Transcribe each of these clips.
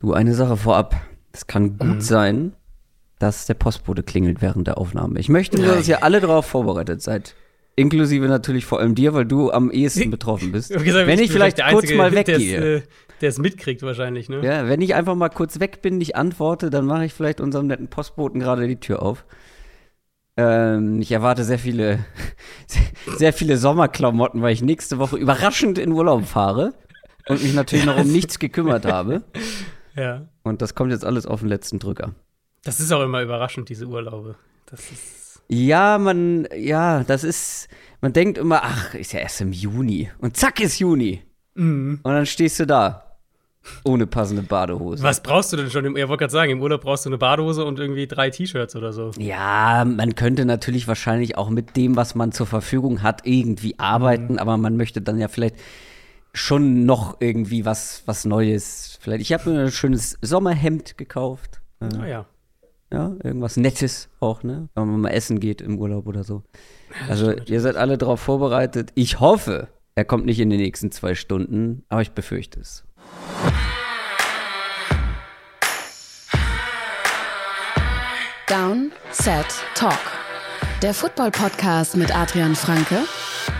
Du, eine Sache vorab. Es kann gut mhm. sein, dass der Postbote klingelt während der Aufnahme. Ich möchte nur, dass ihr alle darauf vorbereitet seid. Inklusive natürlich vor allem dir, weil du am ehesten betroffen bist. Gesagt, wenn ich, ich vielleicht kurz mal weggehe. Äh, der es mitkriegt wahrscheinlich, ne? Ja, wenn ich einfach mal kurz weg bin, nicht antworte, dann mache ich vielleicht unserem netten Postboten gerade die Tür auf. Ähm, ich erwarte sehr viele, sehr viele Sommerklamotten, weil ich nächste Woche überraschend in Urlaub fahre und mich natürlich noch um nichts gekümmert habe. Ja. Und das kommt jetzt alles auf den letzten Drücker. Das ist auch immer überraschend, diese Urlaube. Das ist. Ja, man, ja, das ist, man denkt immer, ach, ist ja erst im Juni. Und zack ist Juni. Mhm. Und dann stehst du da. Ohne passende Badehose. Was brauchst du denn schon? Ich wollte gerade sagen, im Urlaub brauchst du eine Badehose und irgendwie drei T-Shirts oder so. Ja, man könnte natürlich wahrscheinlich auch mit dem, was man zur Verfügung hat, irgendwie arbeiten, mhm. aber man möchte dann ja vielleicht schon noch irgendwie was, was Neues. Vielleicht, ich habe mir ein schönes Sommerhemd gekauft. Ah ja. Ja, irgendwas Nettes auch, ne? Wenn man mal essen geht im Urlaub oder so. Also, ihr seid alle darauf vorbereitet. Ich hoffe, er kommt nicht in den nächsten zwei Stunden, aber ich befürchte es. Down, Set, Talk. Der Football-Podcast mit Adrian Franke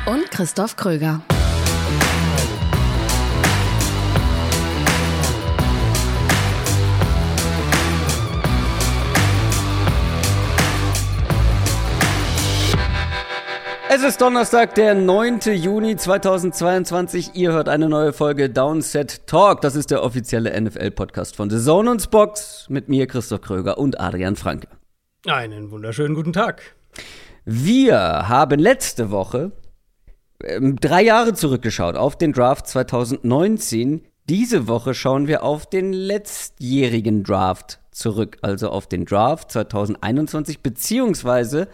und Christoph Kröger. Es ist Donnerstag, der 9. Juni 2022. Ihr hört eine neue Folge Downset Talk. Das ist der offizielle NFL-Podcast von The Zone und Box mit mir, Christoph Kröger und Adrian Franke. Einen wunderschönen guten Tag. Wir haben letzte Woche ähm, drei Jahre zurückgeschaut auf den Draft 2019. Diese Woche schauen wir auf den letztjährigen Draft zurück, also auf den Draft 2021, beziehungsweise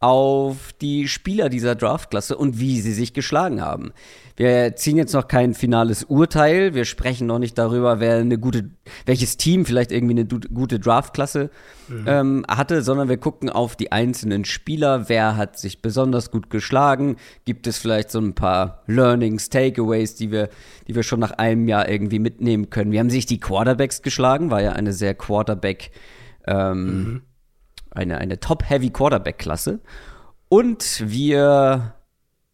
auf die Spieler dieser Draftklasse und wie sie sich geschlagen haben. Wir ziehen jetzt noch kein finales Urteil. Wir sprechen noch nicht darüber, wer eine gute, welches Team vielleicht irgendwie eine gute Draftklasse mhm. ähm, hatte, sondern wir gucken auf die einzelnen Spieler. Wer hat sich besonders gut geschlagen? Gibt es vielleicht so ein paar Learnings, Takeaways, die wir, die wir schon nach einem Jahr irgendwie mitnehmen können? Wie haben sich die Quarterbacks geschlagen? War ja eine sehr Quarterback ähm, mhm eine, eine Top-Heavy-Quarterback-Klasse. Und wir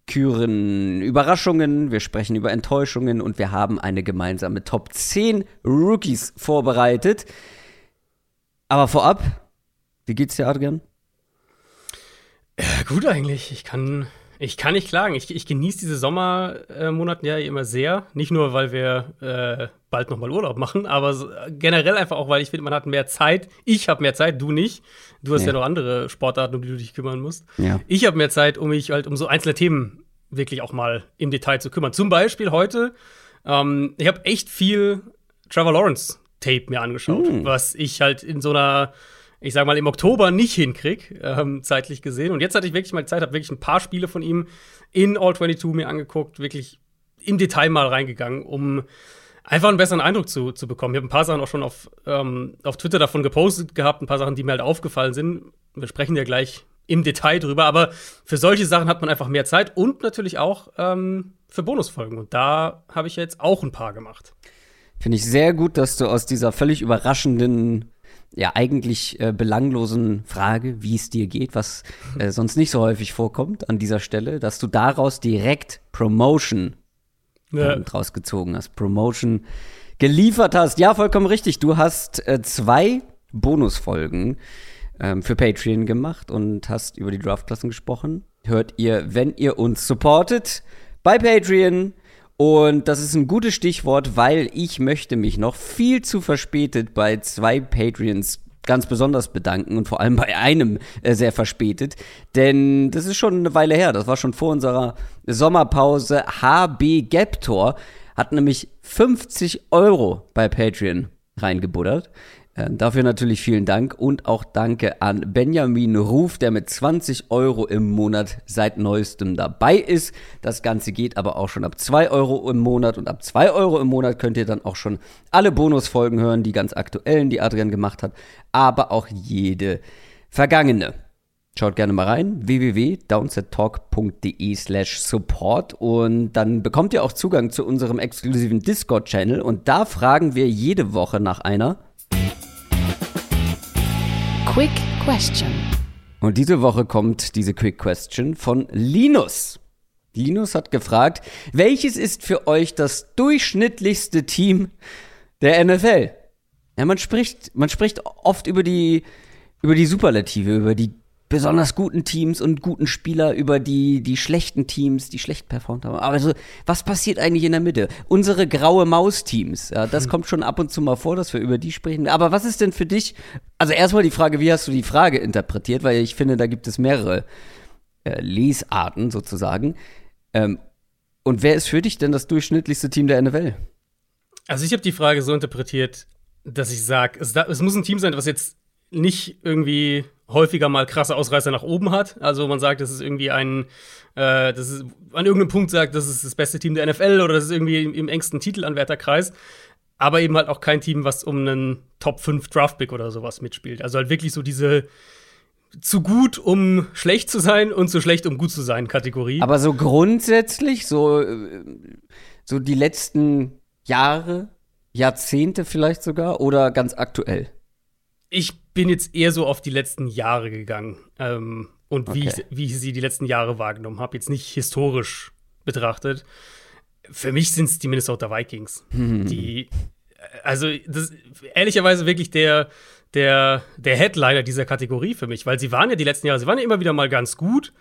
küren Überraschungen, wir sprechen über Enttäuschungen und wir haben eine gemeinsame Top 10 Rookies vorbereitet. Aber vorab, wie geht's dir, Adrian? Ja, gut eigentlich. Ich kann ich kann nicht klagen. Ich, ich genieße diese Sommermonate ja immer sehr. Nicht nur, weil wir äh, bald nochmal Urlaub machen, aber generell einfach auch, weil ich finde, man hat mehr Zeit. Ich habe mehr Zeit, du nicht. Du hast ja. ja noch andere Sportarten, um die du dich kümmern musst. Ja. Ich habe mehr Zeit, um mich halt um so einzelne Themen wirklich auch mal im Detail zu kümmern. Zum Beispiel heute, ähm, ich habe echt viel Trevor Lawrence Tape mir angeschaut, mm. was ich halt in so einer ich sag mal, im Oktober nicht hinkrieg, ähm, zeitlich gesehen. Und jetzt hatte ich wirklich mal Zeit, habe wirklich ein paar Spiele von ihm in All 22 mir angeguckt, wirklich im Detail mal reingegangen, um einfach einen besseren Eindruck zu, zu bekommen. Ich habe ein paar Sachen auch schon auf, ähm, auf Twitter davon gepostet gehabt, ein paar Sachen, die mir halt aufgefallen sind. Wir sprechen ja gleich im Detail drüber, aber für solche Sachen hat man einfach mehr Zeit und natürlich auch ähm, für Bonusfolgen. Und da habe ich jetzt auch ein paar gemacht. Finde ich sehr gut, dass du aus dieser völlig überraschenden ja eigentlich äh, belanglosen Frage, wie es dir geht, was äh, sonst nicht so häufig vorkommt an dieser Stelle, dass du daraus direkt Promotion ja. draus gezogen hast, Promotion geliefert hast. Ja, vollkommen richtig. Du hast äh, zwei Bonusfolgen ähm, für Patreon gemacht und hast über die Draftklassen gesprochen. Hört ihr, wenn ihr uns supportet bei Patreon. Und das ist ein gutes Stichwort, weil ich möchte mich noch viel zu verspätet bei zwei Patreons ganz besonders bedanken und vor allem bei einem äh, sehr verspätet, denn das ist schon eine Weile her, das war schon vor unserer Sommerpause. HB Gaptor hat nämlich 50 Euro bei Patreon reingebuddert. Äh, dafür natürlich vielen Dank und auch danke an Benjamin Ruf, der mit 20 Euro im Monat seit neuestem dabei ist. Das Ganze geht aber auch schon ab 2 Euro im Monat und ab 2 Euro im Monat könnt ihr dann auch schon alle Bonusfolgen hören, die ganz aktuellen, die Adrian gemacht hat, aber auch jede vergangene. Schaut gerne mal rein, www.downsettalk.de slash support und dann bekommt ihr auch Zugang zu unserem exklusiven Discord-Channel und da fragen wir jede Woche nach einer Quick Question. Und diese Woche kommt diese Quick Question von Linus. Linus hat gefragt, welches ist für euch das durchschnittlichste Team der NFL? Ja, man spricht, man spricht oft über die, über die Superlative, über die besonders guten Teams und guten Spieler über die, die schlechten Teams, die schlecht performt haben. Aber so, was passiert eigentlich in der Mitte? Unsere graue Maus-Teams, ja, das hm. kommt schon ab und zu mal vor, dass wir über die sprechen. Aber was ist denn für dich, also erstmal die Frage, wie hast du die Frage interpretiert? Weil ich finde, da gibt es mehrere äh, Lesarten sozusagen. Ähm, und wer ist für dich denn das durchschnittlichste Team der NFL? Also ich habe die Frage so interpretiert, dass ich sage, es, es muss ein Team sein, was jetzt nicht irgendwie häufiger mal krasse Ausreißer nach oben hat. Also man sagt, das ist irgendwie ein, äh, das ist an irgendeinem Punkt sagt, das ist das beste Team der NFL oder das ist irgendwie im, im engsten Titelanwärterkreis. Aber eben halt auch kein Team, was um einen Top 5 Draftpick oder sowas mitspielt. Also halt wirklich so diese zu gut, um schlecht zu sein und zu schlecht, um gut zu sein Kategorie. Aber so grundsätzlich, so, äh, so die letzten Jahre, Jahrzehnte vielleicht sogar oder ganz aktuell? Ich bin jetzt eher so auf die letzten Jahre gegangen ähm, und okay. wie, ich, wie ich sie die letzten Jahre wahrgenommen habe. Jetzt nicht historisch betrachtet. Für mich sind es die Minnesota Vikings. Die, also das, ehrlicherweise wirklich der, der, der Headliner dieser Kategorie für mich, weil sie waren ja die letzten Jahre, sie waren ja immer wieder mal ganz gut,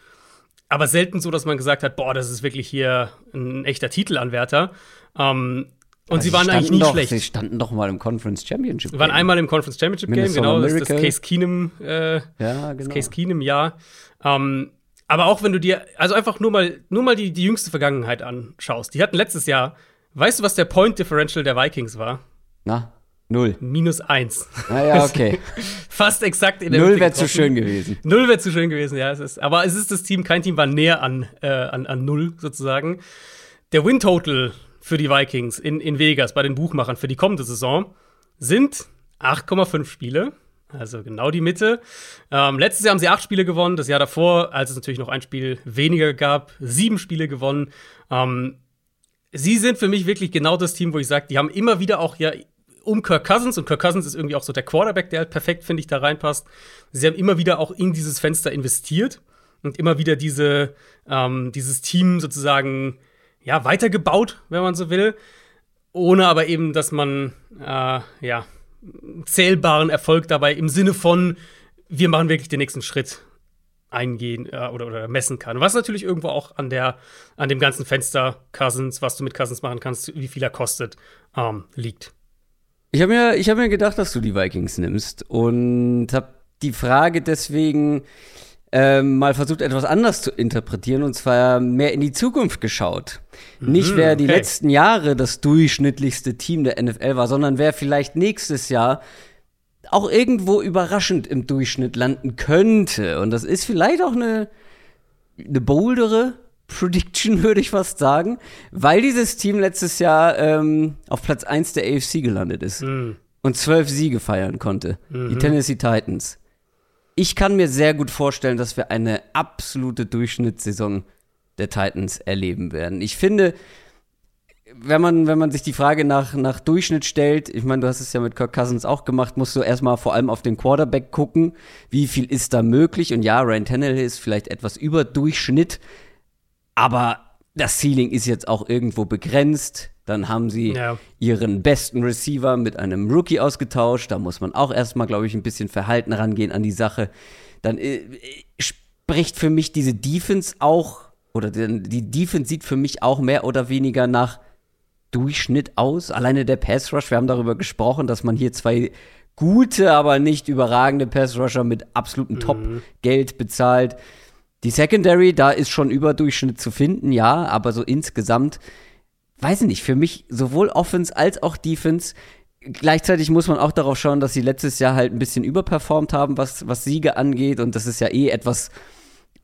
aber selten so, dass man gesagt hat, boah, das ist wirklich hier ein echter Titelanwärter. Ähm, und sie, sie waren eigentlich nie doch, schlecht. Sie standen doch mal im Conference Championship Game. Sie waren einmal im Conference Championship Game, genau. Das, das Case Keenum, äh, ja, genau. das Case Keenum Jahr. Ähm, aber auch wenn du dir, also einfach nur mal, nur mal die, die jüngste Vergangenheit anschaust. Die hatten letztes Jahr, weißt du, was der Point Differential der Vikings war? Na, null. Minus eins. Ah ja, okay. Fast exakt in der Null wäre zu schön gewesen. Null wäre zu schön gewesen, ja. Es ist, aber es ist das Team, kein Team war näher an, äh, an, an null sozusagen. Der Win Total für die Vikings in, in Vegas bei den Buchmachern für die kommende Saison sind 8,5 Spiele. Also genau die Mitte. Ähm, letztes Jahr haben sie acht Spiele gewonnen. Das Jahr davor, als es natürlich noch ein Spiel weniger gab, sieben Spiele gewonnen. Ähm, sie sind für mich wirklich genau das Team, wo ich sage, die haben immer wieder auch ja um Kirk Cousins und Kirk Cousins ist irgendwie auch so der Quarterback, der halt perfekt, finde ich, da reinpasst. Sie haben immer wieder auch in dieses Fenster investiert und immer wieder diese, ähm, dieses Team sozusagen ja, weitergebaut, wenn man so will. Ohne aber eben, dass man äh, ja, zählbaren Erfolg dabei im Sinne von, wir machen wirklich den nächsten Schritt eingehen äh, oder, oder messen kann. Was natürlich irgendwo auch an der, an dem ganzen Fenster Cousins, was du mit Cousins machen kannst, wie viel er kostet, ähm, liegt. Ich habe mir, hab mir gedacht, dass du die Vikings nimmst und habe die Frage deswegen ähm, mal versucht, etwas anders zu interpretieren und zwar mehr in die Zukunft geschaut. Mhm, Nicht wer die letzten Jahre das durchschnittlichste Team der NFL war, sondern wer vielleicht nächstes Jahr auch irgendwo überraschend im Durchschnitt landen könnte. Und das ist vielleicht auch eine, eine boldere Prediction, würde ich fast sagen, weil dieses Team letztes Jahr ähm, auf Platz 1 der AFC gelandet ist mhm. und zwölf Siege feiern konnte. Mhm. Die Tennessee Titans ich kann mir sehr gut vorstellen, dass wir eine absolute Durchschnittssaison der Titans erleben werden. Ich finde, wenn man, wenn man sich die Frage nach, nach Durchschnitt stellt, ich meine, du hast es ja mit Kirk Cousins auch gemacht, musst du erstmal vor allem auf den Quarterback gucken, wie viel ist da möglich. Und ja, Ryan Tannehill ist vielleicht etwas über Durchschnitt, aber das Ceiling ist jetzt auch irgendwo begrenzt. Dann haben sie ja. ihren besten Receiver mit einem Rookie ausgetauscht. Da muss man auch erstmal, glaube ich, ein bisschen verhalten rangehen an die Sache. Dann äh, spricht für mich diese Defense auch, oder die, die Defense sieht für mich auch mehr oder weniger nach Durchschnitt aus. Alleine der Pass Rush, wir haben darüber gesprochen, dass man hier zwei gute, aber nicht überragende Pass Rusher mit absolutem mhm. Top-Geld bezahlt. Die Secondary, da ist schon Überdurchschnitt zu finden, ja, aber so insgesamt weiß ich nicht, für mich sowohl Offense als auch Defense. Gleichzeitig muss man auch darauf schauen, dass sie letztes Jahr halt ein bisschen überperformt haben, was, was Siege angeht. Und das ist ja eh etwas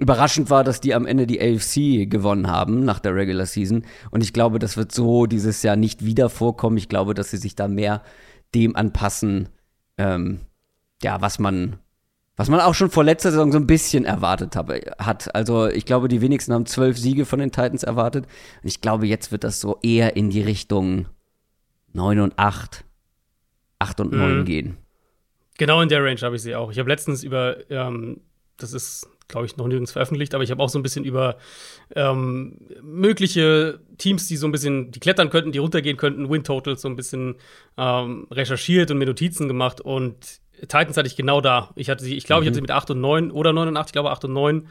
überraschend war, dass die am Ende die AFC gewonnen haben nach der Regular Season. Und ich glaube, das wird so dieses Jahr nicht wieder vorkommen. Ich glaube, dass sie sich da mehr dem anpassen, ähm, ja, was man, Was man auch schon vor letzter Saison so ein bisschen erwartet habe, hat. Also ich glaube, die wenigsten haben zwölf Siege von den Titans erwartet. Und ich glaube, jetzt wird das so eher in die Richtung 9 und 8, 8 und 9 mhm. gehen. Genau in der Range habe ich sie auch. Ich habe letztens über, ähm, das ist, glaube ich, noch nirgends veröffentlicht, aber ich habe auch so ein bisschen über ähm, mögliche Teams, die so ein bisschen, die klettern könnten, die runtergehen könnten, Win Totals so ein bisschen ähm, recherchiert und mir Notizen gemacht und Titans hatte ich genau da. Ich hatte sie, ich glaube, mhm. ich hatte sie mit 8 und 9 oder 9 und 8, ich glaube 8 und 9,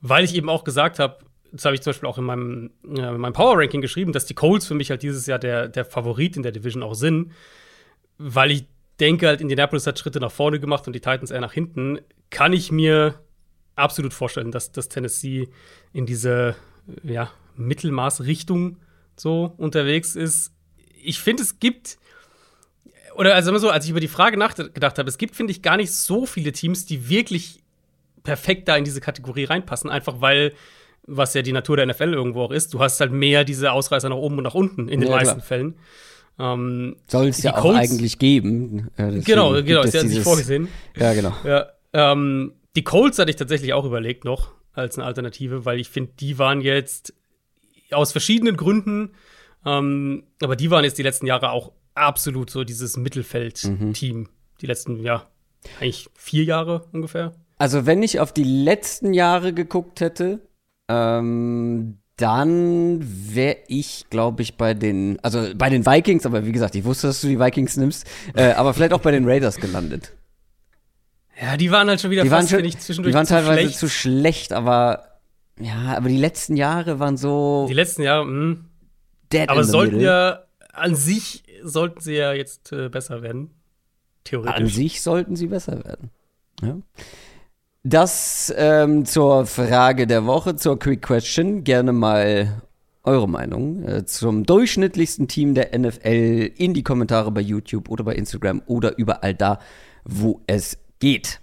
weil ich eben auch gesagt habe, das habe ich zum Beispiel auch in meinem, äh, in meinem Power Ranking geschrieben, dass die Colts für mich halt dieses Jahr der, der Favorit in der Division auch sind, weil ich denke halt, Indianapolis hat Schritte nach vorne gemacht und die Titans eher nach hinten. Kann ich mir absolut vorstellen, dass, dass Tennessee in diese ja, Mittelmaßrichtung so unterwegs ist. Ich finde, es gibt oder also so, als ich über die Frage nachgedacht habe, es gibt, finde ich, gar nicht so viele Teams, die wirklich perfekt da in diese Kategorie reinpassen, einfach weil, was ja die Natur der NFL irgendwo auch ist, du hast halt mehr diese Ausreißer nach oben und nach unten in den ja, meisten klar. Fällen. Ähm, Soll es ja auch eigentlich geben. Ja, genau, genau, ist ja nicht vorgesehen. Ja, genau. Ja, ähm, die Colts hatte ich tatsächlich auch überlegt noch als eine Alternative, weil ich finde, die waren jetzt aus verschiedenen Gründen, ähm, aber die waren jetzt die letzten Jahre auch absolut so dieses Mittelfeld-Team. Mhm. Die letzten, ja, eigentlich vier Jahre ungefähr. Also, wenn ich auf die letzten Jahre geguckt hätte, ähm, dann wäre ich, glaube ich, bei den, also bei den Vikings, aber wie gesagt, ich wusste, dass du die Vikings nimmst, äh, aber vielleicht auch bei den Raiders gelandet. Ja, die waren halt schon wieder die fast, waren schon, zwischendurch Die waren teilweise schlecht. zu schlecht, aber ja, aber die letzten Jahre waren so. Die letzten Jahre, mh. Hm. Dead aber sollten middle. ja an sich sollten sie ja jetzt äh, besser werden. Theoretisch. An sich sollten sie besser werden. Ja. Das ähm, zur Frage der Woche, zur Quick Question. Gerne mal eure Meinung äh, zum durchschnittlichsten Team der NFL in die Kommentare bei YouTube oder bei Instagram oder überall da, wo es geht.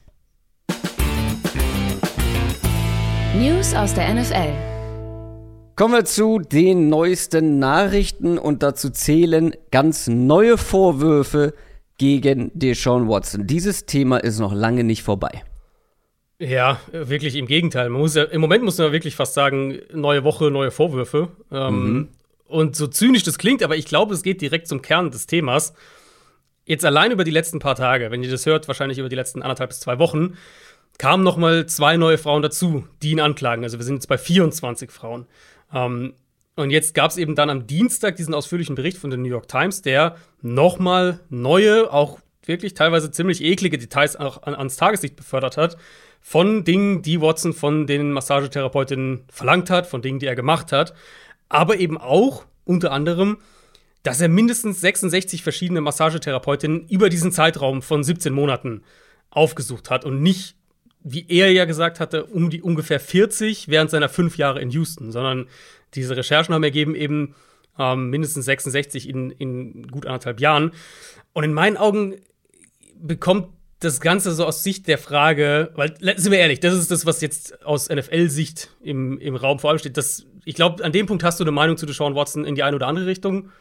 News aus der NFL. Kommen wir zu den neuesten Nachrichten und dazu zählen ganz neue Vorwürfe gegen Deshaun Watson. Dieses Thema ist noch lange nicht vorbei. Ja, wirklich im Gegenteil. Man muss ja, Im Moment muss man wirklich fast sagen, neue Woche, neue Vorwürfe. Ähm, mhm. Und so zynisch das klingt, aber ich glaube, es geht direkt zum Kern des Themas. Jetzt allein über die letzten paar Tage, wenn ihr das hört, wahrscheinlich über die letzten anderthalb bis zwei Wochen, kamen noch mal zwei neue Frauen dazu, die ihn anklagen. Also wir sind jetzt bei 24 Frauen. Ähm, und jetzt gab es eben dann am Dienstag diesen ausführlichen Bericht von der New York Times, der nochmal neue, auch wirklich teilweise ziemlich eklige Details auch an, ans Tageslicht befördert hat. Von Dingen, die Watson von den Massagetherapeutinnen verlangt hat, von Dingen, die er gemacht hat. Aber eben auch unter anderem, dass er mindestens 66 verschiedene Massagetherapeutinnen über diesen Zeitraum von 17 Monaten aufgesucht hat und nicht wie er ja gesagt hatte, um die ungefähr 40 während seiner fünf Jahre in Houston, sondern diese Recherchen haben ergeben eben ähm, mindestens 66 in, in gut anderthalb Jahren. Und in meinen Augen bekommt das Ganze so aus Sicht der Frage, weil, sind wir ehrlich, das ist das, was jetzt aus NFL-Sicht im, im Raum vor allem steht. Das, ich glaube, an dem Punkt hast du eine Meinung zu Deshaun Watson in die eine oder andere Richtung.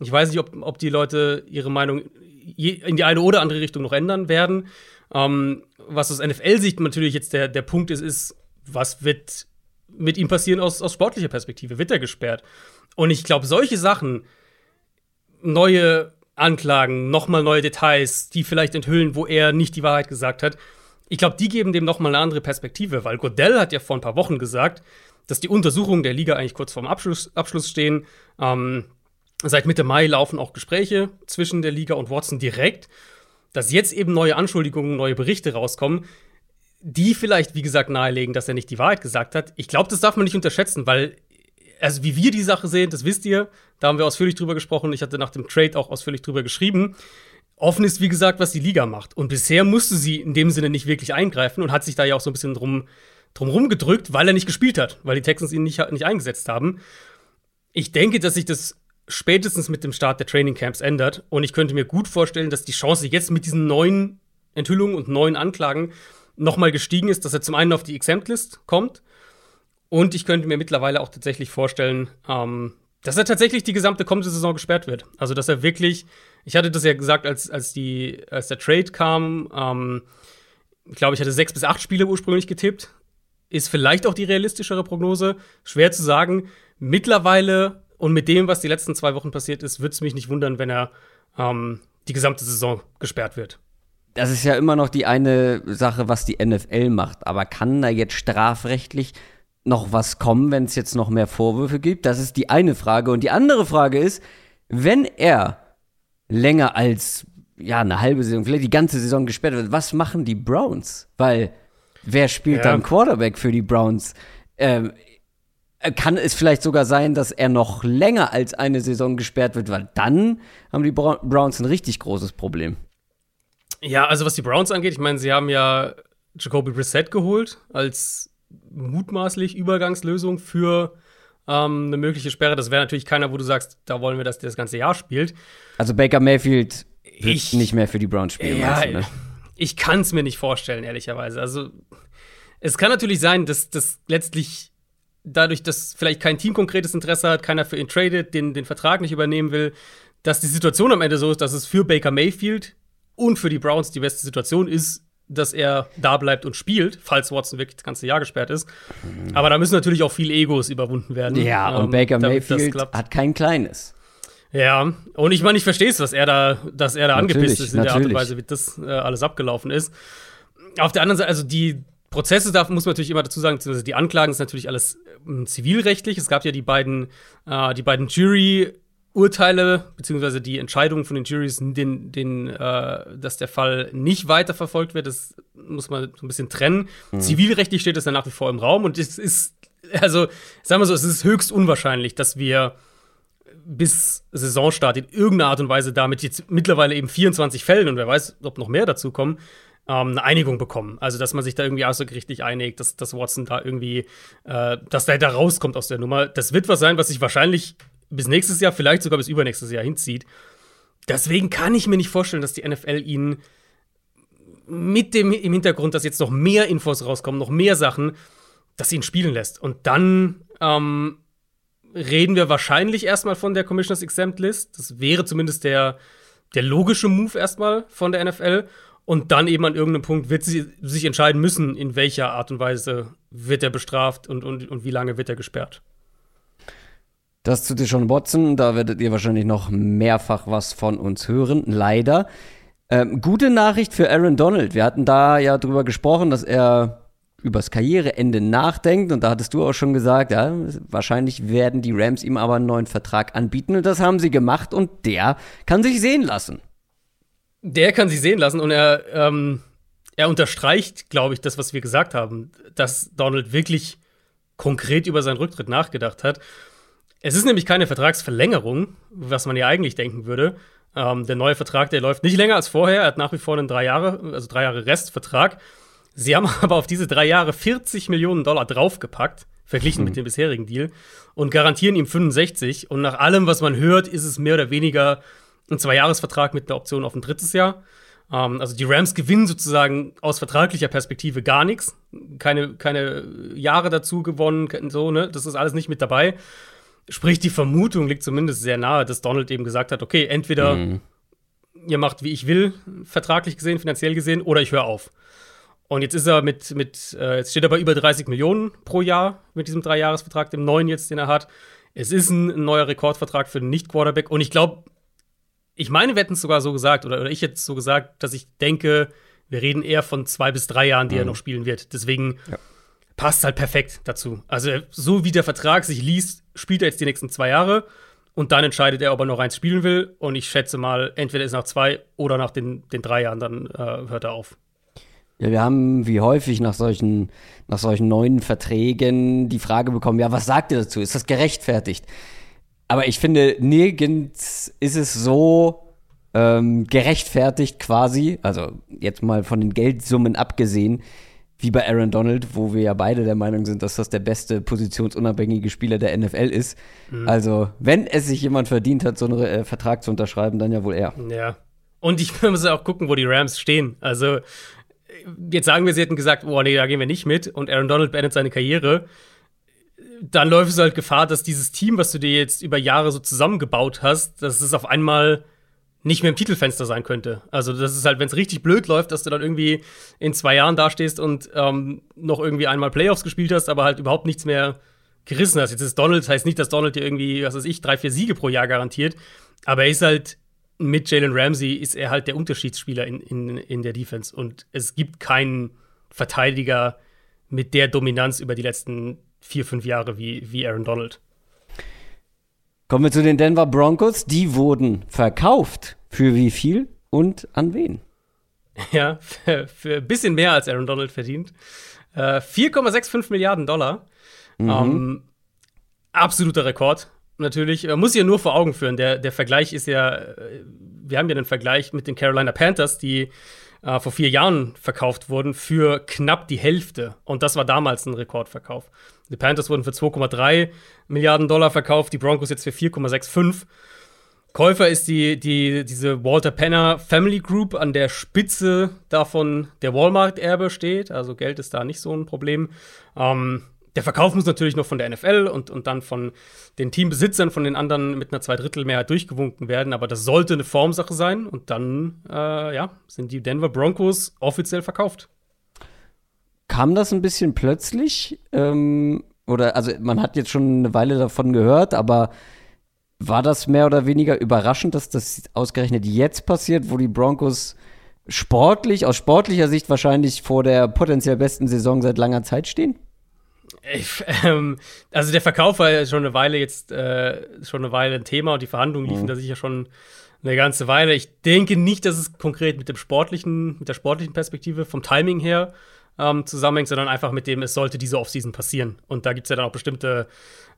Ich weiß nicht, ob, ob die Leute ihre Meinung in die eine oder andere Richtung noch ändern werden. Ähm, was aus NFL-Sicht natürlich jetzt der, der Punkt ist, ist, was wird mit ihm passieren aus, aus sportlicher Perspektive? Wird er gesperrt? Und ich glaube, solche Sachen, neue Anklagen, nochmal neue Details, die vielleicht enthüllen, wo er nicht die Wahrheit gesagt hat, ich glaube, die geben dem nochmal eine andere Perspektive, weil Godell hat ja vor ein paar Wochen gesagt, dass die Untersuchungen der Liga eigentlich kurz vorm Abschluss, Abschluss stehen. Ähm, seit Mitte Mai laufen auch Gespräche zwischen der Liga und Watson direkt dass jetzt eben neue Anschuldigungen, neue Berichte rauskommen, die vielleicht, wie gesagt, nahelegen, dass er nicht die Wahrheit gesagt hat. Ich glaube, das darf man nicht unterschätzen, weil, also wie wir die Sache sehen, das wisst ihr, da haben wir ausführlich drüber gesprochen. Ich hatte nach dem Trade auch ausführlich drüber geschrieben. Offen ist, wie gesagt, was die Liga macht. Und bisher musste sie in dem Sinne nicht wirklich eingreifen und hat sich da ja auch so ein bisschen drum, drum rumgedrückt, weil er nicht gespielt hat, weil die Texans ihn nicht, nicht eingesetzt haben. Ich denke, dass sich das spätestens mit dem Start der Training Camps ändert. Und ich könnte mir gut vorstellen, dass die Chance jetzt mit diesen neuen Enthüllungen und neuen Anklagen nochmal gestiegen ist, dass er zum einen auf die Exempt-List kommt. Und ich könnte mir mittlerweile auch tatsächlich vorstellen, ähm, dass er tatsächlich die gesamte kommende Saison gesperrt wird. Also, dass er wirklich, ich hatte das ja gesagt, als, als, die, als der Trade kam, ähm, Ich glaube, ich hatte sechs bis acht Spiele ursprünglich getippt. Ist vielleicht auch die realistischere Prognose. Schwer zu sagen. Mittlerweile und mit dem, was die letzten zwei Wochen passiert ist, würde es mich nicht wundern, wenn er ähm, die gesamte Saison gesperrt wird. Das ist ja immer noch die eine Sache, was die NFL macht. Aber kann da jetzt strafrechtlich noch was kommen, wenn es jetzt noch mehr Vorwürfe gibt? Das ist die eine Frage. Und die andere Frage ist, wenn er länger als ja eine halbe Saison, vielleicht die ganze Saison gesperrt wird, was machen die Browns? Weil wer spielt ja. dann Quarterback für die Browns? Ähm, kann es vielleicht sogar sein, dass er noch länger als eine Saison gesperrt wird, weil dann haben die Browns ein richtig großes Problem. Ja, also was die Browns angeht, ich meine, sie haben ja Jacoby Brissett geholt als mutmaßlich Übergangslösung für ähm, eine mögliche Sperre. Das wäre natürlich keiner, wo du sagst, da wollen wir, dass der das ganze Jahr spielt. Also Baker Mayfield wird ich, nicht mehr für die Browns spielen. Ja, du, ne? ich kann es mir nicht vorstellen, ehrlicherweise. Also es kann natürlich sein, dass das letztlich dadurch, dass vielleicht kein Team konkretes Interesse hat, keiner für ihn tradet, den, den Vertrag nicht übernehmen will, dass die Situation am Ende so ist, dass es für Baker Mayfield und für die Browns die beste Situation ist, dass er da bleibt und spielt, falls Watson wirklich das ganze Jahr gesperrt ist. Mhm. Aber da müssen natürlich auch viele Egos überwunden werden. Ja, und ähm, Baker Mayfield hat kein kleines. Ja, und ich meine, ich verstehe es, dass er da, dass er da angepisst ist in natürlich. der Art und Weise, wie das äh, alles abgelaufen ist. Auf der anderen Seite, also die Prozesse, da muss man natürlich immer dazu sagen, die Anklagen ist natürlich alles äh, zivilrechtlich. Es gab ja die beiden, äh, die beiden Jury Urteile beziehungsweise die Entscheidungen von den Juries, den, den, äh, dass der Fall nicht weiterverfolgt wird, das muss man so ein bisschen trennen. Mhm. Zivilrechtlich steht es dann nach wie vor im Raum und es ist, also sagen wir so, es ist höchst unwahrscheinlich, dass wir bis Saisonstart in irgendeiner Art und Weise damit jetzt mittlerweile eben 24 Fällen und wer weiß, ob noch mehr dazu kommen, ähm, eine Einigung bekommen. Also, dass man sich da irgendwie außergerichtlich einigt, dass, dass Watson da irgendwie, äh, dass der da rauskommt aus der Nummer. Das wird was sein, was sich wahrscheinlich bis nächstes Jahr, vielleicht sogar bis übernächstes Jahr hinzieht. Deswegen kann ich mir nicht vorstellen, dass die NFL ihn mit dem im Hintergrund, dass jetzt noch mehr Infos rauskommen, noch mehr Sachen, dass sie ihn spielen lässt. Und dann ähm, reden wir wahrscheinlich erstmal von der Commissioners Exempt List. Das wäre zumindest der, der logische Move erstmal von der NFL. Und dann eben an irgendeinem Punkt wird sie sich entscheiden müssen, in welcher Art und Weise wird er bestraft und, und, und wie lange wird er gesperrt. Das zu Deshaun Watson, da werdet ihr wahrscheinlich noch mehrfach was von uns hören, leider. Ähm, gute Nachricht für Aaron Donald. Wir hatten da ja drüber gesprochen, dass er übers Karriereende nachdenkt. Und da hattest du auch schon gesagt, ja, wahrscheinlich werden die Rams ihm aber einen neuen Vertrag anbieten. Und das haben sie gemacht und der kann sich sehen lassen der kann sich sehen lassen und er, ähm, er unterstreicht, glaube ich, das, was wir gesagt haben, dass Donald wirklich konkret über seinen Rücktritt nachgedacht hat. Es ist nämlich keine Vertragsverlängerung, was man ja eigentlich denken würde. Ähm, der neue Vertrag, der läuft nicht länger als vorher. Er hat nach wie vor einen drei Jahre, also drei Jahre Restvertrag. Sie haben aber auf diese drei Jahre 40 Millionen Dollar draufgepackt, verglichen mhm. mit dem bisherigen Deal, und garantieren ihm 65. Und nach allem, was man hört, ist es mehr oder weniger ein Zweijahresvertrag mit der Option auf ein drittes Jahr. Ähm, also die Rams gewinnen sozusagen aus vertraglicher Perspektive gar nichts. Keine, keine Jahre dazu gewonnen, so, ne? Das ist alles nicht mit dabei. Sprich, die Vermutung liegt zumindest sehr nahe, dass Donald eben gesagt hat: Okay, entweder mhm. ihr macht, wie ich will, vertraglich gesehen, finanziell gesehen, oder ich höre auf. Und jetzt ist er mit, mit äh, jetzt steht er bei über 30 Millionen pro Jahr mit diesem Dreijahresvertrag, dem neuen jetzt, den er hat. Es ist ein neuer Rekordvertrag für den Nicht-Quarterback. Und ich glaube, ich meine, wir hätten es sogar so gesagt, oder, oder ich hätte es so gesagt, dass ich denke, wir reden eher von zwei bis drei Jahren, die mhm. er noch spielen wird. Deswegen ja. passt halt perfekt dazu. Also, so wie der Vertrag sich liest, spielt er jetzt die nächsten zwei Jahre und dann entscheidet er, ob er noch eins spielen will. Und ich schätze mal, entweder ist nach zwei oder nach den, den drei Jahren, dann äh, hört er auf. Ja, wir haben wie häufig nach solchen, nach solchen neuen Verträgen die Frage bekommen: Ja, was sagt ihr dazu? Ist das gerechtfertigt? Aber ich finde, nirgends ist es so ähm, gerechtfertigt quasi, also jetzt mal von den Geldsummen abgesehen, wie bei Aaron Donald, wo wir ja beide der Meinung sind, dass das der beste positionsunabhängige Spieler der NFL ist. Mhm. Also, wenn es sich jemand verdient hat, so einen äh, Vertrag zu unterschreiben, dann ja wohl er. Ja. Und ich muss auch gucken, wo die Rams stehen. Also, jetzt sagen wir, sie hätten gesagt, oh nee, da gehen wir nicht mit und Aaron Donald beendet seine Karriere dann läufst du halt Gefahr, dass dieses Team, was du dir jetzt über Jahre so zusammengebaut hast, dass es auf einmal nicht mehr im Titelfenster sein könnte. Also das ist halt, wenn es richtig blöd läuft, dass du dann irgendwie in zwei Jahren dastehst und ähm, noch irgendwie einmal Playoffs gespielt hast, aber halt überhaupt nichts mehr gerissen hast. Jetzt ist Donald, das heißt nicht, dass Donald dir irgendwie, was weiß ich, drei, vier Siege pro Jahr garantiert, aber er ist halt mit Jalen Ramsey ist er halt der Unterschiedsspieler in, in, in der Defense und es gibt keinen Verteidiger mit der Dominanz über die letzten vier, fünf Jahre wie, wie Aaron Donald. Kommen wir zu den Denver Broncos. Die wurden verkauft. Für wie viel und an wen? Ja, für, für ein bisschen mehr als Aaron Donald verdient. Äh, 4,65 Milliarden Dollar. Mhm. Ähm, absoluter Rekord, natürlich. Man muss sich ja nur vor Augen führen. Der, der Vergleich ist ja, äh, wir haben ja den Vergleich mit den Carolina Panthers, die äh, vor vier Jahren verkauft wurden, für knapp die Hälfte. Und das war damals ein Rekordverkauf. Die Panthers wurden für 2,3 Milliarden Dollar verkauft, die Broncos jetzt für 4,65. Käufer ist die, die, diese Walter Penner Family Group, an der Spitze davon der Walmart-Erbe steht. Also Geld ist da nicht so ein Problem. Ähm, der Verkauf muss natürlich noch von der NFL und, und dann von den Teambesitzern, von den anderen mit einer Zweidrittelmehrheit durchgewunken werden. Aber das sollte eine Formsache sein. Und dann, äh, ja, sind die Denver Broncos offiziell verkauft. Kam das ein bisschen plötzlich? Ähm, oder, also man hat jetzt schon eine Weile davon gehört, aber war das mehr oder weniger überraschend, dass das ausgerechnet jetzt passiert, wo die Broncos sportlich, aus sportlicher Sicht wahrscheinlich vor der potenziell besten Saison seit langer Zeit stehen? Ich, ähm, also der Verkauf war ja schon eine Weile jetzt äh, schon eine Weile ein Thema und die Verhandlungen liefen mhm. da sicher schon eine ganze Weile. Ich denke nicht, dass es konkret mit dem sportlichen, mit der sportlichen Perspektive vom Timing her ähm, zusammenhängt, sondern einfach mit dem, es sollte diese Offseason passieren. Und da gibt es ja dann auch bestimmte,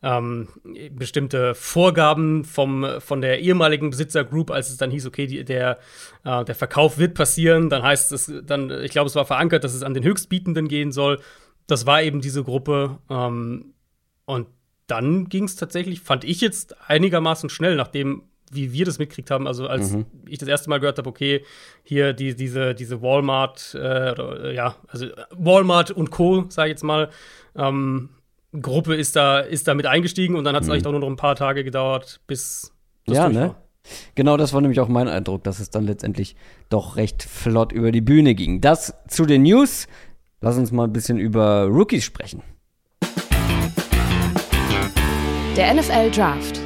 ähm, bestimmte Vorgaben vom, von der ehemaligen Besitzergroup, als es dann hieß, okay, die, der, äh, der Verkauf wird passieren. Dann heißt es, dann, ich glaube, es war verankert, dass es an den Höchstbietenden gehen soll das war eben diese Gruppe. Ähm, und dann ging es tatsächlich, fand ich jetzt einigermaßen schnell, nachdem wie wir das mitkriegt haben, also als mhm. ich das erste Mal gehört habe, okay, hier die, diese, diese Walmart, äh, oder, ja, also Walmart und Co., sage ich jetzt mal, ähm, Gruppe ist da, ist da mit eingestiegen und dann hat es mhm. eigentlich auch nur noch ein paar Tage gedauert, bis das ja, ne? War. Genau, das war nämlich auch mein Eindruck, dass es dann letztendlich doch recht flott über die Bühne ging. Das zu den News. Lass uns mal ein bisschen über Rookies sprechen. Der NFL Draft.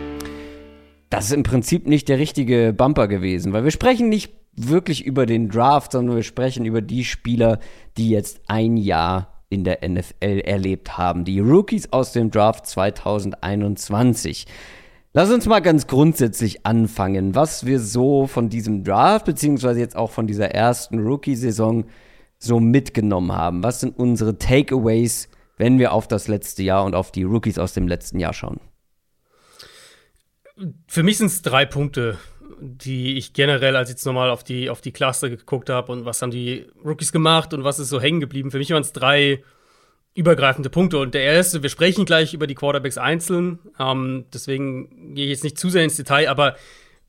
Das ist im Prinzip nicht der richtige Bumper gewesen, weil wir sprechen nicht wirklich über den Draft, sondern wir sprechen über die Spieler, die jetzt ein Jahr in der NFL erlebt haben. Die Rookies aus dem Draft 2021. Lass uns mal ganz grundsätzlich anfangen, was wir so von diesem Draft, beziehungsweise jetzt auch von dieser ersten Rookie-Saison so mitgenommen haben? Was sind unsere Takeaways, wenn wir auf das letzte Jahr und auf die Rookies aus dem letzten Jahr schauen? Für mich sind es drei Punkte, die ich generell, als ich jetzt nochmal auf die, auf die Klasse geguckt habe und was haben die Rookies gemacht und was ist so hängen geblieben. Für mich waren es drei übergreifende Punkte. Und der erste, wir sprechen gleich über die Quarterbacks einzeln, ähm, deswegen gehe ich jetzt nicht zu sehr ins Detail, aber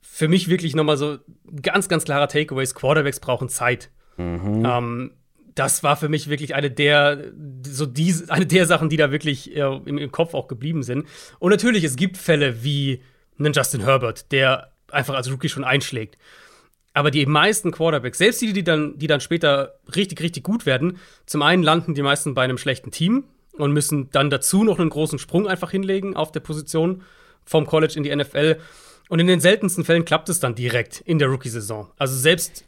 für mich wirklich nochmal so ganz, ganz klarer Takeaways: Quarterbacks brauchen Zeit. Mhm. Ähm, das war für mich wirklich eine der, so die, eine der Sachen, die da wirklich äh, im, im, Kopf auch geblieben sind. Und natürlich, es gibt Fälle wie einen Justin Herbert, der einfach als Rookie schon einschlägt. Aber die meisten Quarterbacks, selbst die, die dann, die dann später richtig, richtig gut werden, zum einen landen die meisten bei einem schlechten Team und müssen dann dazu noch einen großen Sprung einfach hinlegen auf der Position vom College in die NFL. Und in den seltensten Fällen klappt es dann direkt in der Rookie-Saison. Also selbst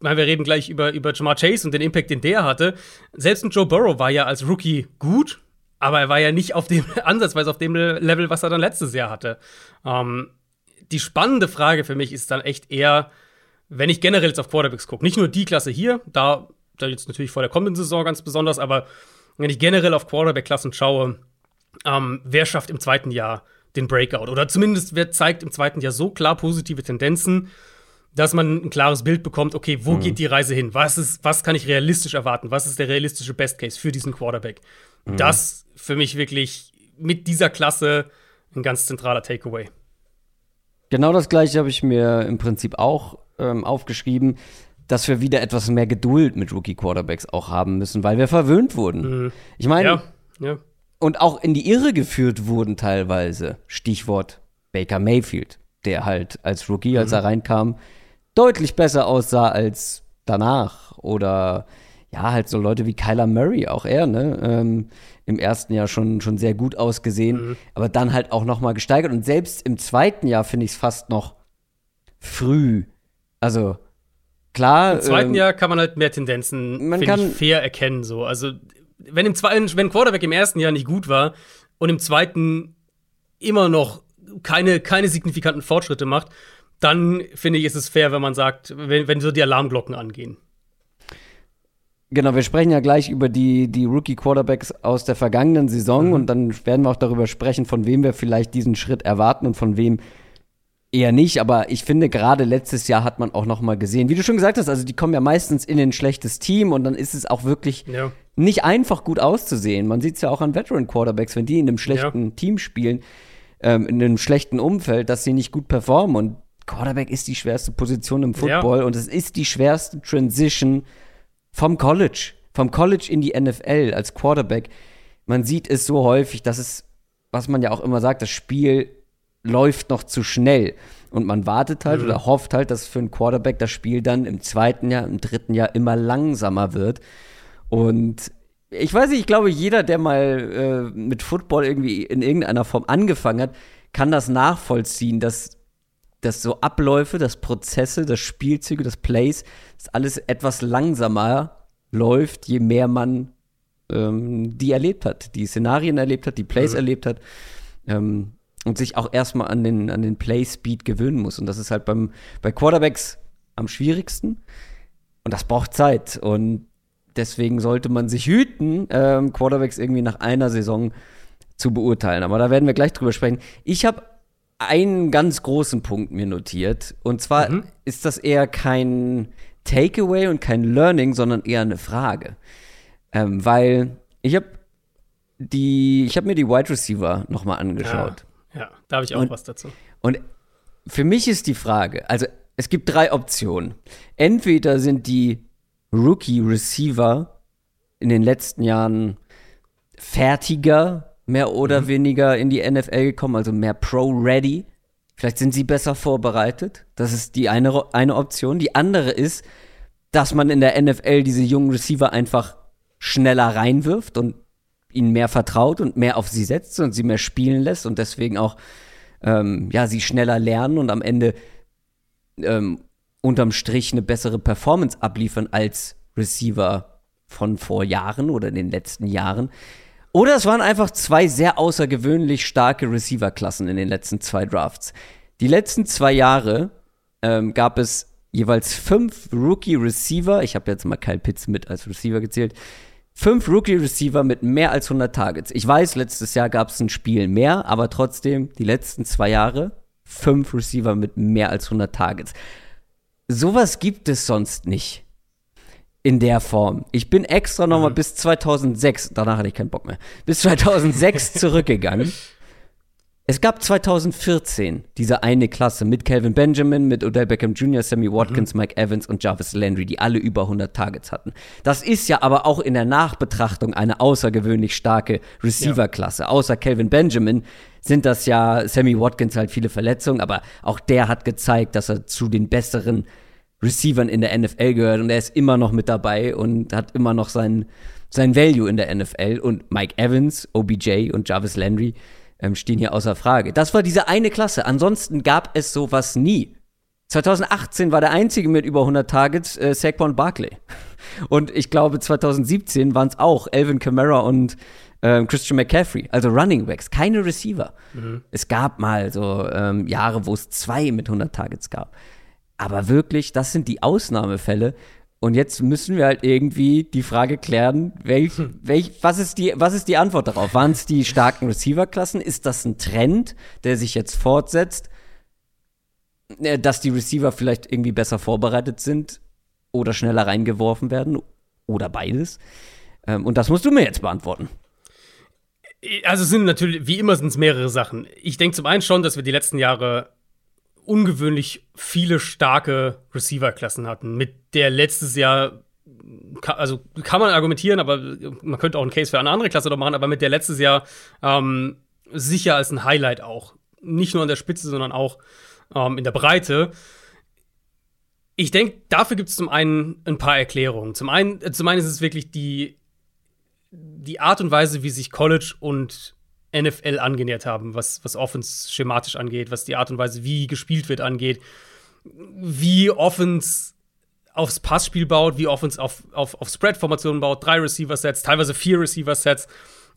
weil wir reden gleich über, über Jamar Chase und den Impact, den der hatte. Selbst ein Joe Burrow war ja als Rookie gut, aber er war ja nicht auf dem ansatzweise auf dem Level, was er dann letztes Jahr hatte. Ähm, die spannende Frage für mich ist dann echt eher, wenn ich generell jetzt auf Quarterbacks gucke, nicht nur die Klasse hier, da, da jetzt natürlich vor der kommenden Saison ganz besonders, aber wenn ich generell auf Quarterback-Klassen schaue, ähm, wer schafft im zweiten Jahr den Breakout? Oder zumindest wer zeigt im zweiten Jahr so klar positive Tendenzen, dass man ein klares Bild bekommt, okay, wo mhm. geht die Reise hin? Was, ist, was kann ich realistisch erwarten? Was ist der realistische Best Case für diesen Quarterback? Mhm. Das für mich wirklich mit dieser Klasse ein ganz zentraler Takeaway. Genau das gleiche habe ich mir im Prinzip auch ähm, aufgeschrieben, dass wir wieder etwas mehr Geduld mit Rookie-Quarterbacks auch haben müssen, weil wir verwöhnt wurden. Mhm. Ich meine, ja, ja. und auch in die Irre geführt wurden teilweise. Stichwort Baker Mayfield, der halt als Rookie, als mhm. er reinkam, deutlich besser aussah als danach. Oder ja, halt so Leute wie Kyler Murray, auch er, ne? Ähm, Im ersten Jahr schon, schon sehr gut ausgesehen, mhm. aber dann halt auch noch mal gesteigert. Und selbst im zweiten Jahr finde ich es fast noch früh. Also klar. Im zweiten ähm, Jahr kann man halt mehr Tendenzen man kann, ich, fair erkennen. So. Also wenn im zweiten, wenn Quarterback im ersten Jahr nicht gut war und im zweiten immer noch keine, keine signifikanten Fortschritte macht, dann finde ich, ist es fair, wenn man sagt, wenn, wenn so die Alarmglocken angehen. Genau, wir sprechen ja gleich über die, die Rookie-Quarterbacks aus der vergangenen Saison mhm. und dann werden wir auch darüber sprechen, von wem wir vielleicht diesen Schritt erwarten und von wem eher nicht. Aber ich finde, gerade letztes Jahr hat man auch noch mal gesehen, wie du schon gesagt hast, also die kommen ja meistens in ein schlechtes Team und dann ist es auch wirklich ja. nicht einfach gut auszusehen. Man sieht es ja auch an Veteran-Quarterbacks, wenn die in einem schlechten ja. Team spielen, ähm, in einem schlechten Umfeld, dass sie nicht gut performen. Und Quarterback ist die schwerste Position im Football ja. und es ist die schwerste Transition vom College, vom College in die NFL als Quarterback. Man sieht es so häufig, dass es, was man ja auch immer sagt, das Spiel läuft noch zu schnell. Und man wartet halt mhm. oder hofft halt, dass für einen Quarterback das Spiel dann im zweiten Jahr, im dritten Jahr immer langsamer wird. Und ich weiß nicht, ich glaube, jeder, der mal äh, mit Football irgendwie in irgendeiner Form angefangen hat, kann das nachvollziehen, dass dass so Abläufe, dass Prozesse, dass Spielzüge, das Plays, dass alles etwas langsamer läuft, je mehr man ähm, die erlebt hat, die Szenarien erlebt hat, die Plays mhm. erlebt hat. Ähm, und sich auch erstmal an den, an den Play-Speed gewöhnen muss. Und das ist halt beim, bei Quarterbacks am schwierigsten. Und das braucht Zeit. Und deswegen sollte man sich hüten, ähm, Quarterbacks irgendwie nach einer Saison zu beurteilen. Aber da werden wir gleich drüber sprechen. Ich habe einen ganz großen Punkt mir notiert. Und zwar mhm. ist das eher kein Takeaway und kein Learning, sondern eher eine Frage. Ähm, weil ich habe die, ich habe mir die Wide Receiver nochmal angeschaut. Ja, ja, da habe ich auch und, was dazu. Und für mich ist die Frage, also es gibt drei Optionen. Entweder sind die Rookie Receiver in den letzten Jahren fertiger mehr oder mhm. weniger in die NFL gekommen, also mehr Pro-Ready. Vielleicht sind sie besser vorbereitet. Das ist die eine, eine Option. Die andere ist, dass man in der NFL diese jungen Receiver einfach schneller reinwirft und ihnen mehr vertraut und mehr auf sie setzt und sie mehr spielen lässt und deswegen auch ähm, ja sie schneller lernen und am Ende ähm, unterm Strich eine bessere Performance abliefern als Receiver von vor Jahren oder in den letzten Jahren. Oder es waren einfach zwei sehr außergewöhnlich starke Receiver-Klassen in den letzten zwei Drafts. Die letzten zwei Jahre ähm, gab es jeweils fünf Rookie-Receiver. Ich habe jetzt mal Kyle Pitts mit als Receiver gezählt. Fünf Rookie-Receiver mit mehr als 100 Targets. Ich weiß, letztes Jahr gab es ein Spiel mehr, aber trotzdem die letzten zwei Jahre fünf Receiver mit mehr als 100 Targets. Sowas gibt es sonst nicht in der Form. Ich bin extra nochmal mhm. bis 2006, danach hatte ich keinen Bock mehr, bis 2006 zurückgegangen. Es gab 2014 diese eine Klasse mit Calvin Benjamin, mit Odell Beckham Jr., Sammy Watkins, mhm. Mike Evans und Jarvis Landry, die alle über 100 Targets hatten. Das ist ja aber auch in der Nachbetrachtung eine außergewöhnlich starke Receiver-Klasse. Ja. Außer Calvin Benjamin sind das ja Sammy Watkins halt viele Verletzungen, aber auch der hat gezeigt, dass er zu den besseren Receivern in der NFL gehört und er ist immer noch mit dabei und hat immer noch sein, sein Value in der NFL. Und Mike Evans, OBJ und Jarvis Landry ähm, stehen hier außer Frage. Das war diese eine Klasse. Ansonsten gab es sowas nie. 2018 war der einzige mit über 100 Targets äh, Saquon Barkley. Und ich glaube, 2017 waren es auch Elvin Kamara und äh, Christian McCaffrey, also Running Backs, keine Receiver. Mhm. Es gab mal so ähm, Jahre, wo es zwei mit 100 Targets gab. Aber wirklich, das sind die Ausnahmefälle. Und jetzt müssen wir halt irgendwie die Frage klären, welch, hm. welch, was, ist die, was ist die Antwort darauf? Waren es die starken Receiver-Klassen? Ist das ein Trend, der sich jetzt fortsetzt, äh, dass die Receiver vielleicht irgendwie besser vorbereitet sind oder schneller reingeworfen werden oder beides? Ähm, und das musst du mir jetzt beantworten. Also es sind natürlich, wie immer sind es mehrere Sachen. Ich denke zum einen schon, dass wir die letzten Jahre ungewöhnlich viele starke Receiver-Klassen hatten, mit der letztes Jahr, also kann man argumentieren, aber man könnte auch einen Case für eine andere Klasse doch machen, aber mit der letztes Jahr ähm, sicher als ein Highlight auch. Nicht nur an der Spitze, sondern auch ähm, in der Breite. ich denke, dafür gibt es zum einen ein paar Erklärungen. Zum einen, äh, zum einen ist es wirklich die, die Art und Weise, wie sich College und NFL angenähert haben, was, was Offense schematisch angeht, was die Art und Weise, wie gespielt wird, angeht, wie Offense aufs Passspiel baut, wie Offense auf, auf, auf Spread-Formationen baut, drei Receiver-Sets, teilweise vier Receiver-Sets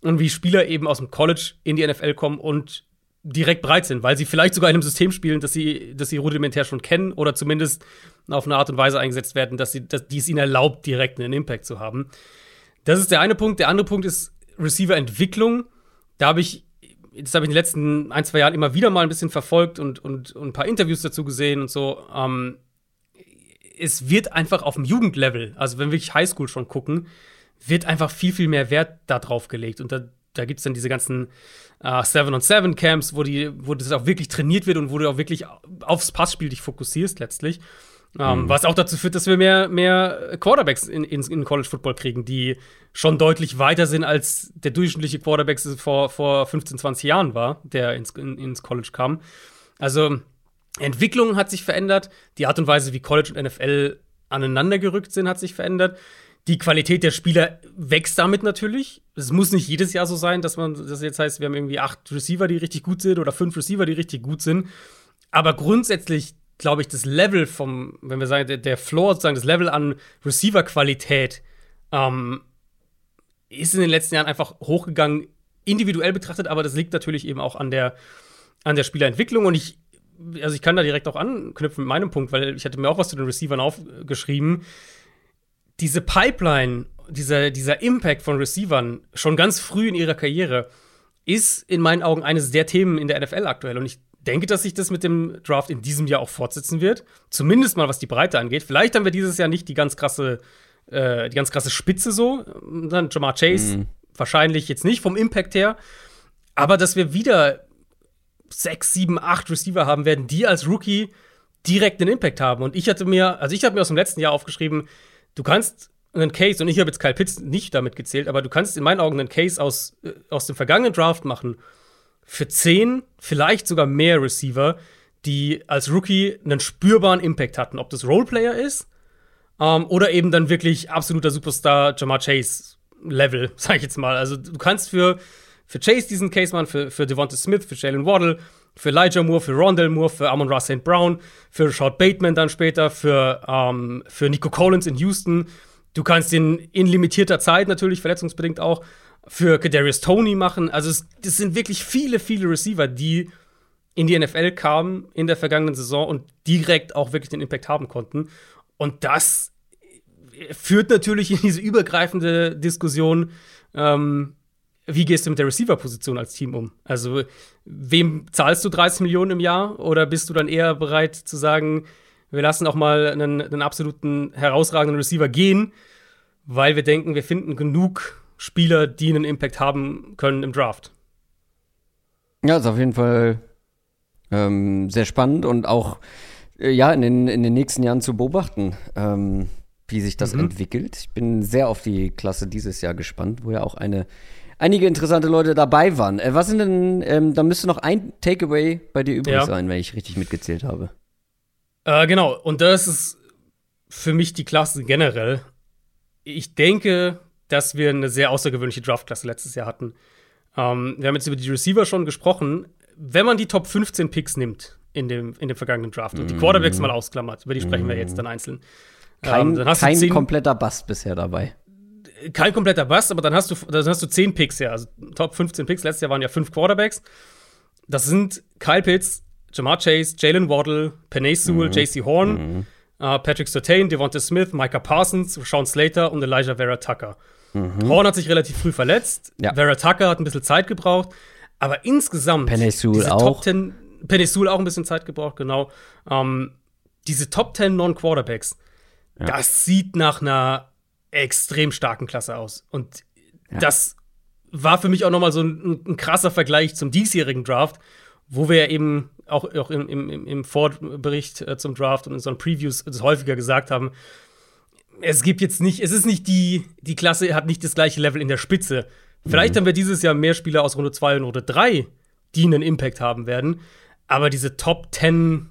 und wie Spieler eben aus dem College in die NFL kommen und direkt breit sind, weil sie vielleicht sogar in einem System spielen, das sie, das sie rudimentär schon kennen oder zumindest auf eine Art und Weise eingesetzt werden, dass, sie, dass die es ihnen erlaubt, direkt einen Impact zu haben. Das ist der eine Punkt. Der andere Punkt ist Receiver-Entwicklung. Da habe ich, das habe ich in den letzten ein, zwei Jahren immer wieder mal ein bisschen verfolgt und, und, und ein paar Interviews dazu gesehen und so. Ähm, es wird einfach auf dem Jugendlevel, also wenn wir wirklich Highschool schon gucken, wird einfach viel, viel mehr Wert darauf gelegt. Und da, da gibt es dann diese ganzen äh, Seven on Seven Camps, wo die, wo das auch wirklich trainiert wird und wo du auch wirklich aufs Passspiel dich fokussierst letztlich. Ähm, mhm. Was auch dazu führt, dass wir mehr, mehr Quarterbacks in, in, in, College Football kriegen, die schon deutlich weiter sind, als der durchschnittliche Quarterback vor, vor 15, 20 Jahren war, der ins, in, ins College kam. Also Entwicklung hat sich verändert, die Art und Weise, wie College und NFL aneinandergerückt sind, hat sich verändert. Die Qualität der Spieler wächst damit natürlich. Es muss nicht jedes Jahr so sein, dass man das jetzt heißt, wir haben irgendwie acht Receiver, die richtig gut sind oder fünf Receiver, die richtig gut sind. Aber grundsätzlich glaube ich, das Level vom, wenn wir sagen, der, der Floor, sozusagen das Level an Receiver-Qualität ähm, ist in den letzten Jahren einfach hochgegangen, individuell betrachtet, aber das liegt natürlich eben auch an der, an der Spielerentwicklung und ich, also ich kann da direkt auch anknüpfen mit meinem Punkt, weil ich hatte mir auch was zu den Receivern aufgeschrieben. Diese Pipeline, dieser, dieser Impact von Receivern schon ganz früh in ihrer Karriere ist in meinen Augen eines der Themen in der NFL aktuell und ich denke, dass sich das mit dem Draft in diesem Jahr auch fortsetzen wird. Zumindest mal, was die Breite angeht. Vielleicht haben wir dieses Jahr nicht die ganz krasse, äh, die ganz krasse Spitze so. Dann Jamar Chase mhm. wahrscheinlich jetzt nicht vom Impact her. Aber dass wir wieder sechs, sieben, acht Receiver haben werden, die als Rookie direkt einen Impact haben. Und ich hatte mir, also ich habe mir aus dem letzten Jahr aufgeschrieben, du kannst einen Case, und ich habe jetzt Kyle Pitts nicht damit gezählt, aber du kannst in meinen Augen einen Case aus, äh, aus dem vergangenen Draft machen für zehn, vielleicht sogar mehr Receiver, die als Rookie einen spürbaren Impact hatten. Ob das Roleplayer ist ähm, oder eben dann wirklich absoluter Superstar Jamar Chase Level, sag ich jetzt mal. Also du kannst für, für Chase diesen Case machen, für, für Devonta Smith, für Jalen Waddle, für Elijah Moore, für Rondell Moore, für Amon Ross St. Brown, für Rashad Bateman dann später, für, ähm, für Nico Collins in Houston. Du kannst ihn in limitierter Zeit natürlich, verletzungsbedingt auch, für Kadarius Tony machen. Also es, es sind wirklich viele, viele Receiver, die in die NFL kamen in der vergangenen Saison und direkt auch wirklich den Impact haben konnten. Und das führt natürlich in diese übergreifende Diskussion, ähm, wie gehst du mit der Receiver-Position als Team um? Also, wem zahlst du 30 Millionen im Jahr? Oder bist du dann eher bereit zu sagen, wir lassen auch mal einen, einen absoluten herausragenden Receiver gehen, weil wir denken, wir finden genug Spieler, die einen Impact haben können im Draft. Ja, ist auf jeden Fall ähm, sehr spannend und auch äh, ja in den, in den nächsten Jahren zu beobachten, ähm, wie sich das mhm. entwickelt. Ich bin sehr auf die Klasse dieses Jahr gespannt, wo ja auch eine einige interessante Leute dabei waren. Äh, was sind denn, ähm, da müsste noch ein Takeaway bei dir übrig ja. sein, wenn ich richtig mitgezählt habe. Äh, genau, und das ist für mich die Klasse generell. Ich denke, dass wir eine sehr außergewöhnliche Draftklasse letztes Jahr hatten. Ähm, wir haben jetzt über die Receiver schon gesprochen. Wenn man die Top 15 Picks nimmt in dem, in dem vergangenen Draft mm. und die Quarterbacks mhm. mal ausklammert, über die sprechen mm. wir jetzt dann einzeln. Kein, ähm, dann kein zehn, kompletter Bust bisher dabei. Kein kompletter Bust, aber dann hast du, dann hast du 10 Picks ja. Also Top 15 Picks. Letztes Jahr waren ja fünf Quarterbacks. Das sind Kyle Pitts, Jamar Chase, Jalen Waddle, Penay Sewell, mm. JC Horn, mm. uh, Patrick Sertain, Devonta Smith, Micah Parsons, Sean Slater und Elijah Vera Tucker. Mhm. Horn hat sich relativ früh verletzt. Ja. Vera Tucker hat ein bisschen Zeit gebraucht. Aber insgesamt, Penesul diese auch. Top 10, Penesul auch ein bisschen Zeit gebraucht, genau. Ähm, diese Top 10 Non-Quarterbacks, ja. das sieht nach einer extrem starken Klasse aus. Und ja. das war für mich auch noch mal so ein, ein, krasser Vergleich zum diesjährigen Draft, wo wir ja eben auch, auch im, im, im Vorbericht äh, zum Draft und in unseren Previews häufiger gesagt haben, es gibt jetzt nicht, es ist nicht die, die Klasse hat nicht das gleiche Level in der Spitze. Vielleicht mhm. haben wir dieses Jahr mehr Spieler aus Runde 2 und Runde 3, die einen Impact haben werden. Aber diese Top 10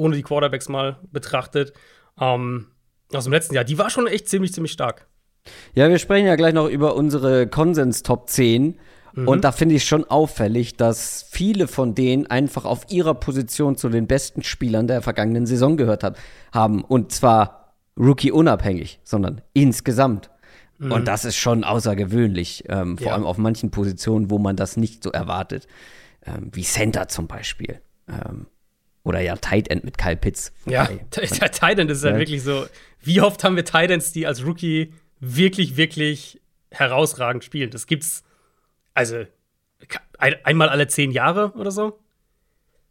ohne die Quarterbacks mal betrachtet, ähm, aus dem letzten Jahr, die war schon echt ziemlich, ziemlich stark. Ja, wir sprechen ja gleich noch über unsere Konsens-Top 10. Mhm. Und da finde ich schon auffällig, dass viele von denen einfach auf ihrer Position zu den besten Spielern der vergangenen Saison gehört hat, haben. Und zwar Rookie unabhängig, sondern insgesamt. Mhm. Und das ist schon außergewöhnlich, ähm, vor ja. allem auf manchen Positionen, wo man das nicht so erwartet. Ähm, wie Center zum Beispiel. Ähm, oder ja, Tight End mit Kyle Pitts. Ja, der Tight End ist ja wirklich so. Wie oft haben wir Tight Ends, die als Rookie wirklich, wirklich herausragend spielen? Das gibt's, also ein, einmal alle zehn Jahre oder so.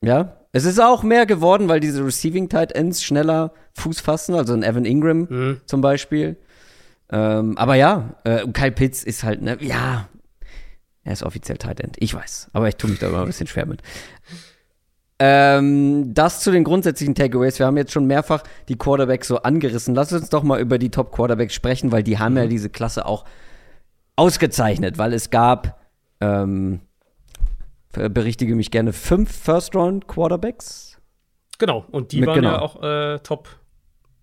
Ja, es ist auch mehr geworden, weil diese Receiving Tight Ends schneller Fuß fassen, also ein Evan Ingram mhm. zum Beispiel. Ähm, aber ja, äh, Kyle Pitts ist halt, ne, ja, er ist offiziell Tight End. Ich weiß, aber ich tue mich da immer ein bisschen schwer mit. Ähm, das zu den grundsätzlichen Takeaways. Wir haben jetzt schon mehrfach die Quarterbacks so angerissen. Lass uns doch mal über die Top Quarterbacks sprechen, weil die haben mhm. ja diese Klasse auch ausgezeichnet, weil es gab, ähm, berichtige mich gerne, fünf First-Round Quarterbacks. Genau, und die Mit, waren genau. ja auch äh, Top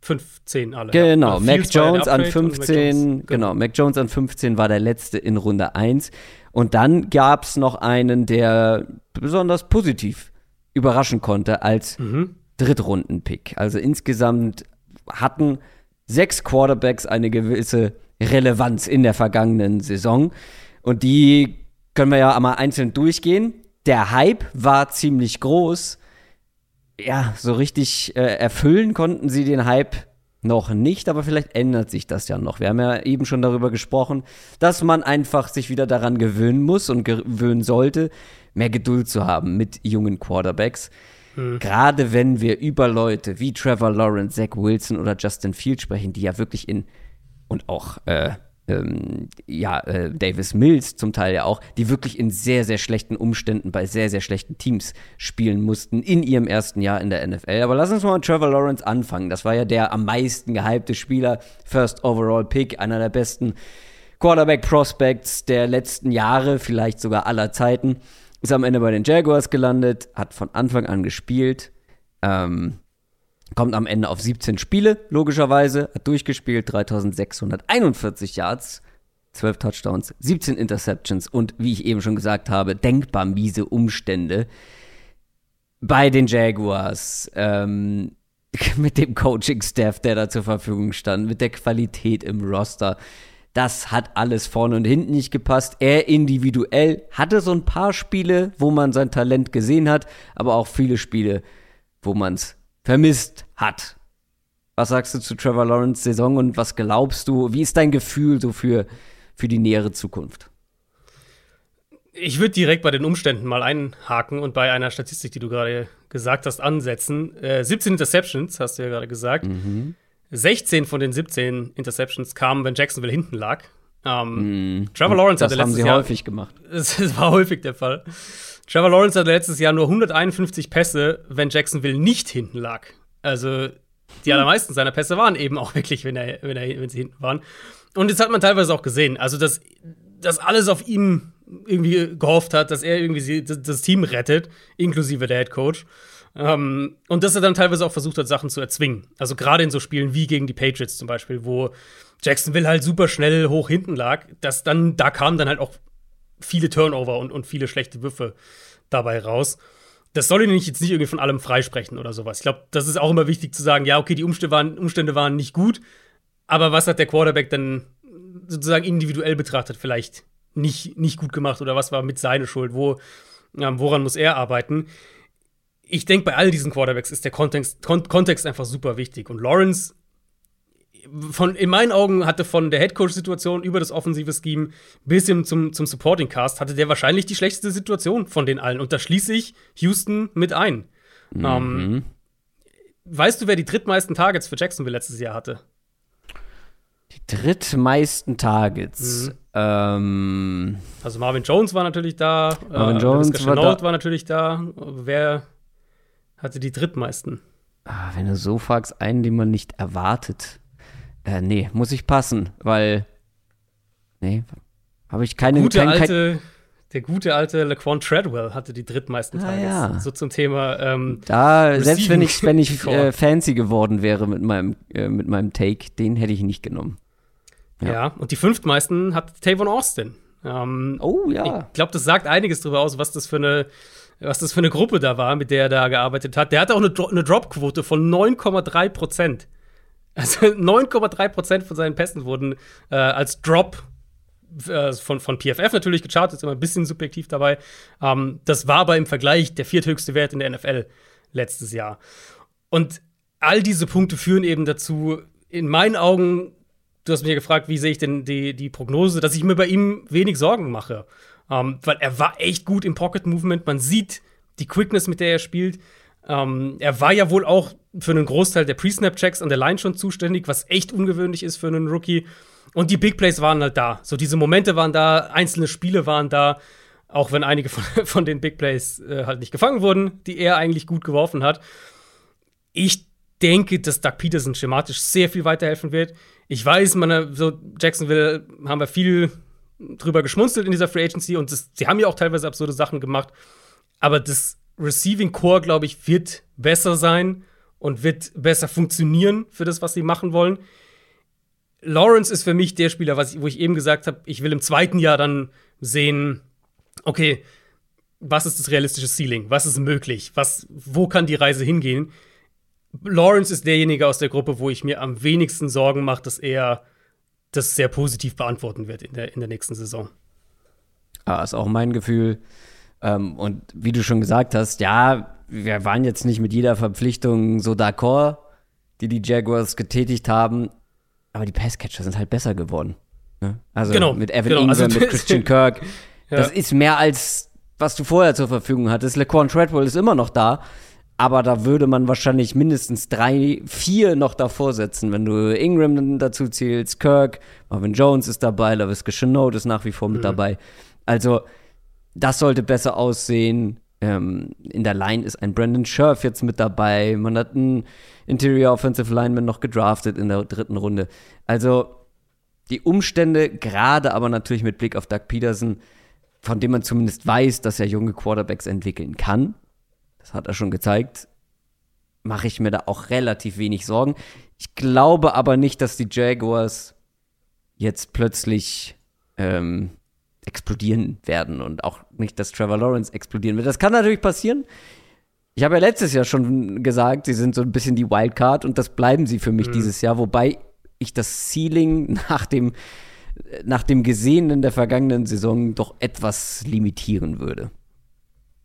15 alle. Genau, ja. Mac Jones an 15, Jones, genau. genau, Mac Jones an 15 war der letzte in Runde 1. Und dann gab es noch einen, der besonders positiv überraschen konnte als mhm. Drittrunden-Pick. Also insgesamt hatten sechs Quarterbacks eine gewisse Relevanz in der vergangenen Saison. Und die können wir ja einmal einzeln durchgehen. Der Hype war ziemlich groß. Ja, so richtig äh, erfüllen konnten sie den Hype noch nicht, aber vielleicht ändert sich das ja noch. Wir haben ja eben schon darüber gesprochen, dass man einfach sich wieder daran gewöhnen muss und gewöhnen sollte, mehr Geduld zu haben mit jungen Quarterbacks. Hm. Gerade wenn wir über Leute wie Trevor Lawrence, Zach Wilson oder Justin Field sprechen, die ja wirklich in und auch äh, ähm, ja, äh, Davis Mills zum Teil ja auch, die wirklich in sehr, sehr schlechten Umständen bei sehr, sehr schlechten Teams spielen mussten in ihrem ersten Jahr in der NFL. Aber lass uns mal mit Trevor Lawrence anfangen. Das war ja der am meisten gehypte Spieler, First Overall Pick, einer der besten Quarterback Prospects der letzten Jahre, vielleicht sogar aller Zeiten. Ist am Ende bei den Jaguars gelandet, hat von Anfang an gespielt. Ähm, kommt am Ende auf 17 Spiele, logischerweise, hat durchgespielt, 3641 Yards, 12 Touchdowns, 17 Interceptions und wie ich eben schon gesagt habe, denkbar miese Umstände bei den Jaguars. Ähm, mit dem Coaching-Staff, der da zur Verfügung stand, mit der Qualität im Roster. Das hat alles vorne und hinten nicht gepasst. Er individuell hatte so ein paar Spiele, wo man sein Talent gesehen hat, aber auch viele Spiele, wo man es vermisst hat. Was sagst du zu Trevor Lawrence Saison und was glaubst du? Wie ist dein Gefühl so für, für die nähere Zukunft? Ich würde direkt bei den Umständen mal einhaken und bei einer Statistik, die du gerade gesagt hast, ansetzen. Äh, 17 Interceptions, hast du ja gerade gesagt. Mhm. 16 von den 17 Interceptions kamen, wenn Jacksonville hinten lag. Ähm, mm. Trevor Lawrence das hatte letztes haben sie Jahr, häufig gemacht. Das war häufig der Fall. Trevor Lawrence hatte letztes Jahr nur 151 Pässe, wenn Jacksonville nicht hinten lag. Also die allermeisten seiner Pässe waren eben auch wirklich, wenn, er, wenn, er, wenn sie hinten waren. Und das hat man teilweise auch gesehen. Also, dass, dass alles auf ihm irgendwie gehofft hat, dass er irgendwie das, das Team rettet, inklusive der Head Coach. Ähm, und dass er dann teilweise auch versucht hat, Sachen zu erzwingen. Also gerade in so Spielen wie gegen die Patriots zum Beispiel, wo Jacksonville halt super schnell hoch hinten lag, dass dann, da kamen dann halt auch viele Turnover und, und viele schlechte Würfe dabei raus. Das soll ihn jetzt nicht irgendwie von allem freisprechen oder sowas. Ich glaube, das ist auch immer wichtig zu sagen, ja, okay, die Umstände waren, Umstände waren nicht gut, aber was hat der Quarterback dann sozusagen individuell betrachtet vielleicht nicht, nicht gut gemacht oder was war mit seiner Schuld? Wo, woran muss er arbeiten? Ich denke, bei all diesen Quarterbacks ist der Kontext, Kon Kontext einfach super wichtig. Und Lawrence von, in meinen Augen hatte von der Headcoach-Situation über das offensive Scheme bis hin zum, zum Supporting-Cast, hatte der wahrscheinlich die schlechteste Situation von den allen. Und da schließe ich Houston mit ein. Mhm. Ähm, weißt du, wer die drittmeisten Targets für Jacksonville letztes Jahr hatte? Die drittmeisten Targets. Mhm. Ähm, also Marvin Jones war natürlich da. Marvin äh, Jones war, da. war natürlich da. Wer hatte die drittmeisten? Ah, wenn du so fragst, einen, den man nicht erwartet. Äh, nee, muss ich passen, weil. Nee, habe ich keine. Gute kein, alte, der gute alte Laquan Treadwell hatte die drittmeisten Ah, Targets. ja. So zum Thema. Ähm, Da, selbst wenn ich, wenn ich äh, fancy geworden wäre mit meinem, äh, mit meinem Take, den hätte ich nicht genommen. ja. Ja. und die fünftmeisten hat Tavon Austin. Ähm, Oh ja. Ich glaube, das sagt einiges darüber aus, was das für eine, was das für eine Gruppe da war, mit der er da gearbeitet hat. Der hatte auch eine, Dro eine Drop-Quote von 9,3 Prozent. Also 9,3 Prozent von seinen Pässen wurden äh, als Drop äh, von, von PFF natürlich gechartet, ist immer ein bisschen subjektiv dabei. Ähm, das war aber im Vergleich der vierthöchste Wert in der NFL letztes Jahr. Und all diese Punkte führen eben dazu, in meinen Augen, du hast mich ja gefragt, wie sehe ich denn die, die Prognose, dass ich mir bei ihm wenig Sorgen mache. Ähm, weil er war echt gut im Pocket Movement. Man sieht die Quickness, mit der er spielt. Ähm, er war ja wohl auch für einen Großteil der Pre-Snap-Checks an der Line schon zuständig, was echt ungewöhnlich ist für einen Rookie. Und die Big Plays waren halt da. So diese Momente waren da, einzelne Spiele waren da, auch wenn einige von, von den Big Plays äh, halt nicht gefangen wurden, die er eigentlich gut geworfen hat. Ich denke, dass Doug Peterson schematisch sehr viel weiterhelfen wird. Ich weiß, man, äh, so Jacksonville haben wir viel drüber geschmunzelt in dieser Free Agency und das, sie haben ja auch teilweise absurde Sachen gemacht. Aber das Receiving Core, glaube ich, wird besser sein und wird besser funktionieren für das, was sie machen wollen. Lawrence ist für mich der Spieler, was wo ich eben gesagt habe, ich will im zweiten Jahr dann sehen, okay, was ist das realistische Ceiling? Was ist möglich? Was, wo kann die Reise hingehen? Lawrence ist derjenige aus der Gruppe, wo ich mir am wenigsten Sorgen mache, dass er das sehr positiv beantworten wird in der, in der nächsten Saison. Ah, ist auch mein Gefühl. Ähm, und wie du schon gesagt hast, ja, wir waren jetzt nicht mit jeder Verpflichtung so d'accord, die die Jaguars getätigt haben, aber die Passcatcher sind halt besser geworden. Ne? Also Genau, mit Evan genau. Ingram, Also mit Christian Kirk. Ja. Das ist mehr als was du vorher zur Verfügung hattest. Laquan Treadwell ist immer noch da, aber da würde man wahrscheinlich mindestens drei, vier noch davor setzen, wenn du Ingram dazu zählst, Kirk, Marvin Jones ist dabei, LaVisca Chenault ist nach wie vor mit dabei. Also das sollte besser aussehen. Ähm, in der Line ist ein Brandon Scherf jetzt mit dabei. Man hat einen Interior Offensive Lineman noch gedraftet in der dritten Runde. Also die Umstände, gerade aber natürlich mit Blick auf Doug Peterson, von dem man zumindest weiß, dass er junge Quarterbacks entwickeln kann, das hat er schon gezeigt, mache ich mir da auch relativ wenig Sorgen. Ich glaube aber nicht, dass die Jaguars jetzt plötzlich ähm, explodieren werden und auch nicht, dass Trevor Lawrence explodieren wird. Das kann natürlich passieren. Ich habe ja letztes Jahr schon gesagt, sie sind so ein bisschen die Wildcard und das bleiben sie für mich dieses Jahr, wobei ich das Ceiling nach dem, nach dem Gesehenen der vergangenen Saison doch etwas limitieren würde.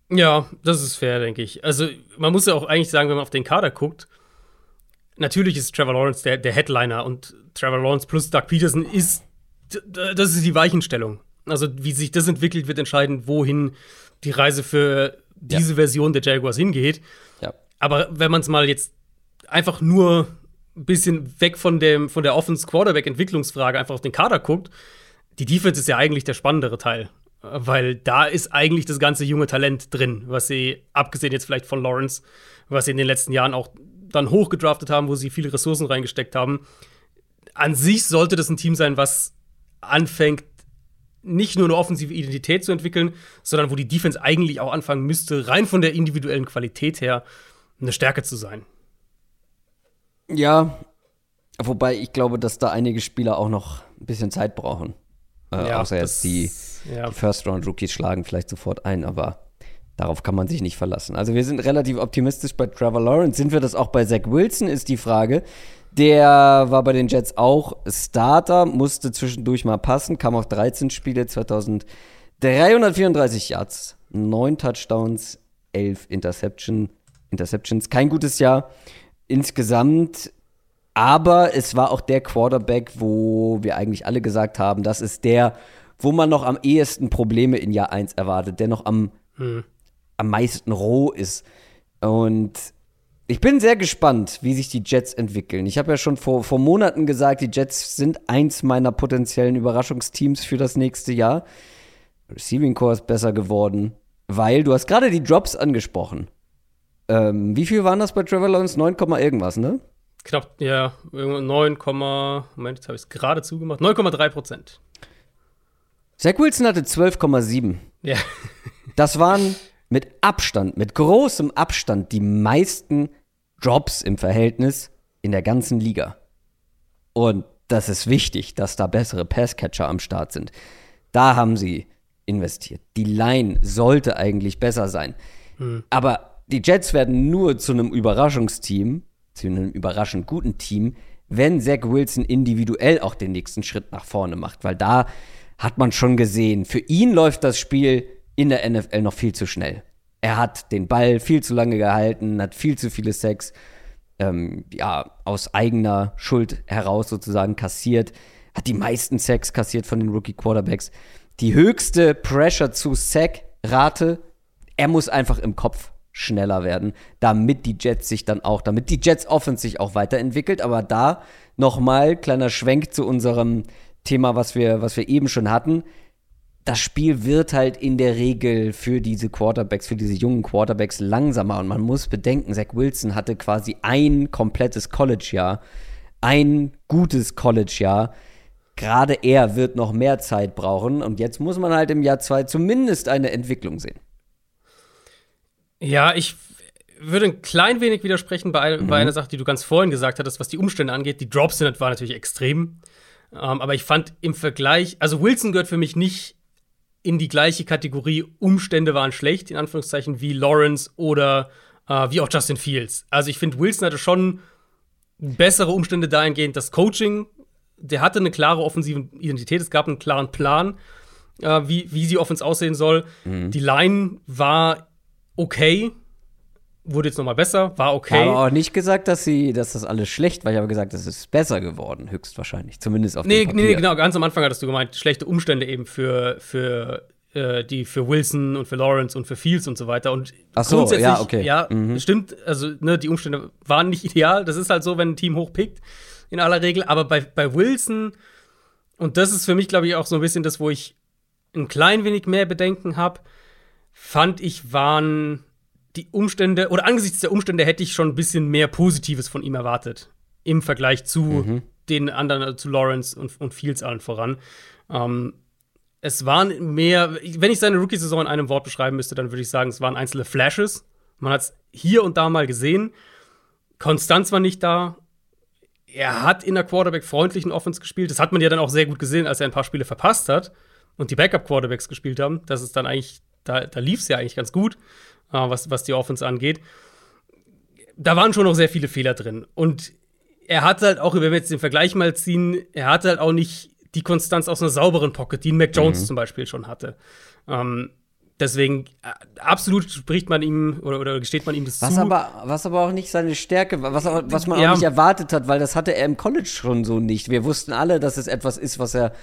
Ja, das ist fair, denke ich. Also, man muss ja auch eigentlich sagen, wenn man auf den Kader guckt, natürlich ist Trevor Lawrence der, der Headliner und Trevor Lawrence plus Doug Peterson ist, das ist die Weichenstellung. Also, wie sich das entwickelt, wird entscheiden, wohin die Reise für diese Version der Jaguars hingeht. Ja. Aber wenn man es mal jetzt einfach nur ein bisschen weg von, dem, von der Offense-Quarterback-Entwicklungsfrage einfach auf den Kader guckt, die Defense ist ja eigentlich der spannendere Teil. Weil da ist eigentlich das ganze junge Talent drin, was sie, abgesehen jetzt vielleicht von Lawrence, was sie in den letzten Jahren auch dann hochgedraftet haben, wo sie viele Ressourcen reingesteckt haben. An sich sollte das ein Team sein, was anfängt, nicht nur eine offensive Identität zu entwickeln, sondern wo die Defense eigentlich auch anfangen müsste, rein von der individuellen Qualität her, eine Stärke zu sein. Ja, wobei ich glaube, dass da einige Spieler auch noch ein bisschen Zeit brauchen. Äh, außer das- jetzt die, ja. die First-Round-Rookies schlagen vielleicht sofort ein, aber darauf kann man sich nicht verlassen. Also wir sind relativ optimistisch bei Trevor Lawrence. Sind wir das auch bei Zach Wilson, ist die Frage. Der war bei den Jets auch Starter, musste zwischendurch mal passen, kam auf 13 Spiele, 2334 Yards, 9 Touchdowns, 11 Interception, Interceptions. Kein gutes Jahr insgesamt, aber es war auch der Quarterback, wo wir eigentlich alle gesagt haben, das ist der, wo man noch am ehesten Probleme in Jahr 1 erwartet, der noch am, am meisten roh ist. Und ich bin sehr gespannt, wie sich die Jets entwickeln. Ich habe ja schon vor, vor Monaten gesagt, die Jets sind eins meiner potenziellen Überraschungsteams für das nächste Jahr. Receiving Core ist besser geworden, weil du hast gerade die Drops angesprochen. Ähm, wie viel waren das bei Trevor Lawrence? 9, Komma irgendwas, ne? Knapp, ja, irgendwo 9, Moment, jetzt habe ich es gerade zugemacht. 9,3 Prozent. Zach Wilson hatte 12,7. Ja. Das waren mit Abstand, mit großem Abstand die meisten Drops im Verhältnis in der ganzen Liga. Und das ist wichtig, dass da bessere Passcatcher am Start sind. Da haben sie investiert. Die Line sollte eigentlich besser sein. Hm. Aber die Jets werden nur zu einem Überraschungsteam, zu einem überraschend guten Team, wenn Zach Wilson individuell auch den nächsten Schritt nach vorne macht. Weil da hat man schon gesehen, für ihn läuft das Spiel in der NFL noch viel zu schnell. Er hat den Ball viel zu lange gehalten, hat viel zu viele Sex, ähm, ja, aus eigener Schuld heraus sozusagen kassiert, hat die meisten Sacks kassiert von den Rookie Quarterbacks. Die höchste Pressure zu Sack-Rate. Er muss einfach im Kopf schneller werden, damit die Jets sich dann auch, damit die Jets Offense sich auch weiterentwickelt. Aber da nochmal kleiner Schwenk zu unserem Thema, was wir, was wir eben schon hatten. Das Spiel wird halt in der Regel für diese Quarterbacks, für diese jungen Quarterbacks langsamer. Und man muss bedenken, Zach Wilson hatte quasi ein komplettes College-Jahr, ein gutes College-Jahr. Gerade er wird noch mehr Zeit brauchen. Und jetzt muss man halt im Jahr zwei zumindest eine Entwicklung sehen. Ja, ich würde ein klein wenig widersprechen bei, mhm. bei einer Sache, die du ganz vorhin gesagt hattest, was die Umstände angeht. Die Drops sind war natürlich extrem. Ähm, aber ich fand im Vergleich, also Wilson gehört für mich nicht in die gleiche Kategorie Umstände waren schlecht, in Anführungszeichen, wie Lawrence oder äh, wie auch Justin Fields. Also ich finde, Wilson hatte schon bessere Umstände dahingehend, das Coaching, der hatte eine klare offensive Identität, es gab einen klaren Plan, äh, wie, wie sie Offense aussehen soll. Mhm. Die Line war okay. Wurde jetzt nochmal besser, war okay. Ich habe auch nicht gesagt, dass sie, dass das alles schlecht war. Ich habe gesagt, es ist besser geworden, höchstwahrscheinlich. Zumindest auf nee, dem Papier. Nee, genau, ganz am Anfang hattest du gemeint, schlechte Umstände eben für, für äh, die für Wilson und für Lawrence und für Fields und so weiter. Und Ach so, grundsätzlich, ja, okay. Ja, mhm. stimmt, also ne, die Umstände waren nicht ideal. Das ist halt so, wenn ein Team hochpickt, in aller Regel. Aber bei, bei Wilson, und das ist für mich, glaube ich, auch so ein bisschen das, wo ich ein klein wenig mehr Bedenken habe fand ich, waren die Umstände, oder angesichts der Umstände hätte ich schon ein bisschen mehr Positives von ihm erwartet. Im Vergleich zu mhm. den anderen, also zu Lawrence und, und Fields allen voran. Ähm, es waren mehr, wenn ich seine Rookie-Saison in einem Wort beschreiben müsste, dann würde ich sagen, es waren einzelne Flashes. Man hat es hier und da mal gesehen. Konstanz war nicht da. Er hat in der Quarterback-freundlichen Offense gespielt. Das hat man ja dann auch sehr gut gesehen, als er ein paar Spiele verpasst hat und die Backup-Quarterbacks gespielt haben. Das ist dann eigentlich da, da lief es ja eigentlich ganz gut, was, was die Offense angeht. Da waren schon noch sehr viele Fehler drin. Und er hatte halt auch, wenn wir jetzt den Vergleich mal ziehen, er hatte halt auch nicht die Konstanz aus einer sauberen Pocket, die ein Mac Jones mhm. zum Beispiel schon hatte. Ähm, deswegen äh, absolut spricht man ihm oder, oder gesteht man ihm das was zu. Aber, was aber auch nicht seine Stärke, was, was man ja. auch nicht erwartet hat, weil das hatte er im College schon so nicht. Wir wussten alle, dass es etwas ist, was er,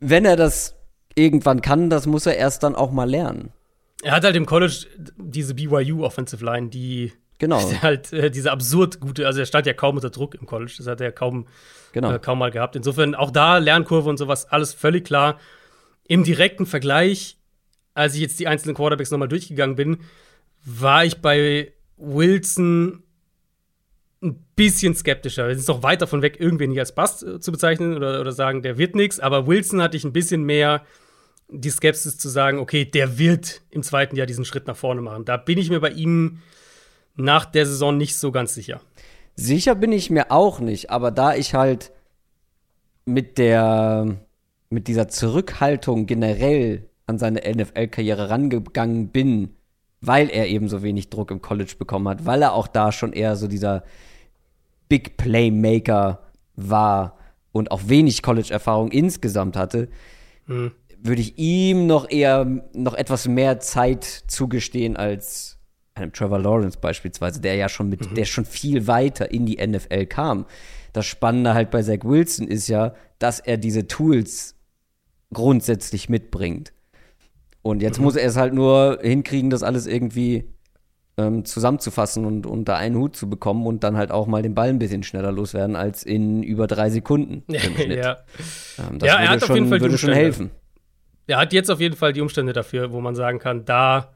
wenn er das irgendwann kann, das muss er erst dann auch mal lernen. Er hat halt im College diese BYU Offensive Line, die genau. halt äh, diese absurd gute, also er stand ja kaum unter Druck im College, das hat er kaum, genau. äh, kaum mal gehabt. Insofern auch da Lernkurve und sowas, alles völlig klar. Im direkten Vergleich, als ich jetzt die einzelnen Quarterbacks nochmal durchgegangen bin, war ich bei Wilson ein bisschen skeptischer. Wir sind noch weit davon weg, irgendwen nicht als Bast äh, zu bezeichnen oder, oder sagen, der wird nichts. Aber Wilson hatte ich ein bisschen mehr die Skepsis zu sagen, okay, der wird im zweiten Jahr diesen Schritt nach vorne machen. Da bin ich mir bei ihm nach der Saison nicht so ganz sicher. Sicher bin ich mir auch nicht, aber da ich halt mit der mit dieser Zurückhaltung generell an seine NFL-Karriere rangegangen bin, weil er eben so wenig Druck im College bekommen hat, weil er auch da schon eher so dieser Big Playmaker war und auch wenig College-Erfahrung insgesamt hatte, hm würde ich ihm noch eher noch etwas mehr Zeit zugestehen als einem Trevor Lawrence beispielsweise, der ja schon mit, mhm. der schon viel weiter in die NFL kam. Das Spannende halt bei Zach Wilson ist ja, dass er diese Tools grundsätzlich mitbringt. Und jetzt mhm. muss er es halt nur hinkriegen, das alles irgendwie ähm, zusammenzufassen und unter einen Hut zu bekommen und dann halt auch mal den Ball ein bisschen schneller loswerden als in über drei Sekunden im Schnitt. ja. Ähm, das ja, er hat schon, auf jeden Fall würde schon helfen er hat jetzt auf jeden Fall die Umstände dafür, wo man sagen kann, da,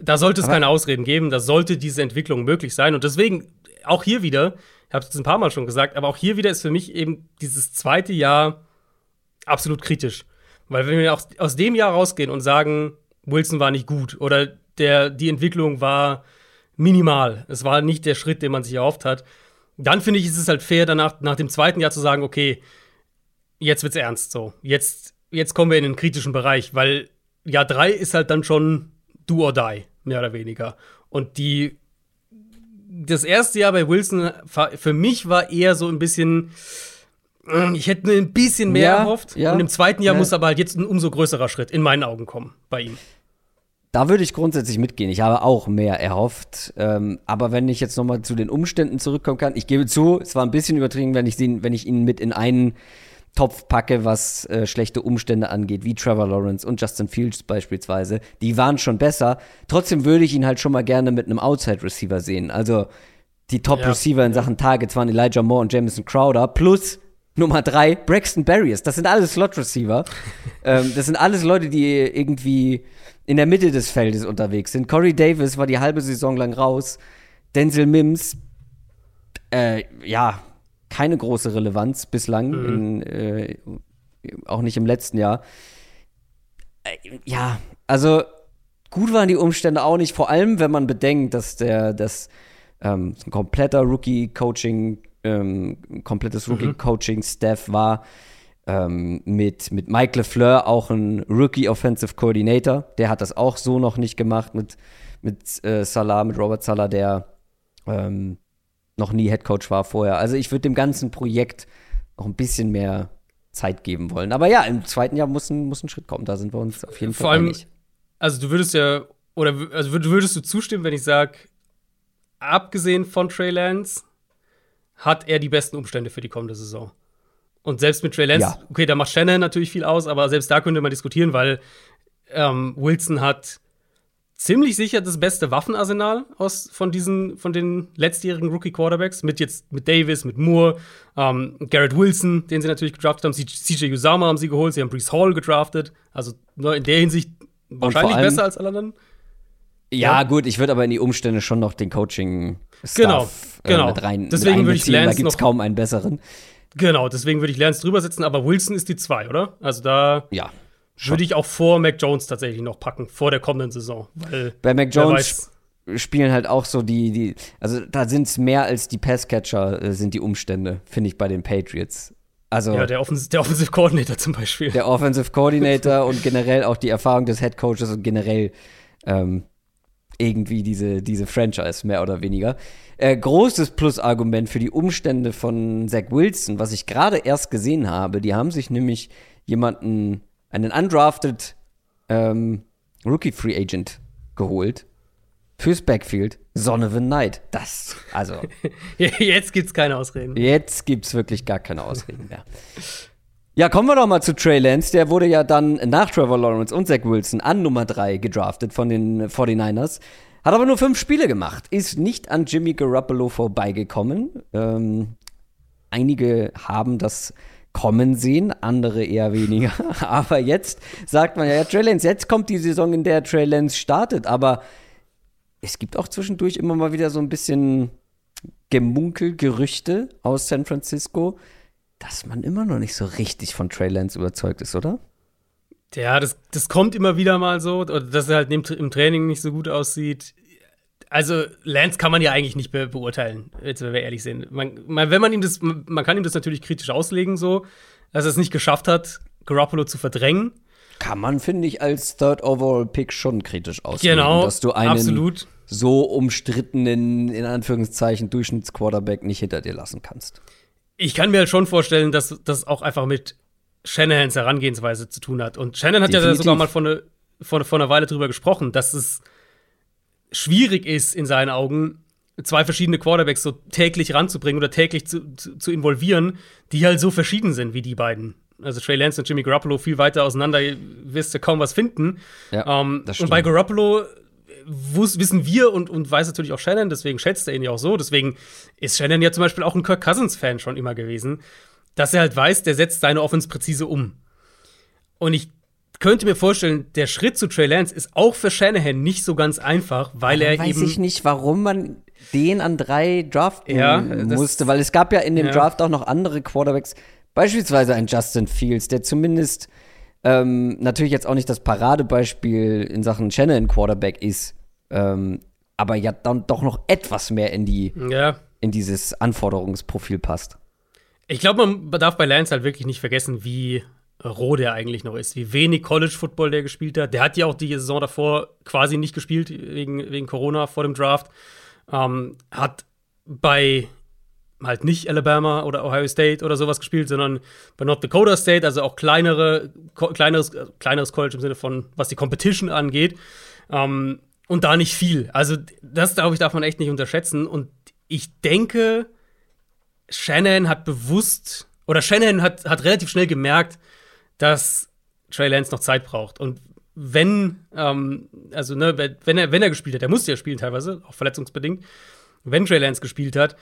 da sollte es Aber keine Ausreden geben, da sollte diese Entwicklung möglich sein. Und deswegen, auch hier wieder, ich habe es ein paar Mal schon gesagt, aber auch hier wieder ist für mich eben dieses zweite Jahr absolut kritisch. Weil wenn wir aus dem Jahr rausgehen und sagen, Wilson war nicht gut oder der, die Entwicklung war minimal, es war nicht der Schritt, den man sich erhofft hat, dann finde ich, ist es halt fair, danach nach dem zweiten Jahr zu sagen, okay, jetzt wird's ernst so. Jetzt, jetzt kommen wir in den kritischen Bereich, weil Jahr drei ist halt dann schon do or die, mehr oder weniger. Und die das erste Jahr bei Wilson für mich war eher so ein bisschen hm, ich hätte mir ein bisschen mehr Ja, erhofft. ja. Und im zweiten Jahr Ja. muss aber halt jetzt ein umso größerer Schritt in meinen Augen kommen bei ihm. Da würde ich grundsätzlich mitgehen. Ich habe auch mehr erhofft. Ähm, aber wenn ich jetzt noch mal zu den Umständen zurückkommen kann, ich gebe zu, es war ein bisschen übertrieben, wenn ich, sie, wenn ich ihn mit in einen Topf packe, was äh, schlechte Umstände angeht, wie Trevor Lawrence und Justin Fields beispielsweise. Die waren schon besser. Trotzdem würde ich ihn halt schon mal gerne mit einem Outside-Receiver sehen. Also die Top-Receiver in Sachen Targets waren Elijah Moore und Jamison Crowder plus Nummer drei, Braxton Berrios. Das sind alles Slot-Receiver. ähm, das sind alles Leute, die irgendwie in der Mitte des Feldes unterwegs sind. Corey Davis war die halbe Saison lang raus. Denzel Mims, äh, ja, keine große Relevanz bislang, in, äh, auch nicht im letzten Jahr. Äh, ja, also gut waren die Umstände auch nicht, vor allem wenn man bedenkt, dass der, das ähm, ein kompletter Rookie-Coaching, ähm, ein komplettes Rookie-Coaching-Staff war. Ähm, mit, mit Mike LeFleur auch ein Rookie Offensive Coordinator. Der hat das auch so noch nicht gemacht mit, mit äh, Salah, mit Robert Salah, der ähm, noch nie Head Coach war vorher. Also ich würde dem ganzen Projekt noch ein bisschen mehr Zeit geben wollen. Aber ja, im zweiten Jahr muss ein, muss ein Schritt kommen. Da sind wir uns auf jeden Vor Fall allem, einig. also du würdest ja, oder also würd- würdest du zustimmen, wenn ich sage, abgesehen von Trey Lance, hat er die besten Umstände für die kommende Saison. Und selbst mit Trey Lance, Ja. okay, da macht Shannon natürlich viel aus, aber selbst da könnte man diskutieren, weil ähm, Wilson hat ziemlich sicher das beste Waffenarsenal aus von diesen von den letztjährigen Rookie Quarterbacks mit jetzt mit Davis, mit Moore, ähm, Garrett Wilson, den sie natürlich gedraftet haben, CJ Usama haben sie geholt, sie haben Brees Hall gedraftet, also ne, in der Hinsicht wahrscheinlich allem- besser als alle anderen. Ja, Ja. gut, ich würde aber in die Umstände schon noch den coaching Genau, äh, genau. mit rein Deswegen mit würde ich einbeziehen. Da Lance gibt es noch- kaum einen besseren. Genau, deswegen würde ich Lance drüber setzen, aber Wilson ist die zwei, oder? Also da Ja. Würde ich auch vor Mac Jones tatsächlich noch packen, vor der kommenden Saison, weil Bei Mac Jones weiß. spielen halt auch so die, die also da sind es mehr als die Passcatcher, äh, sind die Umstände, finde ich, bei den Patriots. Also ja, der, Offens der Offensive Coordinator zum Beispiel. der Offensive Coordinator und generell auch die Erfahrung des Head Coaches und generell ähm, irgendwie diese, diese Franchise, mehr oder weniger. Äh, großes Plusargument für die Umstände von Zach Wilson, was ich gerade erst gesehen habe, die haben sich nämlich jemanden, einen undrafted ähm, Rookie Free Agent geholt fürs Backfield, Donovan Knight. Das, also Jetzt gibt's keine Ausreden. Jetzt gibt's wirklich gar keine Ausreden mehr. Ja, kommen wir doch mal zu Trey Lance. Der wurde ja dann nach Trevor Lawrence und Zach Wilson an Nummer 3 gedraftet von den 49ers. Hat aber nur fünf Spiele gemacht. Ist nicht an Jimmy Garoppolo vorbeigekommen. Ähm, einige haben das kommen sehen, andere eher weniger. Aber jetzt sagt man ja, ja, Trey Lance, jetzt kommt die Saison, in der Trey Lance startet. Aber es gibt auch zwischendurch immer mal wieder so ein bisschen Gemunkel, Gerüchte aus San Francisco, dass man immer noch nicht so richtig von Trey Lance überzeugt ist, oder? Ja, das, das kommt immer wieder mal so, dass er halt im Training nicht so gut aussieht. Also, Lance kann man ja eigentlich nicht be beurteilen, jetzt, wenn wir ehrlich sind. Man, man, wenn man ihm das, man kann ihm das natürlich kritisch auslegen, so, dass er es nicht geschafft hat, Garoppolo zu verdrängen. Kann man, finde ich, als Third Overall Pick schon kritisch auslegen, Genau, dass du einen absolut. so umstrittenen, in Anführungszeichen, Durchschnittsquarterback nicht hinter dir lassen kannst. Ich kann mir halt schon vorstellen, dass das auch einfach mit Shanahans Herangehensweise zu tun hat. Und Shannon hat ja Definitiv. sogar mal vor, ne, vor, vor einer Weile drüber gesprochen, dass es schwierig ist, in seinen Augen, zwei verschiedene Quarterbacks so täglich ranzubringen oder täglich zu, zu, zu involvieren, die halt so verschieden sind wie die beiden. Also Trey Lance und Jimmy Garoppolo viel weiter auseinander, wirst du kaum was finden. Ja, Ähm, und bei Garoppolo wus- wissen wir und, und weiß natürlich auch Shannon, deswegen schätzt er ihn ja auch so. Deswegen ist Shannon ja zum Beispiel auch ein Kirk Cousins-Fan schon immer gewesen, dass er halt weiß, der setzt seine Offense präzise um. Und ich könnte mir vorstellen, der Schritt zu Trey Lance ist auch für Shanahan nicht so ganz einfach, weil er Weiß eben. ich nicht, warum man den an drei draften Ja, musste, weil es gab ja in dem Ja. Draft auch noch andere Quarterbacks, beispielsweise ein Justin Fields, der zumindest ähm, natürlich jetzt auch nicht das Paradebeispiel in Sachen Shannon Quarterback ist, ähm, aber ja dann doch noch etwas mehr in die ja. in dieses Anforderungsprofil passt. Ich glaube, man darf bei Lance halt wirklich nicht vergessen, wie roh der eigentlich noch ist, wie wenig College Football der gespielt hat. Der hat ja auch die Saison davor quasi nicht gespielt wegen, wegen Corona vor dem Draft. Ähm, hat bei halt nicht Alabama oder Ohio State oder sowas gespielt, sondern bei North Dakota State, also auch kleinere, kleineres, kleineres College im Sinne von, was die Competition angeht. Ähm, und da nicht viel. Also, das, glaube ich, darf man echt nicht unterschätzen. Und ich denke, Shannon hat bewusst, oder Shannon hat, hat relativ schnell gemerkt, dass Trey Lance noch Zeit braucht. Und wenn, ähm, also, ne, wenn er, wenn er gespielt hat, er musste ja spielen teilweise, auch verletzungsbedingt, wenn Trey Lance gespielt hat,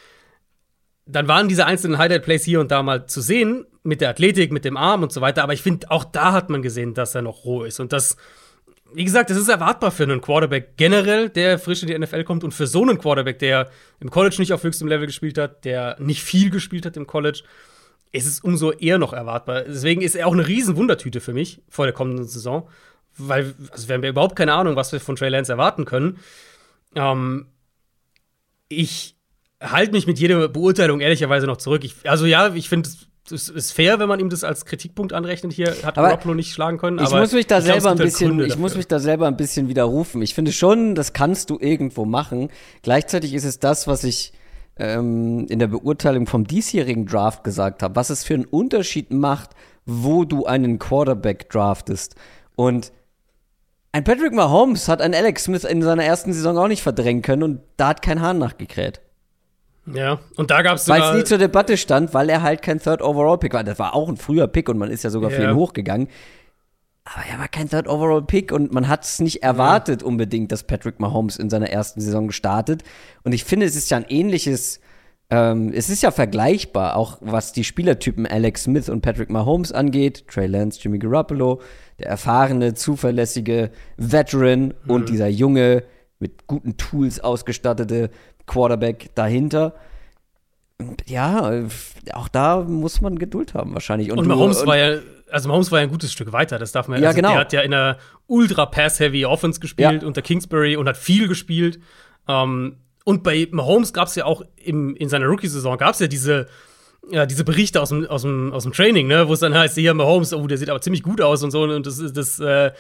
dann waren diese einzelnen Highlight-Plays hier und da mal zu sehen, mit der Athletik, mit dem Arm und so weiter. Aber ich finde, auch da hat man gesehen, dass er noch roh ist. Und das, wie gesagt, das ist erwartbar für einen Quarterback generell, der frisch in die NFL kommt. Und für so einen Quarterback, der im College nicht auf höchstem Level gespielt hat, der nicht viel gespielt hat im College, ist es umso eher noch erwartbar. Deswegen ist er auch eine riesen Wundertüte für mich vor der kommenden Saison. Weil, also wir haben ja überhaupt keine Ahnung, was wir von Trey Lance erwarten können. Ähm, ich halte mich mit jeder Beurteilung ehrlicherweise noch zurück. Ich, also ja, ich finde es ist fair, wenn man ihm das als Kritikpunkt anrechnet. Hier hat Garoppolo nicht schlagen können. ich muss mich da ich selber glaub, ein bisschen, ich muss mich da selber ein bisschen widerrufen. Ich finde schon, das kannst du irgendwo machen. Gleichzeitig ist es das, was ich ähm, in der Beurteilung vom diesjährigen Draft gesagt habe, was es für einen Unterschied macht, wo du einen Quarterback draftest. Und ein Patrick Mahomes hat einen Alex Smith in seiner ersten Saison auch nicht verdrängen können und da hat kein Hahn nachgekräht. Ja, und da gab es Weil es nie zur Debatte stand, weil er halt kein Third Overall Pick war. Das war auch ein früher Pick und man ist ja sogar ja. für ihn hochgegangen. Aber er war kein Third Overall Pick und man hat es nicht erwartet ja. unbedingt, dass Patrick Mahomes in seiner ersten Saison startet. Und ich finde, es ist ja ein ähnliches, ähm, es ist ja vergleichbar, auch was die Spielertypen Alex Smith und Patrick Mahomes angeht. Trey Lance, Jimmy Garoppolo, der erfahrene, zuverlässige Veteran mhm. und dieser junge, mit guten Tools ausgestattete Quarterback dahinter. Ja, auch da muss man Geduld haben wahrscheinlich. Und, und Mahomes war ja, also Mahomes war ja ein gutes Stück weiter, das darf man ja. Also genau. Der hat ja in einer ultra Pass-Heavy Offense gespielt ja. unter Kingsbury und hat viel gespielt. Ähm, und bei Mahomes gab es ja auch im, in seiner Rookie-Saison gab es ja diese ja, diese Berichte aus dem, aus dem, aus dem Training, ne, wo es dann heißt, hier Mahomes, oh, der sieht aber ziemlich gut aus und so, und das ist das, äh,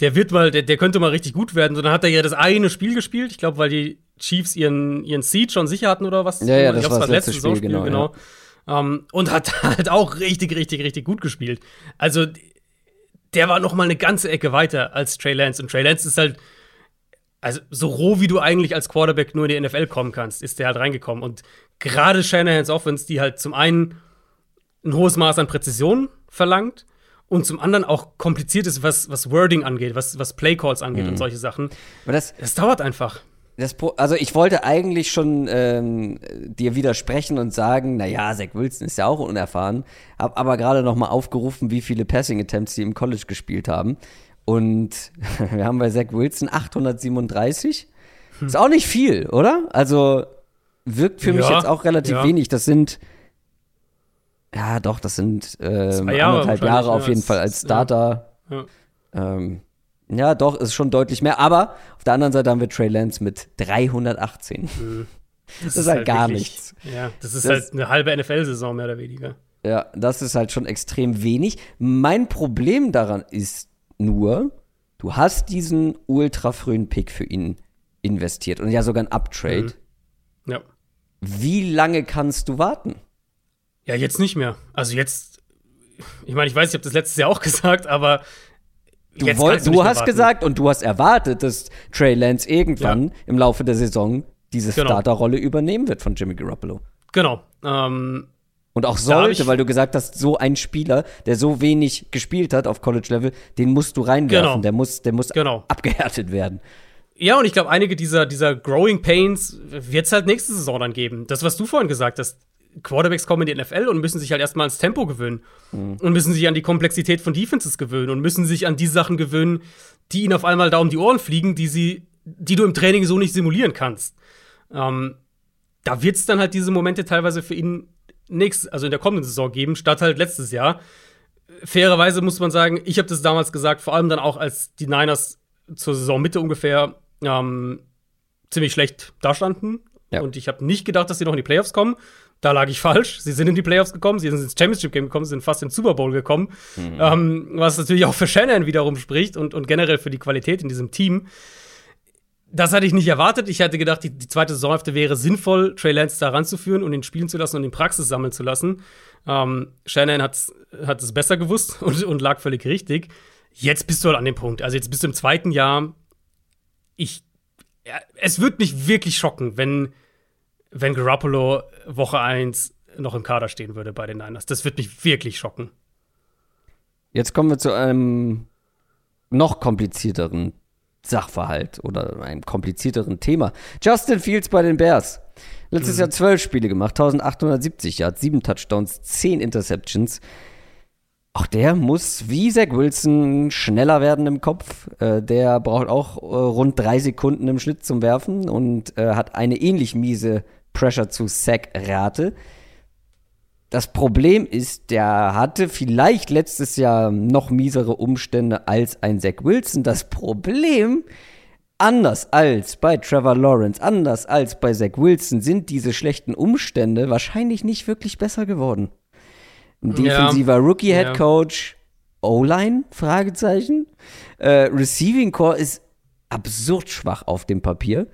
der wird mal, der, der könnte mal richtig gut werden. Und dann hat er ja das eine Spiel gespielt, ich glaube, weil die Chiefs ihren, ihren Seed schon sicher hatten oder was. Ja, ja, das, glaub, war das, letzte Spiel, Spiel genau. genau. Ja. Um, ähm, und hat halt auch richtig, richtig, richtig gut gespielt. Also, der war noch mal eine ganze Ecke weiter als Trey Lance. Und Trey Lance ist halt, also so roh wie du eigentlich als Quarterback nur in die NFL kommen kannst, ist der halt reingekommen. Und gerade Shanahans Offense, die halt zum einen ein hohes Maß an Präzision verlangt und zum anderen auch kompliziert ist, was, was Wording angeht, was, was Playcalls angeht mhm. und solche Sachen. Aber das, das dauert einfach. Das, also ich wollte eigentlich schon ähm, dir widersprechen und sagen, naja, Zach Wilson ist ja auch unerfahren, hab aber gerade noch mal aufgerufen, wie viele Passing Attempts sie im College gespielt haben. Und wir haben bei Zach Wilson 837. Hm. Ist auch nicht viel, oder? Also wirkt für ja, mich jetzt auch relativ ja. wenig. Das sind ja doch, das sind äh, Jahre anderthalb Jahre auf jeden Fall als Starter. Ja. Ähm, ja, doch, ist schon deutlich mehr. Aber auf der anderen Seite haben wir Trey Lance mit 318. Mhm. Das, das, ist halt, halt gar wirklich, nichts. Ja, das ist das, halt eine halbe NFL-Saison mehr oder weniger. Ja, das ist halt schon extrem wenig. Mein Problem daran ist nur, du hast diesen ultra frühen Pick für ihn investiert und ja sogar ein Uptrade. Mhm. Ja. Wie lange kannst du warten? Ja, jetzt nicht mehr. Also jetzt, ich meine, ich weiß, ich habe das letztes Jahr auch gesagt, aber Du, wollt, du, hast warten. gesagt und du hast erwartet, dass Trey Lance irgendwann ja. im Laufe der Saison diese genau. Starterrolle übernehmen wird von Jimmy Garoppolo. Genau. Ähm, und auch sollte, weil du gesagt hast, so ein Spieler, der so wenig gespielt hat auf College-Level, den musst du reinwerfen. Genau. Der muss, der muss genau. abgehärtet werden. Ja, und ich glaube, einige dieser, dieser Growing Pains wird es halt nächste Saison dann geben. Das, was du vorhin gesagt hast, Quarterbacks kommen in die NFL und müssen sich halt erstmal ans Tempo gewöhnen. Mhm. Und müssen sich an die Komplexität von Defenses gewöhnen und müssen sich an die Sachen gewöhnen, die ihnen auf einmal da um die Ohren fliegen, die sie, die du im Training so nicht simulieren kannst. Ähm, da wird es dann halt diese Momente teilweise für ihn nächst, also in der kommenden Saison geben, statt halt letztes Jahr. fairerweise muss man sagen, ich habe das damals gesagt, vor allem dann auch, als die Niners zur Saisonmitte ungefähr ähm, ziemlich schlecht dastanden. Ja. Und ich habe nicht gedacht, dass sie noch in die Playoffs kommen. Da lag ich falsch. Sie sind in die Playoffs gekommen, sie sind ins Championship Game gekommen, sie sind fast in den Super Bowl gekommen. Mhm. Ähm, was natürlich auch für Shannon wiederum spricht und, und generell für die Qualität in diesem Team. Das hatte ich nicht erwartet. Ich hatte gedacht, die, die zweite Saisonhälfte wäre sinnvoll, Trey Lance da ranzuführen und ihn spielen zu lassen und ihn Praxis sammeln zu lassen. Ähm, Shannon hat es besser gewusst und, und lag völlig richtig. Jetzt bist du halt an dem Punkt. Also jetzt bist du im zweiten Jahr. Ich, ja, es wird mich wirklich schocken, wenn, wenn Garoppolo Woche 1 noch im Kader stehen würde bei den Niners. Das wird mich wirklich schocken. Jetzt kommen wir zu einem noch komplizierteren Sachverhalt oder einem komplizierteren Thema. Justin Fields bei den Bears. Letztes mhm. Jahr zwölf Spiele gemacht, 1870 Yards, sieben Touchdowns, zehn Interceptions. Auch der muss wie Zach Wilson schneller werden im Kopf. Äh, der braucht auch äh, rund drei Sekunden im Schnitt zum Werfen und äh, hat eine ähnlich miese Pressure zu Sack-Rate. Das Problem ist, der hatte vielleicht letztes Jahr noch miesere Umstände als ein Zach Wilson. Das Problem, anders als bei Trevor Lawrence, anders als bei Zach Wilson, sind diese schlechten Umstände wahrscheinlich nicht wirklich besser geworden. Ein defensiver ja. Rookie-Head Coach, ja. O-Line? Fragezeichen. Äh, Receiving Core ist absurd schwach auf dem Papier.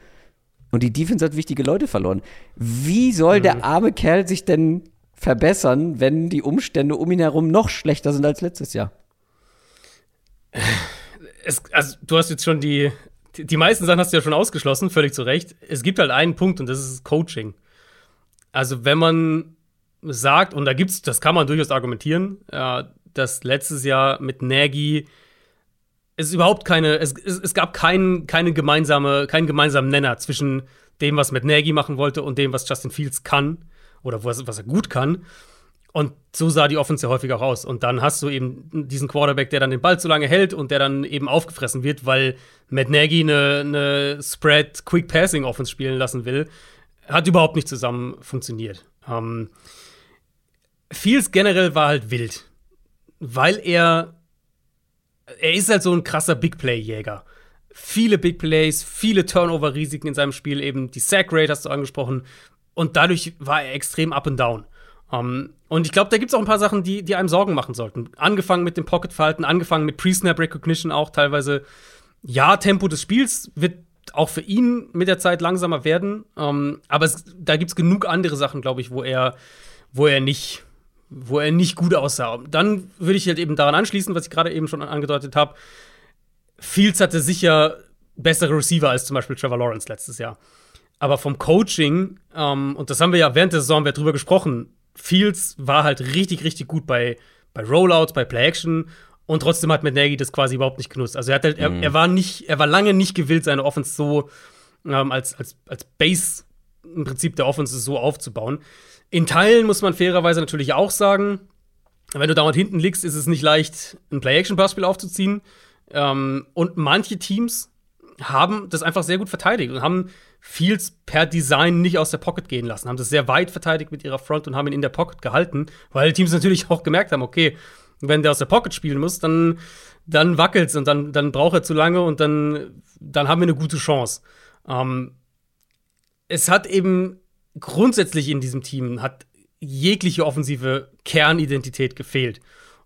Und die Defense hat wichtige Leute verloren. Wie soll mhm. der arme Kerl sich denn verbessern, wenn die Umstände um ihn herum noch schlechter sind als letztes Jahr? Es, also, du hast jetzt schon die, die, die meisten Sachen hast du ja schon ausgeschlossen, völlig zu Recht. Es gibt halt einen Punkt und das ist Coaching. Also, wenn man sagt, und da gibt's, das kann man durchaus argumentieren, äh, dass letztes Jahr mit Nagy es überhaupt keine, es, es, es gab keinen keine gemeinsame, keinen gemeinsamen Nenner zwischen dem, was mit Nagy machen wollte und dem, was Justin Fields kann oder was, was er gut kann. Und so sah die Offense ja häufig auch aus. Und dann hast du eben diesen Quarterback, der dann den Ball zu lange hält und der dann eben aufgefressen wird, weil Matt Nagy eine, eine Spread Quick Passing Offense spielen lassen will. Hat überhaupt nicht zusammen funktioniert. Ähm, Fields generell war halt wild, weil er er ist halt so ein krasser Big Play Jäger. Viele Big Plays, viele Turnover Risiken in seinem Spiel eben die Sack Rate hast du angesprochen und dadurch war er extrem up and down. Um, ähm, und ich glaube, da gibt es auch ein paar Sachen, die, die einem Sorgen machen sollten. Angefangen mit dem Pocket-Verhalten, angefangen mit Pre-Snap-Recognition auch teilweise. Ja, Tempo des Spiels wird auch für ihn mit der Zeit langsamer werden. Um, ähm, aber es, da gibt es genug andere Sachen, glaube ich, wo er, wo er nicht, wo er nicht gut aussah. Dann würde ich halt eben daran anschließen, was ich gerade eben schon angedeutet habe. Fields hatte sicher bessere Receiver als zum Beispiel Trevor Lawrence letztes Jahr. Aber vom Coaching, ähm, und das haben wir ja während der Saison wir drüber gesprochen, Fields war halt richtig, richtig gut bei, bei Rollouts, bei Play-Action und trotzdem hat Matt Nagy das quasi überhaupt nicht genutzt. Also er, halt, mhm. er, er, war nicht, er war lange nicht gewillt, seine Offense so ähm, als, als, als Base im Prinzip der Offense so aufzubauen. In Teilen muss man fairerweise natürlich auch sagen, wenn du dauernd hinten liegst, ist es nicht leicht, ein Play-Action-Passspiel aufzuziehen. Ähm, und manche Teams haben das einfach sehr gut verteidigt und haben Fields per Design nicht aus der Pocket gehen lassen, haben das sehr weit verteidigt mit ihrer Front und haben ihn in der Pocket gehalten, weil Teams natürlich auch gemerkt haben, okay, wenn der aus der Pocket spielen muss, dann, dann wackelt's und dann, dann braucht er zu lange und dann, dann haben wir eine gute Chance. Ähm, es hat eben grundsätzlich in diesem Team hat jegliche offensive Kernidentität gefehlt.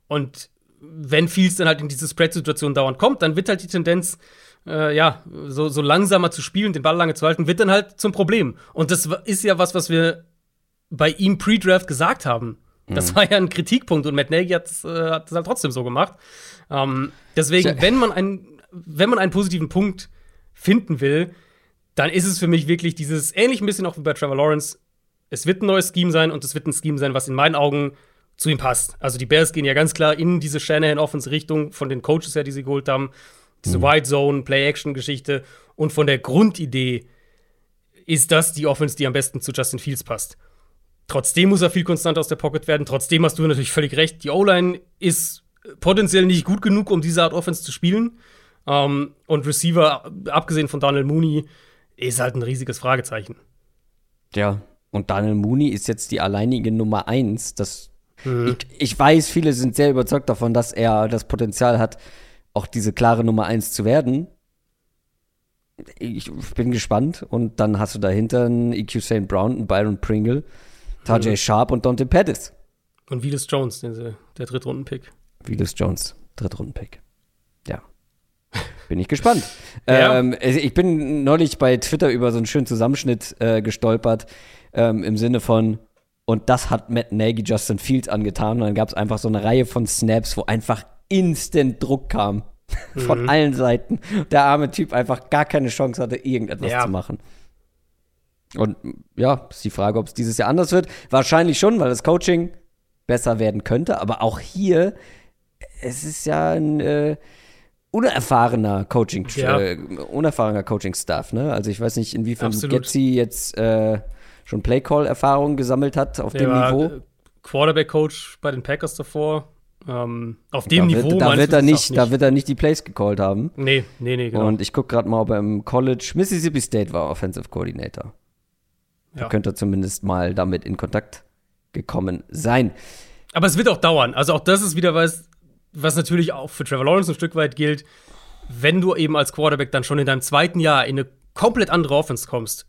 Und wenn Fields dann halt in diese Spread-Situation dauernd kommt, dann wird halt die Tendenz, äh, ja, so, so langsamer zu spielen, den Ball lange zu halten, wird dann halt zum Problem. Und das ist ja was, was wir bei ihm pre-Draft gesagt haben. Das mhm. war ja ein Kritikpunkt und Matt Nagy hat es äh, halt trotzdem so gemacht. Ähm, deswegen, wenn man, ein, wenn man einen positiven Punkt finden will, dann ist es für mich wirklich dieses, ähnlich ein bisschen auch wie bei Trevor Lawrence, es wird ein neues Scheme sein und es wird ein Scheme sein, was in meinen Augen zu ihm passt. Also die Bears gehen ja ganz klar in diese Shanahan-Offense-Richtung von den Coaches her, die sie geholt haben. Diese mhm. Wide Zone, Play-Action-Geschichte und von der Grundidee ist das die Offense, die am besten zu Justin Fields passt. Trotzdem muss er viel konstanter aus der Pocket werden. Trotzdem hast du natürlich völlig recht. Die O-Line ist potenziell nicht gut genug, um diese Art Offense zu spielen. Um, und Receiver, abgesehen von Daniel Mooney, ist halt ein riesiges Fragezeichen. Ja, und Daniel Mooney ist jetzt die alleinige Nummer eins. Das Mhm. Ich, ich, weiß, viele sind sehr überzeugt davon, dass er das Potenzial hat, auch diese klare Nummer 1 zu werden. Ich bin gespannt. Und dann hast du dahinter einen EQ St. Brown, einen Byron Pringle, Tajay mhm. Sharp und Dante Pettis. Und Vilas Jones, der, der Drittrunden-Pick. Vilas Jones, Drittrunden-Pick. Bin ich gespannt. ja. ähm, ich bin neulich bei Twitter über so einen schönen Zusammenschnitt äh, gestolpert, ähm, im Sinne von, und das hat Matt Nagy Justin Fields angetan. Und dann gab es einfach so eine Reihe von Snaps, wo einfach instant Druck kam. von mhm. allen Seiten. Der arme Typ einfach gar keine Chance hatte, irgendetwas ja. zu machen. Und ja, ist die Frage, ob es dieses Jahr anders wird. Wahrscheinlich schon, weil das Coaching besser werden könnte. Aber auch hier, es ist ja ein äh, unerfahrener Coaching, ja. äh, unerfahrener Coaching-Staff. Ne? Also ich weiß nicht, inwiefern Getzi jetzt äh, schon Play-Call-Erfahrung gesammelt hat auf Der dem Niveau. Quarterback-Coach bei den Packers davor. Ähm, auf dem da Niveau wird, da wird er nicht, nicht, da wird er nicht die Plays gecallt haben. Nee, nee, nee, genau. Und ich gucke gerade mal, ob er im College Mississippi State war Offensive Coordinator. Da ja. könnte er zumindest mal damit in Kontakt gekommen sein. Aber es wird auch dauern. Also auch das ist wieder was, was natürlich auch für Trevor Lawrence ein Stück weit gilt. Wenn du eben als Quarterback dann schon in deinem zweiten Jahr in eine komplett andere Offense kommst,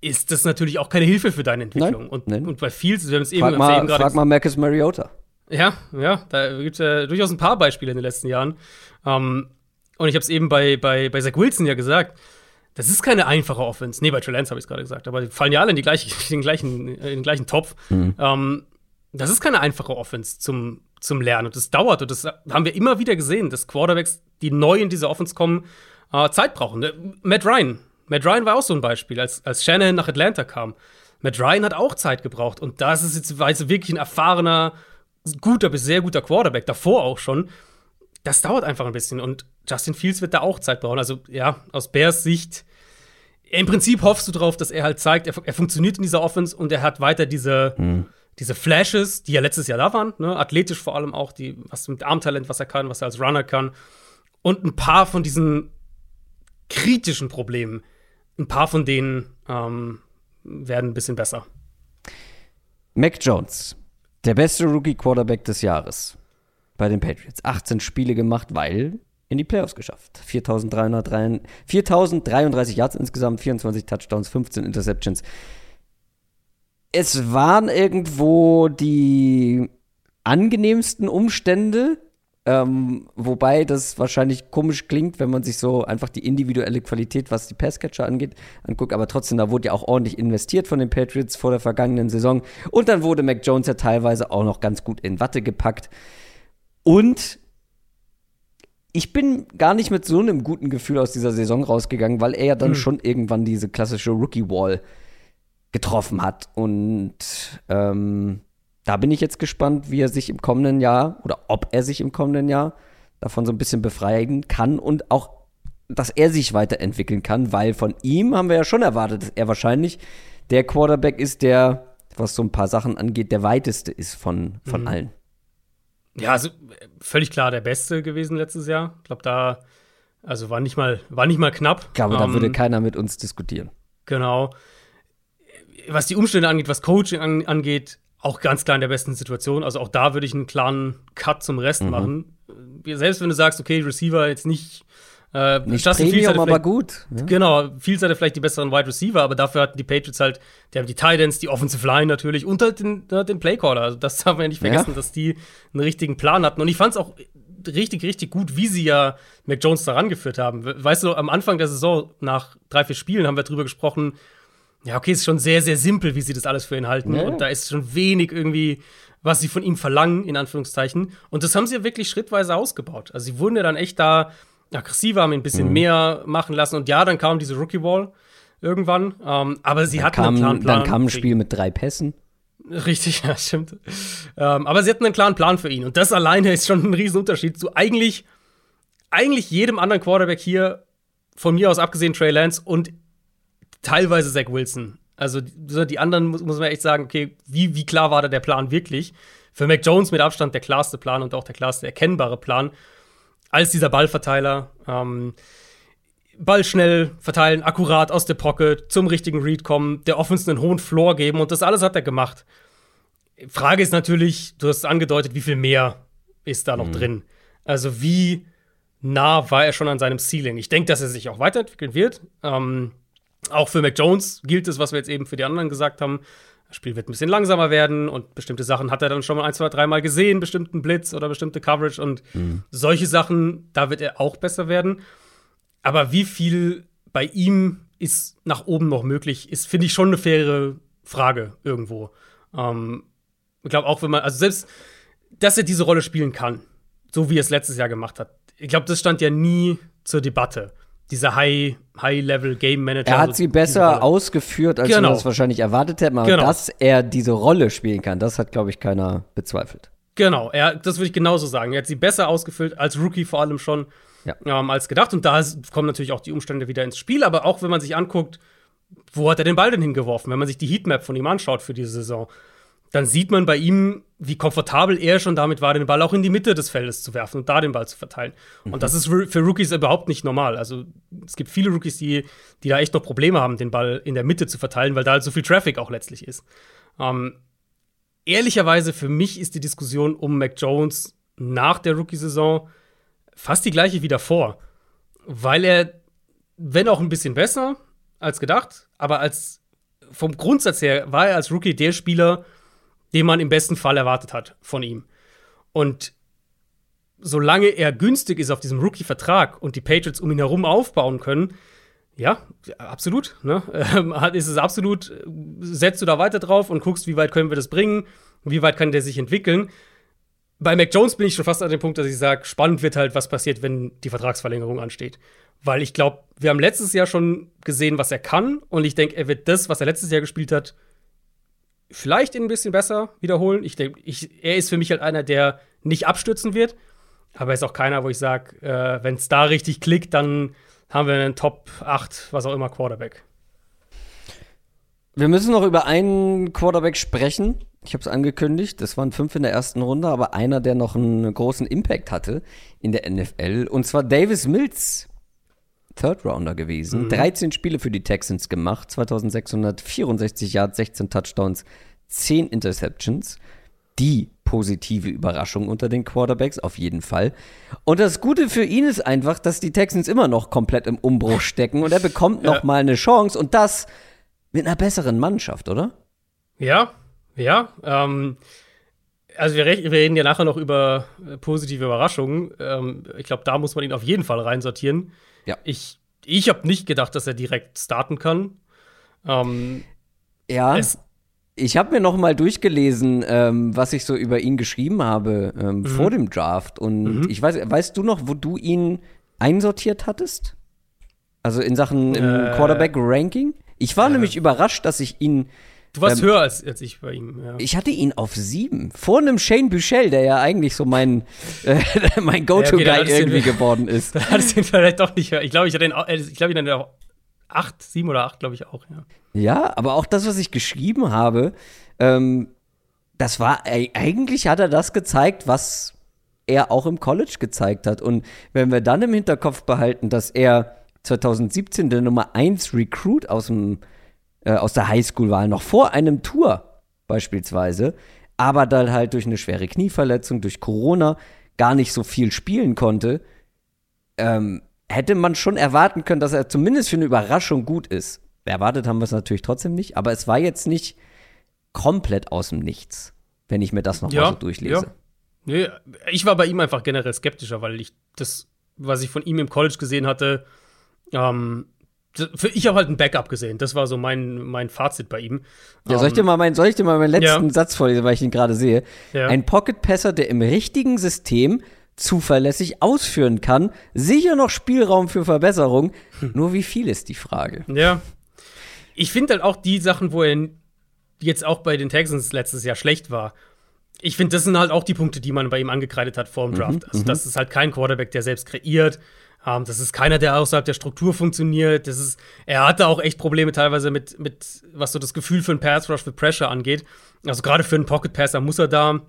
ist das natürlich auch keine Hilfe für deine Entwicklung. Nein, und, nein. und bei Fields, wir haben es eben, mal, eben Frag mal Marcus Mariota. Ja, ja, da gibt es ja durchaus ein paar Beispiele in den letzten Jahren. Ähm, und ich habe es eben bei, bei, bei Zach Wilson ja gesagt. Das ist keine einfache Offense. Nee, bei Trey Lance habe ich es gerade gesagt. Aber die fallen ja alle in, die gleiche, in, den, gleichen, in den gleichen Topf. Mhm. Ähm, das ist keine einfache Offense zum, zum Lernen. Und das dauert. Und das haben wir immer wieder gesehen, dass Quarterbacks, die neu in diese Offense kommen, äh, Zeit brauchen. Äh, Matt Ryan. Matt Ryan war auch so ein Beispiel, als, als Shannon nach Atlanta kam. Matt Ryan hat auch Zeit gebraucht. Und das ist jetzt also wirklich ein erfahrener, guter bis sehr guter Quarterback, davor auch schon. Das dauert einfach ein bisschen. Und Justin Fields wird da auch Zeit brauchen. Also, ja, aus Bears Sicht, im Prinzip hoffst du darauf, dass er halt zeigt, er, er, funktioniert in dieser Offense und er hat weiter diese, mhm. Diese Flashes, die ja letztes Jahr da waren, ne? athletisch vor allem auch, die, was mit Armtalent, was er kann, was er als Runner kann. Und ein paar von diesen kritischen Problemen, ein paar von denen ähm, werden ein bisschen besser. Mac Jones der beste Rookie-Quarterback des Jahres bei den Patriots. 18 Spiele gemacht, weil in die Playoffs geschafft. 4033 Yards insgesamt, 24 Touchdowns, 15 Interceptions. Es waren irgendwo die angenehmsten Umstände, ähm, wobei das wahrscheinlich komisch klingt, wenn man sich so einfach die individuelle Qualität, was die Passcatcher angeht, anguckt. Aber trotzdem, da wurde ja auch ordentlich investiert von den Patriots vor der vergangenen Saison. Und dann wurde Mac Jones ja teilweise auch noch ganz gut in Watte gepackt. Und ich bin gar nicht mit so einem guten Gefühl aus dieser Saison rausgegangen, weil er ja dann hm. schon irgendwann diese klassische Rookie-Wall getroffen hat. Und ähm, da bin ich jetzt gespannt, wie er sich im kommenden Jahr oder ob er sich im kommenden Jahr davon so ein bisschen befreien kann und auch, dass er sich weiterentwickeln kann, weil von ihm haben wir ja schon erwartet, dass er wahrscheinlich der Quarterback ist, der, was so ein paar Sachen angeht, der weiteste ist von, von mhm. allen. Ja, also völlig klar der Beste gewesen letztes Jahr. Ich glaube, da, also war nicht mal, war nicht mal knapp. Ich glaube, um, da würde ähm, keiner mit uns diskutieren. Genau. Was die Umstände angeht, was Coaching an, angeht, auch ganz klar in der besten Situation. Also auch da würde ich einen klaren Cut zum Rest mhm. machen. Selbst wenn du sagst, okay, Receiver jetzt nicht äh, nicht Justin Premium, aber gut. Ja. Genau, Fields hatte vielleicht die besseren Wide Receiver, aber dafür hatten die Patriots halt, die haben die Titans, die Offensive Line natürlich und halt den, den Playcaller. Also das haben wir ja nicht vergessen, ja. dass die einen richtigen Plan hatten. Und ich fand es auch richtig, richtig gut, wie sie ja Mac Jones da rangeführt haben. Weißt du, am Anfang der Saison, nach drei, vier Spielen, haben wir drüber gesprochen, ja, okay, es ist schon sehr, sehr simpel, wie sie das alles für ihn halten. Ja. Und da ist schon wenig irgendwie, was sie von ihm verlangen, in Anführungszeichen. Und das haben sie ja wirklich schrittweise ausgebaut. Also sie wurden ja dann echt da aggressiver, haben ihn ein bisschen mhm. mehr machen lassen. Und ja, dann kam diese Rookie-Wall irgendwann. Ähm, aber sie dann hatten kam, einen klaren Plan. Dann kam ein Spiel mit drei Pässen. Richtig, ja, stimmt. Ähm, aber sie hatten einen klaren Plan für ihn. Und das alleine ist schon ein Riesenunterschied zu eigentlich, eigentlich jedem anderen Quarterback hier, von mir aus abgesehen Trey Lance und teilweise Zach Wilson. Also die anderen muss, muss man echt sagen, okay, wie, wie klar war da der Plan wirklich? Für Mac Jones mit Abstand der klarste Plan und auch der klarste erkennbare Plan als dieser Ballverteiler. Ähm, Ball schnell verteilen, akkurat aus der Pocket, zum richtigen Read kommen, der Offense einen hohen Floor geben und das alles hat er gemacht. Frage ist natürlich, du hast angedeutet, wie viel mehr ist da noch mhm. drin? Also wie nah war er schon an seinem Ceiling? Ich denke, dass er sich auch weiterentwickeln wird. Ähm, auch für Mac Jones gilt es, was wir jetzt eben für die anderen gesagt haben. Das Spiel wird ein bisschen langsamer werden und bestimmte Sachen hat er dann schon mal ein, zwei, dreimal gesehen, bestimmten Blitz oder bestimmte Coverage und mhm. solche Sachen, da wird er auch besser werden. Aber wie viel bei ihm ist nach oben noch möglich, ist, finde ich, schon eine faire Frage irgendwo. Ähm, ich glaube auch, wenn man, also selbst, dass er diese Rolle spielen kann, so wie er es letztes Jahr gemacht hat, ich glaube, das stand ja nie zur Debatte. Dieser High, High-Level Game Manager. Er hat sie besser ausgeführt, als genau. wir das wahrscheinlich erwartet hätten. Aber genau. dass er diese Rolle spielen kann, das hat, glaube ich, keiner bezweifelt. Genau, er, das würde ich genauso sagen. Er hat sie besser ausgefüllt, als Rookie vor allem schon, ja. ähm, als gedacht. Und da kommen natürlich auch die Umstände wieder ins Spiel. Aber auch wenn man sich anguckt, wo hat er den Ball denn hingeworfen? Wenn man sich die Heatmap von ihm anschaut für diese Saison, dann sieht man bei ihm, wie komfortabel er schon damit war, den Ball auch in die Mitte des Feldes zu werfen und da den Ball zu verteilen. Mhm. Und das ist für Rookies überhaupt nicht normal. Also es gibt viele Rookies, die, die da echt noch Probleme haben, den Ball in der Mitte zu verteilen, weil da halt so viel Traffic auch letztlich ist. Ähm, ehrlicherweise, für mich ist die Diskussion um Mac Jones nach der Rookie-Saison fast die gleiche wie davor. Weil er, wenn auch ein bisschen besser als gedacht, aber als vom Grundsatz her war er als Rookie der Spieler, den man im besten Fall erwartet hat von ihm. Und solange er günstig ist auf diesem Rookie-Vertrag und die Patriots um ihn herum aufbauen können, ja, absolut. Ne? ist es absolut, setzt du da weiter drauf und guckst, wie weit können wir das bringen, wie weit kann der sich entwickeln. Bei Mac Jones bin ich schon fast an dem Punkt, dass ich sage, spannend wird halt, was passiert, wenn die Vertragsverlängerung ansteht. Weil ich glaube, wir haben letztes Jahr schon gesehen, was er kann. Und ich denke, er wird das, was er letztes Jahr gespielt hat, vielleicht ein bisschen besser wiederholen. Ich denke, er ist für mich halt einer, der nicht abstürzen wird. Aber er ist auch keiner, wo ich sage, äh, wenn es da richtig klickt, dann haben wir einen Top 8, was auch immer, Quarterback. Wir müssen noch über einen Quarterback sprechen. Ich habe es angekündigt, das waren fünf in der ersten Runde, aber einer, der noch einen großen Impact hatte in der NFL, und zwar Davis Mills, Third Rounder gewesen. Mhm. 13 Spiele für die Texans gemacht, 2664 Yards, 16 Touchdowns, 10 Interceptions. Die positive Überraschung unter den Quarterbacks, auf jeden Fall. Und das Gute für ihn ist einfach, dass die Texans immer noch komplett im Umbruch stecken und er bekommt ja. noch mal eine Chance und das mit einer besseren Mannschaft, oder? Ja, ja. Ähm, also wir, wir, reden ja nachher noch über äh, positive Überraschungen. Ähm, ich glaube, da muss man ihn auf jeden Fall reinsortieren. Ja. Ich, ich habe nicht gedacht, dass er direkt starten kann. Ähm, ja. ich habe mir noch mal durchgelesen, ähm, was ich so über ihn geschrieben habe ähm, mhm. vor dem Draft. Und mhm. ich weiß, weißt du noch, wo du ihn einsortiert hattest? Also in Sachen äh, Quarterback-Ranking? Ich war äh, nämlich überrascht, dass ich ihn Du warst ähm, höher als, als ich bei ihm. Ja. Ich hatte ihn auf sieben. Vor einem Shane Buchel, der ja eigentlich so mein, äh, mein Go-To-Guy ja, okay, irgendwie den, geworden ist. Da hattest du ihn vielleicht doch nicht höher. Ich glaube, ich hatte ihn, äh, ich glaube, ich hatte ihn auch acht, sieben oder acht, glaube ich auch, ja. Ja, aber auch das, was ich geschrieben habe, ähm, das war, eigentlich hat er das gezeigt, was er auch im College gezeigt hat. Und wenn wir dann im Hinterkopf behalten, dass er 2017 der Nummer 1 Recruit aus dem äh, aus der Highschool-Wahl, noch vor einem Tour beispielsweise, aber dann halt durch eine schwere Knieverletzung, durch Corona gar nicht so viel spielen konnte, ähm, hätte man schon erwarten können, dass er zumindest für eine Überraschung gut ist. Erwartet haben wir es natürlich trotzdem nicht, aber es war jetzt nicht komplett aus dem Nichts, wenn ich mir das noch ja, mal so durchlese. Ja. Nee, ich war bei ihm einfach generell skeptischer, weil ich das, was ich von ihm im College gesehen hatte, ähm, ich habe halt ein Backup gesehen. Das war so mein, mein Fazit bei ihm. Ja, soll ich dir mal, mein, soll ich dir mal meinen letzten ja. Satz vorlesen, weil ich ihn gerade sehe? Ja. Ein Pocket-Passer, der im richtigen System zuverlässig ausführen kann. Sicher noch Spielraum für Verbesserung. Hm. Nur wie viel ist die Frage? Ja. Ich finde halt auch die Sachen, wo er jetzt auch bei den Texans letztes Jahr schlecht war. Ich finde, das sind halt auch die Punkte, die man bei ihm angekreidet hat vor dem mhm, Draft. Mhm, also, das ist halt kein Quarterback, der selbst kreiert. Das ist keiner, der außerhalb der Struktur funktioniert. Das ist, er hatte auch echt Probleme teilweise mit, mit was so das Gefühl für einen Pass Rush, für Pressure angeht. Also gerade für einen Pocket Passer muss er da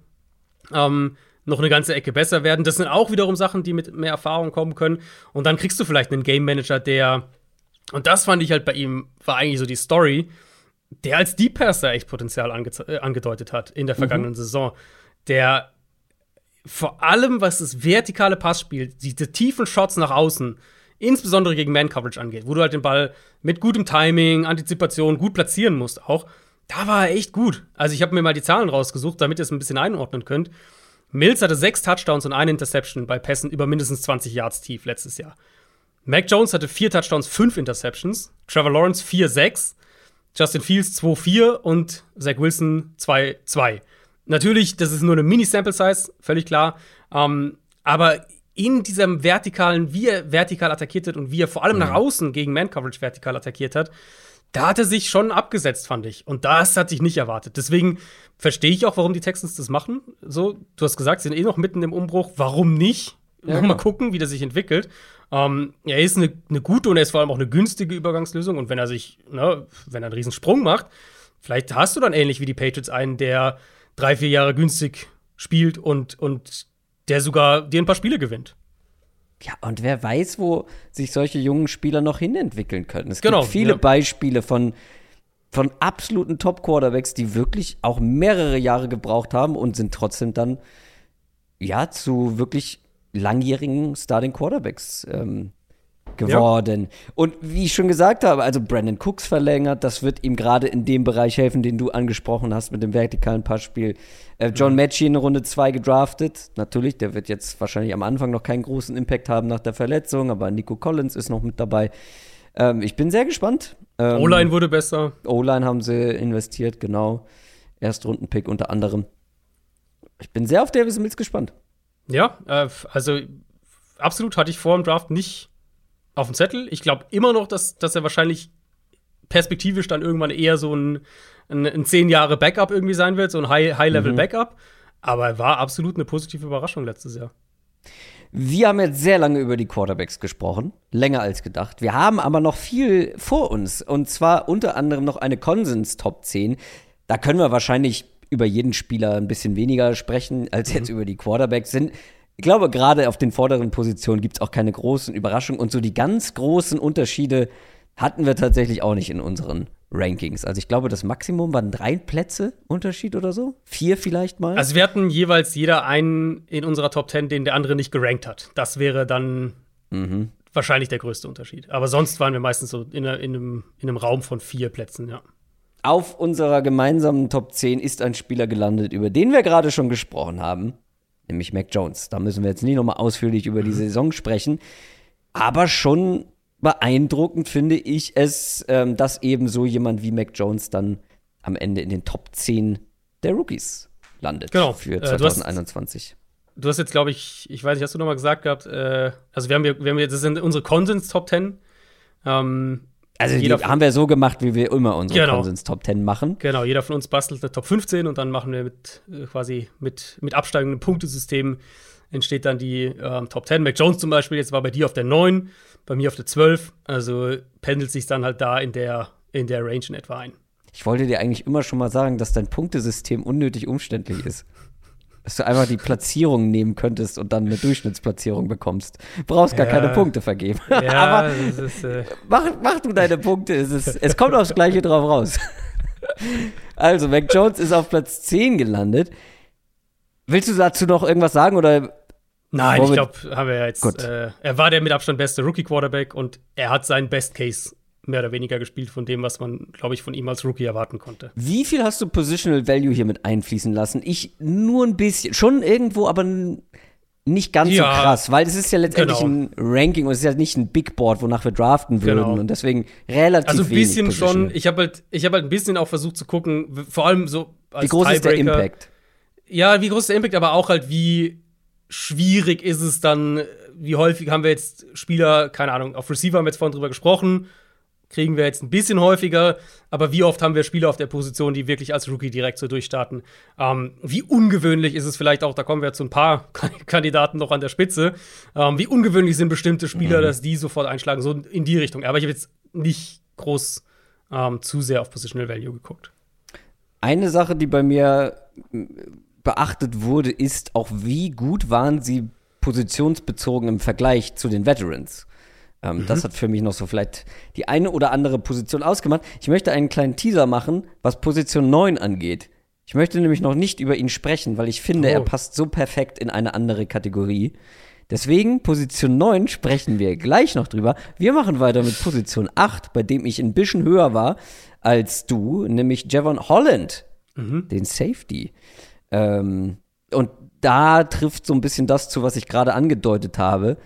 ähm, noch eine ganze Ecke besser werden. Das sind auch wiederum Sachen, die mit mehr Erfahrung kommen können. Und dann kriegst du vielleicht einen Game Manager, der, und das fand ich halt bei ihm, war eigentlich so die Story, der als Deep Passer echt Potenzial äh, angedeutet hat in der mhm. vergangenen mhm. Saison. Der vor allem, was das vertikale Passspiel, diese tiefen Shots nach außen, insbesondere gegen Man-Coverage angeht, wo du halt den Ball mit gutem Timing, Antizipation gut platzieren musst auch, da war er echt gut. Also ich habe mir mal die Zahlen rausgesucht, damit ihr es ein bisschen einordnen könnt. Mills hatte sechs Touchdowns und eine Interception bei Pässen über mindestens 20 Yards tief letztes Jahr. Mac Jones hatte vier Touchdowns, fünf Interceptions. Trevor Lawrence 4-6. Justin Fields 2-4 und Zach Wilson 2-2. Natürlich, das ist nur eine Mini-Sample-Size, völlig klar. Ähm, aber in diesem vertikalen, wie er vertikal attackiert hat und wie er vor allem mhm. nach außen gegen Man-Coverage vertikal attackiert hat, da hat er sich schon abgesetzt, fand ich. Und das hatte ich nicht erwartet. Deswegen verstehe ich auch, warum die Texans das machen. So, du hast gesagt, sie sind eh noch mitten im Umbruch. Warum nicht? Ja, mal gucken, wie das sich entwickelt. Ähm, er ist eine, eine, gute und er ist vor allem auch eine günstige Übergangslösung. Und wenn er sich, ne, wenn er einen riesen Sprung macht, vielleicht hast du dann ähnlich wie die Patriots einen, der drei, vier Jahre günstig spielt und, und der sogar dir ein paar Spiele gewinnt. Ja, und wer weiß, wo sich solche jungen Spieler noch hinentwickeln können. Es genau, gibt viele ja. Beispiele von, von absoluten Top-Quarterbacks, die wirklich auch mehrere Jahre gebraucht haben und sind trotzdem dann ja zu wirklich langjährigen Starting Quarterbacks ähm, geworden. Ja. Und wie ich schon gesagt habe, also Brandon Cooks verlängert, das wird ihm gerade in dem Bereich helfen, den du angesprochen hast mit dem vertikalen Passspiel. Äh, John mhm. Matchy in Runde 2 gedraftet. Natürlich, der wird jetzt wahrscheinlich am Anfang noch keinen großen Impact haben nach der Verletzung, aber Nico Collins ist noch mit dabei. Ähm, ich bin sehr gespannt. Ähm, O-Line wurde besser. O-Line haben sie investiert, genau. Erstrunden-Pick unter anderem. Ich bin sehr auf Davis Mills gespannt. Ja, äh, also absolut hatte ich vor dem Draft nicht auf dem Zettel. Ich glaube immer noch, dass, dass er wahrscheinlich perspektivisch dann irgendwann eher so ein, ein, ein zehn Jahre Backup irgendwie sein wird, so ein High-Level-Backup. Mhm. Aber er war absolut eine positive Überraschung letztes Jahr. Wir haben jetzt sehr lange über die Quarterbacks gesprochen, länger als gedacht. Wir haben aber noch viel vor uns und zwar unter anderem noch eine Konsens-Top 10. Da können wir wahrscheinlich über jeden Spieler ein bisschen weniger sprechen, als jetzt mhm. über die Quarterbacks sind. Ich glaube, gerade auf den vorderen Positionen gibt es auch keine großen Überraschungen und so die ganz großen Unterschiede hatten wir tatsächlich auch nicht in unseren Rankings. Also ich glaube, das Maximum waren drei Plätze Unterschied oder so. Vier vielleicht mal. Also wir hatten jeweils jeder einen in unserer Top Ten, den der andere nicht gerankt hat. Das wäre dann mhm. wahrscheinlich der größte Unterschied. Aber sonst waren wir meistens so in, in, einem, in einem Raum von vier Plätzen, ja. Auf unserer gemeinsamen Top 10 ist ein Spieler gelandet, über den wir gerade schon gesprochen haben nämlich Mac Jones. Da müssen wir jetzt nicht nochmal ausführlich über die. Saison sprechen. Aber schon beeindruckend finde ich es, ähm, dass eben so jemand wie Mac Jones dann am Ende in den Top 10 der Rookies landet genau. für 2021. Äh, du, hast, du hast, jetzt, glaube ich, ich weiß nicht, hast du nochmal gesagt gehabt, äh, also wir haben, wir, wir haben jetzt, das sind unsere Konsens Top 10. Ähm, also die haben wir so gemacht, wie wir immer unsere genau. Konsens Top 10 machen. Genau, jeder von uns bastelt eine Top 15 und dann machen wir mit äh, quasi mit, mit absteigendem Punktesystem entsteht dann die äh, Top 10. Mac Jones zum Beispiel, jetzt war bei dir auf der 9, bei mir auf der 12. Also pendelt sich dann halt da in der, in der Range in etwa ein. Ich wollte dir eigentlich immer schon mal sagen, dass dein Punktesystem unnötig umständlich ist dass du einfach die Platzierung nehmen könntest und dann eine Durchschnittsplatzierung bekommst. Brauchst gar ja. keine Punkte vergeben. Ja, Aber ist, äh mach, mach du deine Punkte, es, ist, es kommt aufs Gleiche drauf raus. also, Mac Jones ist auf Platz 10 gelandet. Willst du dazu noch irgendwas sagen oder Nein, ich glaube, haben wir jetzt. Äh, er war der mit Abstand beste Rookie-Quarterback und er hat seinen Best Case mehr oder weniger gespielt von dem, was man, glaube ich, von ihm als Rookie erwarten konnte. Wie viel hast du Positional Value hier mit einfließen lassen? Ich nur ein bisschen, schon irgendwo, aber nicht ganz ja, so krass, weil es ist ja letztendlich genau. ein Ranking und es ist ja nicht ein Big Board, wonach wir draften würden genau. und deswegen relativ Also ein bisschen schon, ich habe halt, hab halt ein bisschen auch versucht zu gucken, vor allem so als Wie groß Tiebreaker. ist der Impact? Ja, wie groß ist der Impact, aber auch halt, wie schwierig ist es dann, wie häufig haben wir jetzt Spieler, keine Ahnung, auf Receiver haben wir jetzt vorhin drüber gesprochen, kriegen wir jetzt ein bisschen häufiger, aber wie oft haben wir Spieler auf der Position, die wirklich als Rookie direkt so durchstarten? Ähm, wie ungewöhnlich ist es vielleicht auch, da kommen wir zu ein paar Kandidaten noch an der Spitze, ähm, wie ungewöhnlich sind bestimmte Spieler, mhm. dass die sofort einschlagen, so in die Richtung. Aber ich habe jetzt nicht groß ähm, zu sehr auf Positional Value geguckt. Eine Sache, die bei mir beachtet wurde, ist auch, wie gut waren sie positionsbezogen im Vergleich zu den Veterans. Ähm, mhm. Das hat für mich noch so vielleicht die eine oder andere Position ausgemacht. Ich möchte einen kleinen Teaser machen, was Position 9 angeht. Ich möchte nämlich noch nicht über ihn sprechen, weil ich finde, oh. er passt so perfekt in eine andere Kategorie. Deswegen, Position 9 sprechen wir gleich noch drüber. Wir machen weiter mit Position 8, bei dem ich ein bisschen höher war als du, nämlich Javon Holland, mhm. den Safety. Ähm, und da trifft so ein bisschen das zu, was ich gerade angedeutet habe.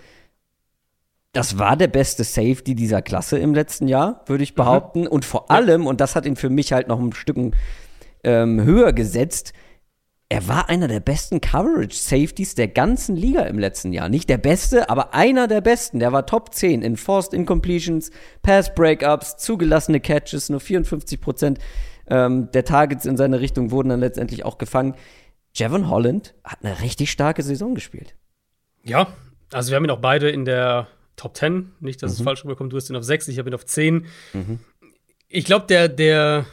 Das war der beste Safety dieser Klasse im letzten Jahr, würde ich mhm. behaupten. Mhm. Und vor allem, und das hat ihn für mich halt noch ein Stück ähm, höher gesetzt, er war einer der besten Coverage-Safeties der ganzen Liga im letzten Jahr. Nicht der beste, aber einer der besten. Der war Top 10 in Forced Incompletions, Pass-Breakups, zugelassene Catches. Nur 54 Prozent ähm, der Targets in seine Richtung wurden dann letztendlich auch gefangen. Javon Holland hat eine richtig starke Saison gespielt. Ja, also wir haben ihn auch beide in der Top 10. Nicht, dass mhm. es falsch rüberkommt. Du hast ihn auf 6, ich habe ihn auf 10. Mhm. Ich glaube, der, der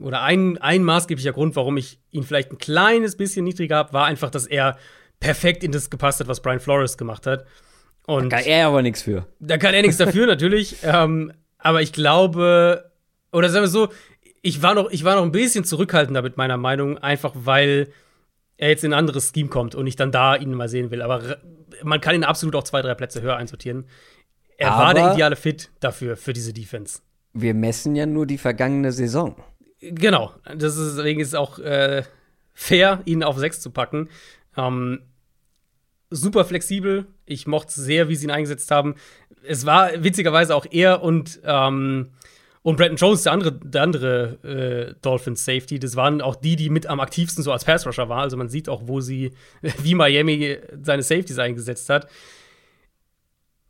oder ein, ein maßgeblicher Grund, warum ich ihn vielleicht ein kleines bisschen niedriger habe, war einfach, dass er perfekt in das gepasst hat, was Brian Flores gemacht hat. Und da kann er aber nichts für. Da kann er nichts dafür, natürlich. Ähm, aber ich glaube, oder sagen wir so, ich war, noch, ich war noch ein bisschen zurückhaltender mit meiner Meinung, einfach weil er jetzt in ein anderes Scheme kommt und ich dann da ihn mal sehen will. Aber man kann ihn absolut auch zwei, drei Plätze höher einsortieren. Er aber war der ideale Fit dafür, für diese Defense. Wir messen ja nur die vergangene Saison. Genau, deswegen ist es auch äh, fair, ihn auf 6 zu packen. Ähm, super flexibel. Ich mochte sehr, wie sie ihn eingesetzt haben. Es war witzigerweise auch er und, ähm, und Brandon Jones, der andere, der andere äh, Dolphins Safety. Das waren auch die, die mit am aktivsten so als Pass Rusher waren. Also man sieht auch, wo sie, wie Miami seine Safeties eingesetzt hat.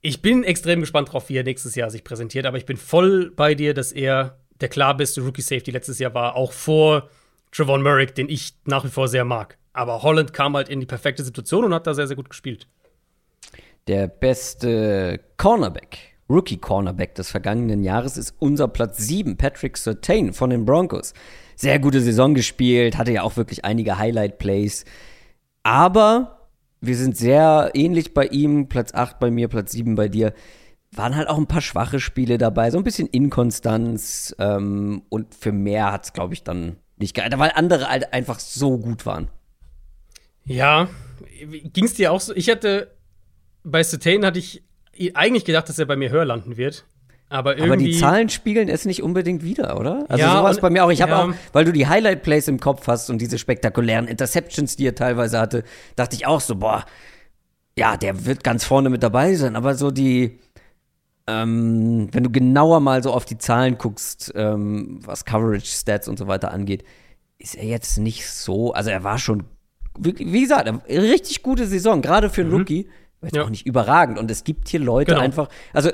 Ich bin extrem gespannt drauf, wie er nächstes Jahr sich präsentiert, aber ich bin voll bei dir, dass er der klar beste Rookie-Safety letztes Jahr war, auch vor Trevon Merrick, den ich nach wie vor sehr mag. Aber Holland kam halt in die perfekte Situation und hat da sehr, sehr gut gespielt. Der beste Cornerback, Rookie-Cornerback des vergangenen Jahres ist unser Platz 7, Patrick Sertain von den Broncos. Sehr gute Saison gespielt, hatte ja auch wirklich einige Highlight-Plays. Aber wir sind sehr ähnlich bei ihm, Platz 8 bei mir, Platz 7 bei dir waren halt auch ein paar schwache Spiele dabei, so ein bisschen Inkonstanz ähm, und für mehr hat es, glaube ich, dann nicht gehalten, weil andere halt einfach so gut waren. Ja, ging es dir auch so? Ich hatte bei Cetain hatte ich eigentlich gedacht, dass er bei mir höher landen wird. Aber, irgendwie aber die Zahlen spiegeln es nicht unbedingt wieder, oder? Also ja, sowas bei mir auch. Ich habe ja. auch, weil du die Highlight Plays im Kopf hast und diese spektakulären Interceptions, die er teilweise hatte, dachte ich auch so, boah, ja, der wird ganz vorne mit dabei sein. Aber so die, ähm, wenn du genauer mal so auf die Zahlen guckst, ähm, was Coverage, Stats und so weiter angeht, ist er jetzt nicht so, also er war schon, wie, wie gesagt, richtig gute Saison, gerade für einen mhm. Rookie, aber ja. auch nicht überragend. Und es gibt hier Leute genau. einfach, also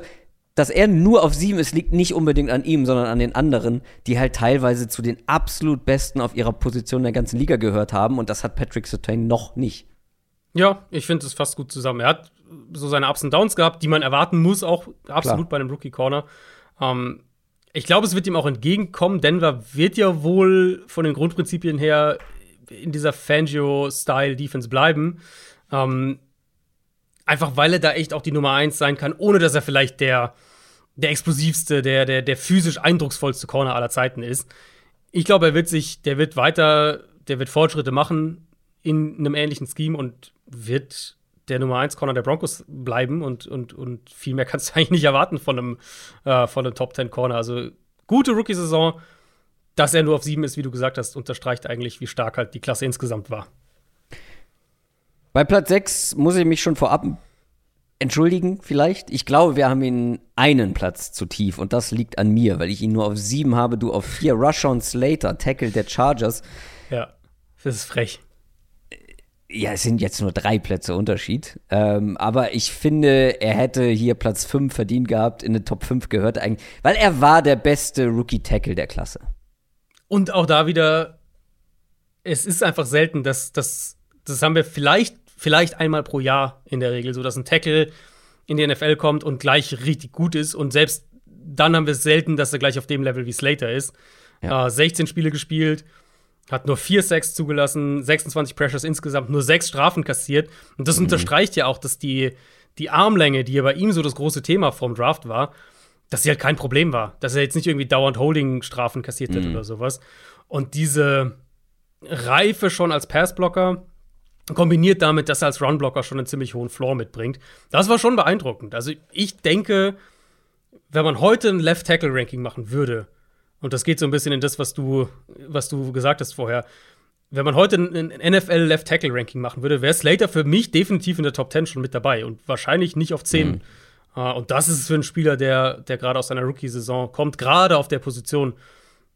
dass er nur auf sieben ist, liegt nicht unbedingt an ihm, sondern an den anderen, die halt teilweise zu den absolut Besten auf ihrer Position der ganzen Liga gehört haben. Und das hat Patrick Sertain noch nicht. Ja, ich finde es fast gut zusammen. Er hat so seine Ups und Downs gehabt, die man erwarten muss, auch absolut Klar. bei einem Rookie Corner. Ähm, ich glaube, es wird ihm auch entgegenkommen. Denver wird ja wohl von den Grundprinzipien her in dieser Fangio-Style-Defense bleiben. Ähm, einfach weil er da echt auch die Nummer eins sein kann, ohne dass er vielleicht der, der explosivste, der, der, der physisch eindrucksvollste Corner aller Zeiten ist. Ich glaube, er wird sich, der wird weiter, der wird Fortschritte machen in einem ähnlichen Scheme und wird der Nummer 1 Corner der Broncos bleiben und, und, und viel mehr kannst du eigentlich nicht erwarten von einem, äh, von einem Top 10 Corner. Also gute Rookie-Saison. Dass er nur auf 7 ist, wie du gesagt hast, unterstreicht eigentlich, wie stark halt die Klasse insgesamt war. Bei Platz 6 muss ich mich schon vorab entschuldigen, vielleicht. Ich glaube, wir haben ihn einen Platz zu tief und das liegt an mir, weil ich ihn nur auf 7 habe, du auf 4. Rushon Slater, Tackle der Chargers. Ja, das ist frech ja, es sind jetzt nur drei Plätze Unterschied. Ähm, aber ich finde, er hätte hier Platz 5 verdient gehabt, in den Top 5 gehört eigentlich, weil er war der beste Rookie-Tackle der Klasse. Und auch da wieder, es ist einfach selten, dass das, das haben wir vielleicht, vielleicht einmal pro Jahr in der Regel, so dass ein Tackle in die NFL kommt und gleich richtig gut ist. Und selbst dann haben wir es selten, dass er gleich auf dem Level wie Slater ist. Ja. Äh, 16 Spiele gespielt, hat nur vier Sacks zugelassen, 26 Pressures insgesamt, nur sechs Strafen kassiert. Und das mhm. unterstreicht ja auch, dass die, die Armlänge, die ja bei ihm so das große Thema vom Draft war, dass sie halt kein Problem war. Dass er jetzt nicht irgendwie dauernd Holding-Strafen kassiert hat mhm. oder sowas. Und diese Reife schon als Passblocker, kombiniert damit, dass er als Runblocker schon einen ziemlich hohen Floor mitbringt, das war schon beeindruckend. Also ich denke, wenn man heute ein Left-Tackle-Ranking machen würde, und das geht so ein bisschen in das, was du, was du gesagt hast vorher, wenn man heute ein NFL Left Tackle Ranking machen würde, wäre Slater für mich definitiv in der Top 10 schon mit dabei und wahrscheinlich nicht auf 10. Mhm. Uh, und das ist für einen Spieler, der, der gerade aus seiner Rookie-Saison kommt, gerade auf der Position,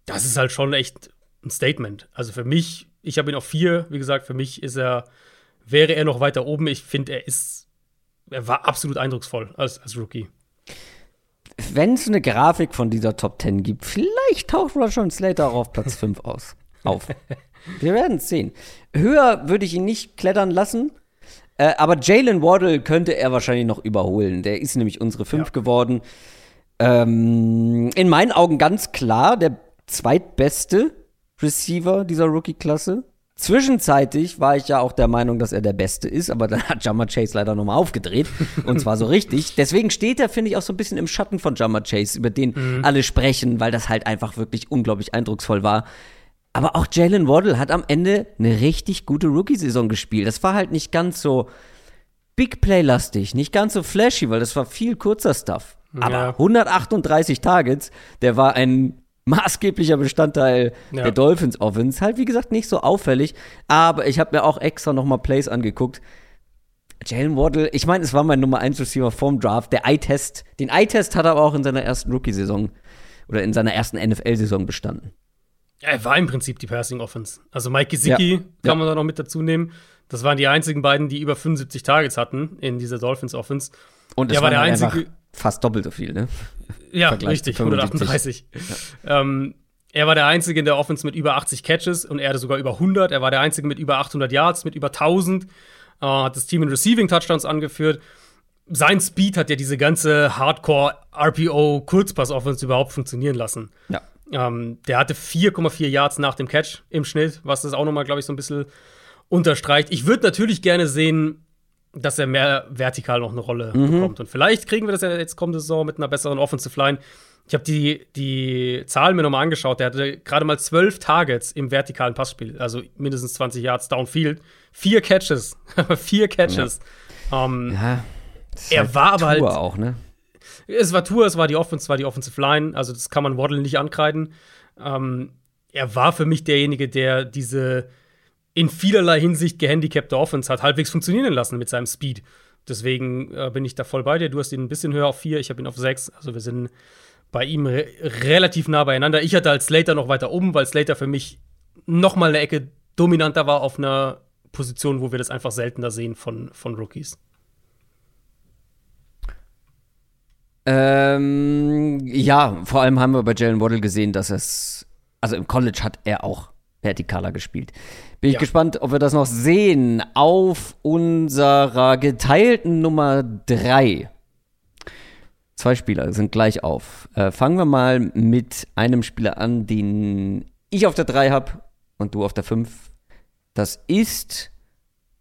das ist halt schon echt ein Statement. Also für mich, ich habe ihn auf 4, wie gesagt, für mich ist er, wäre er noch weiter oben. Ich finde, er ist, er war absolut eindrucksvoll als, als Rookie. Wenn es eine Grafik von dieser Top 10 gibt, vielleicht taucht Roger Slater auch auf Platz 5 aus. Auf. Wir werden es sehen. Höher würde ich ihn nicht klettern lassen. Äh, aber Jalen Waddle könnte er wahrscheinlich noch überholen. Der ist nämlich unsere 5 ja. geworden. Ähm, in meinen Augen ganz klar der zweitbeste Receiver dieser Rookie-Klasse. Zwischenzeitlich war ich ja auch der Meinung, dass er der Beste ist, aber dann hat Jammer Chase leider nochmal aufgedreht. und zwar so richtig. Deswegen steht er, finde ich, auch so ein bisschen im Schatten von Jammer Chase, über den mhm. alle sprechen, weil das halt einfach wirklich unglaublich eindrucksvoll war. Aber auch Jalen Waddle hat am Ende eine richtig gute Rookie-Saison gespielt. Das war halt nicht ganz so Big Play-lastig, nicht ganz so flashy, weil das war viel kurzer Stuff. Aber ja. 138 Targets, der war ein maßgeblicher Bestandteil ja. der Dolphins Offense. Halt, wie gesagt, nicht so auffällig, aber ich habe mir auch extra nochmal Plays angeguckt. Jalen Waddle, ich meine, es war mein Nummer 1 Receiver vorm Draft. Der Eye-Test, den Eye-Test hat er aber auch in seiner ersten Rookie-Saison oder in seiner ersten NFL-Saison bestanden. Ja, er war im Prinzip die Passing Offense. Also Mike Gesicki ja. kann ja. man da noch mit dazu nehmen. Das waren die einzigen beiden, die über 75 Targets hatten in dieser Dolphins Offense. Und er war der einzige. Fast doppelt so viel, ne? Ja, richtig, 138. Ja. Ähm, er war der Einzige in der Offense mit über 80 Catches und er hatte sogar über 100. Er war der Einzige mit über 800 Yards, mit über 1000. Äh, hat das Team in Receiving Touchdowns angeführt. Sein Speed hat ja diese ganze Hardcore RPO Kurzpass Offense überhaupt funktionieren lassen. Ja. Ähm, der hatte 4,4 Yards nach dem Catch im Schnitt, was das auch noch mal, glaube ich, so ein bisschen unterstreicht. Ich würde natürlich gerne sehen, dass er mehr vertikal noch eine Rolle mhm. bekommt. Und vielleicht kriegen wir das ja jetzt kommende Saison mit einer besseren Offensive Line. Ich habe die, die Zahlen mir nochmal angeschaut. Der hatte gerade mal zwölf Targets im vertikalen Passspiel, also mindestens 20 Yards downfield. Vier Catches. Vier Catches. Ja. Um, ja er halt war aber halt. auch, ne? Es war Tour, es war die Offense, es war die Offensive Line, also das kann man Waddle nicht ankreiden. Ähm, er war für mich derjenige, der diese in vielerlei Hinsicht gehandicapte Offense hat halbwegs funktionieren lassen mit seinem Speed. Deswegen äh, bin ich da voll bei dir. Du hast ihn ein bisschen höher auf vier, ich habe ihn auf sechs. Also wir sind bei ihm re relativ nah beieinander. Ich hatte als Slater noch weiter oben, weil Slater für mich noch mal eine Ecke dominanter war auf einer Position, wo wir das einfach seltener sehen von, von Rookies. Ähm, ja, vor allem haben wir bei Jalen Waddle gesehen, dass es, also im College hat er auch vertikaler gespielt. Bin ich ja. gespannt, ob wir das noch sehen auf unserer geteilten Nummer 3. Zwei Spieler sind gleich auf. Äh, fangen wir mal mit einem Spieler an, den ich auf der 3 habe und du auf der 5. Das ist,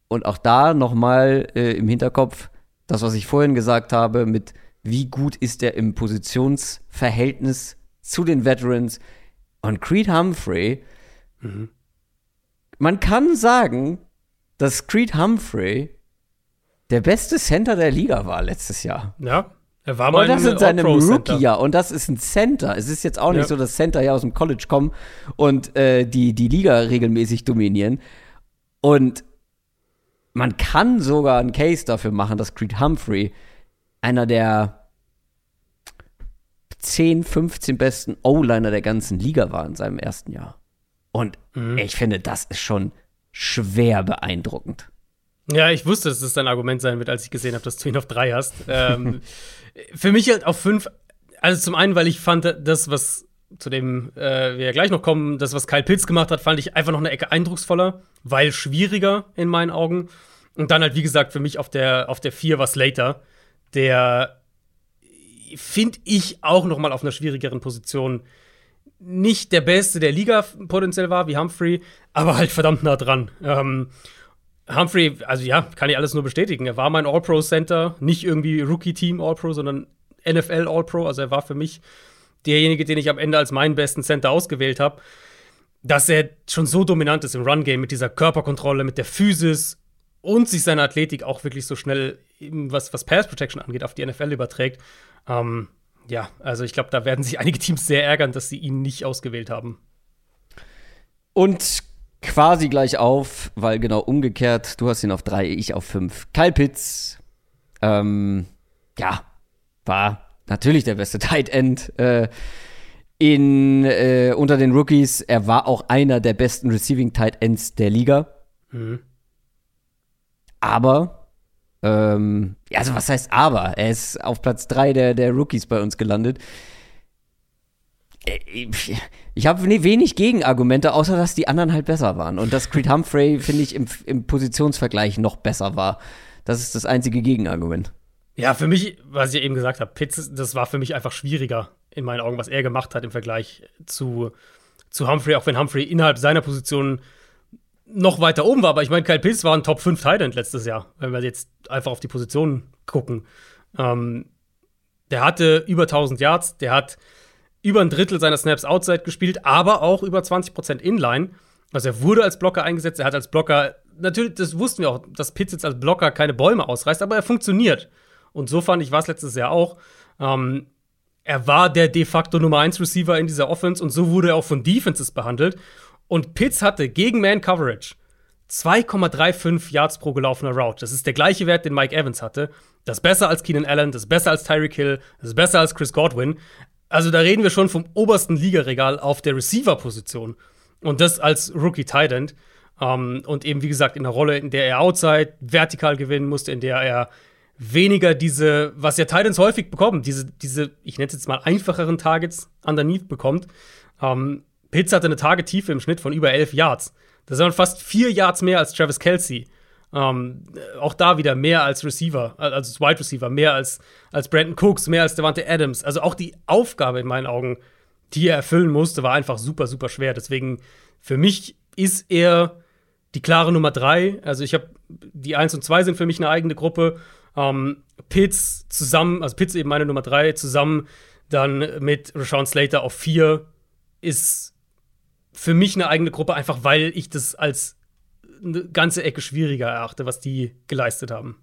und auch da nochmal äh, im Hinterkopf, das, was ich vorhin gesagt habe, mit wie gut ist er im Positionsverhältnis zu den Veterans. Und Creed Humphrey, mhm. Man kann sagen, dass Creed Humphrey der beste Center der Liga war letztes Jahr. Ja. Er war mal und das in seinem Rookie-Jahr. Und das ist ein Center. Es ist jetzt auch nicht ja. so, dass Center ja aus dem College kommen und äh, die, die Liga regelmäßig dominieren. Und man kann sogar einen Case dafür machen, dass Creed Humphrey einer der 10, 15 besten O-Liner der ganzen Liga war in seinem ersten Jahr. Und mhm. ich finde, das ist schon schwer beeindruckend. Ja, ich wusste, dass das dein Argument sein wird, als ich gesehen habe, dass du ihn auf drei hast. ähm, für mich halt auf fünf. Also zum einen, weil ich fand, das, was zu dem äh, wir ja gleich noch kommen, das, was Kyle Pitts gemacht hat, fand ich einfach noch eine Ecke eindrucksvoller, weil schwieriger in meinen Augen. Und dann halt, wie gesagt, für mich auf der, auf der vier war Slater, der finde ich auch noch mal auf einer schwierigeren Position nicht der Beste der Liga potenziell war, wie Humphrey, aber halt verdammt nah dran. Ähm, Humphrey, also ja, kann ich alles nur bestätigen. Er war mein All-Pro-Center, nicht irgendwie Rookie-Team All-Pro, sondern NFL All-Pro. Also er war für mich derjenige, den ich am Ende als meinen besten Center ausgewählt habe. Dass er schon so dominant ist im Run-Game mit dieser Körperkontrolle, mit der Physis und sich seine Athletik auch wirklich so schnell, was, was Pass-Protection angeht, auf die NFL überträgt. Ähm, ja, also ich glaube, da werden sich einige Teams sehr ärgern, dass sie ihn nicht ausgewählt haben. Und quasi gleich auf, weil genau umgekehrt, du hast ihn auf drei, ich auf fünf. Kyle Pitts, ähm, ja, war natürlich der beste Tight End äh, in, äh, unter den Rookies. Er war auch einer der besten Receiving Tight Ends der Liga. Mhm. Aber, ähm, also was heißt aber? Er ist auf Platz drei der, der Rookies bei uns gelandet. Äh, ich habe wenig Gegenargumente, außer dass die anderen halt besser waren. Und dass Creed Humphrey, finde ich, im, im Positionsvergleich noch besser war. Das ist das einzige Gegenargument. Ja, für mich, was ich eben gesagt habe, Pitts, das war für mich einfach schwieriger in meinen Augen, was er gemacht hat im Vergleich zu, zu Humphrey, auch wenn Humphrey innerhalb seiner Position noch weiter oben war. Aber ich meine, Kyle Pitts war ein Top 5 Tight End letztes Jahr, wenn wir jetzt einfach auf die Positionen gucken. Ähm, der hatte über 1000 Yards, der hat über ein Drittel seiner Snaps outside gespielt, aber auch über 20% Inline. Also er wurde als Blocker eingesetzt, er hat als Blocker, natürlich, das wussten wir auch, dass Pitts jetzt als Blocker keine Bäume ausreißt, aber er funktioniert. Und so fand ich, war es letztes Jahr auch. Ähm, er war der de facto Nummer 1 Receiver in dieser Offense und so wurde er auch von Defenses behandelt. Und Pitts hatte gegen Man Coverage 2,35 Yards pro gelaufener Route. Das ist der gleiche Wert, den Mike Evans hatte. Das ist besser als Keenan Allen, das ist besser als Tyreek Hill, das ist besser als Chris Godwin. Also da reden wir schon vom obersten Ligaregal auf der Receiver-Position. Und das als Rookie Tight End. Um, ähm, und eben, wie gesagt, in einer Rolle, in der er outside vertikal gewinnen musste, in der er weniger diese, was ja Titans häufig bekommen, diese, diese, ich nenne es jetzt mal einfacheren Targets underneath bekommt. Um, ähm, Pitts hatte eine Tagetiefe im Schnitt von über 11 Yards. Das sind fast vier Yards mehr als Travis Kelsey. Ähm, auch da wieder mehr als Receiver, also als Wide Receiver, mehr als, als Brandon Cooks, mehr als Devante Adams. Also auch die Aufgabe in meinen Augen, die er erfüllen musste, war einfach super, super schwer. Deswegen für mich ist er die klare Nummer drei. Also ich habe die eins und zwei sind für mich eine eigene Gruppe. Ähm, Pitts zusammen, also Pitts eben meine Nummer drei, zusammen dann mit Rashawn Slater auf vier ist für mich eine eigene Gruppe, einfach weil ich das als eine ganze Ecke schwieriger erachte, was die geleistet haben.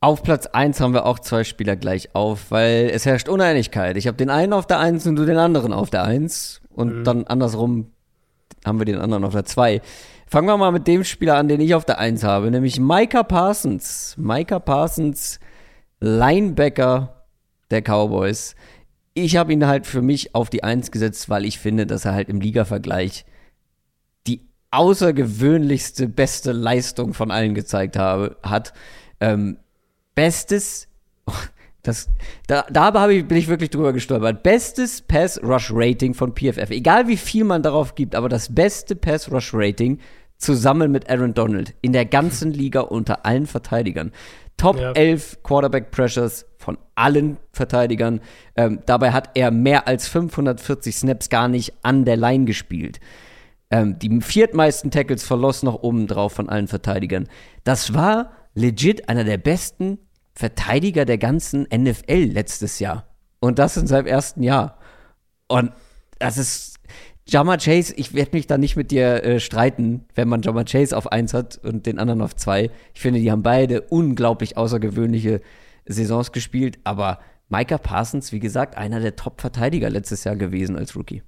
Auf Platz 1 haben wir auch zwei Spieler gleich auf, weil es herrscht Uneinigkeit. Ich habe den einen auf der 1 und du den anderen auf der 1. Und mhm. dann andersrum haben wir den anderen auf der 2. Fangen wir mal mit dem Spieler an, den ich auf der 1 habe, nämlich Micah Parsons. Micah Parsons, Linebacker der Cowboys. Ich habe ihn halt für mich auf die 1 gesetzt, weil ich finde, dass er halt im Liga-Vergleich außergewöhnlichste, beste Leistung von allen gezeigt habe, hat. Ähm, bestes, das, da, da habe ich, bin ich wirklich drüber gestolpert. Bestes Pass-Rush-Rating von PFF. Egal wie viel man darauf gibt, aber das beste Pass-Rush-Rating zusammen mit Aaron Donald in der ganzen Liga unter allen Verteidigern. Top ja. 11 Quarterback Pressures von allen Verteidigern. Ähm, dabei hat er mehr als 540 Snaps gar nicht an der Line gespielt. Ähm, die viertmeisten Tackles verlost noch oben drauf von allen Verteidigern. Das war legit einer der besten Verteidiger der ganzen NFL letztes Jahr. Und das in seinem ersten Jahr. Und das ist Jama Chase, ich werde mich da nicht mit dir äh, streiten, wenn man Jama Chase auf 1 hat und den anderen auf 2. Ich finde, die haben beide unglaublich außergewöhnliche Saisons gespielt, aber Micah Parsons, wie gesagt, einer der Top-Verteidiger letztes Jahr gewesen als Rookie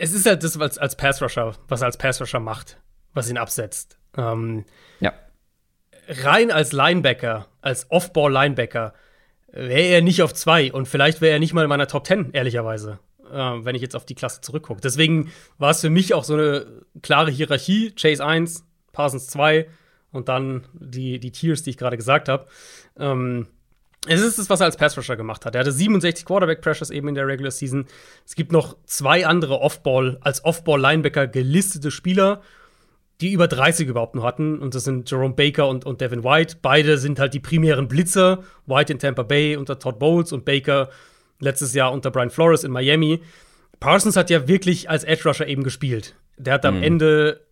es ist halt das, was als Pass-Rusher, was er als Pass-Rusher macht, was ihn absetzt. Ähm, ja. Rein als Linebacker, als Off-Ball-Linebacker, wäre er nicht auf zwei und vielleicht wäre er nicht mal in meiner Top 10, ehrlicherweise, äh, wenn ich jetzt auf die Klasse zurückgucke. Deswegen war es für mich auch so eine klare Hierarchie: Chase 1, Parsons 2 und dann die, die Tiers, die ich gerade gesagt habe. Ähm, es ist das, was er als Pass-Rusher gemacht hat. Er hatte 67 Quarterback-Pressures eben in der Regular Season. Es gibt noch zwei andere Off-Ball, als Off-Ball-Linebacker gelistete Spieler, die über 30 überhaupt nur hatten. Und das sind Jerome Baker und, und Devin White. Beide sind halt die primären Blitzer. White in Tampa Bay unter Todd Bowles und Baker letztes Jahr unter Brian Flores in Miami. Parsons hat ja wirklich als Edge-Rusher eben gespielt. Der hat am mhm. Ende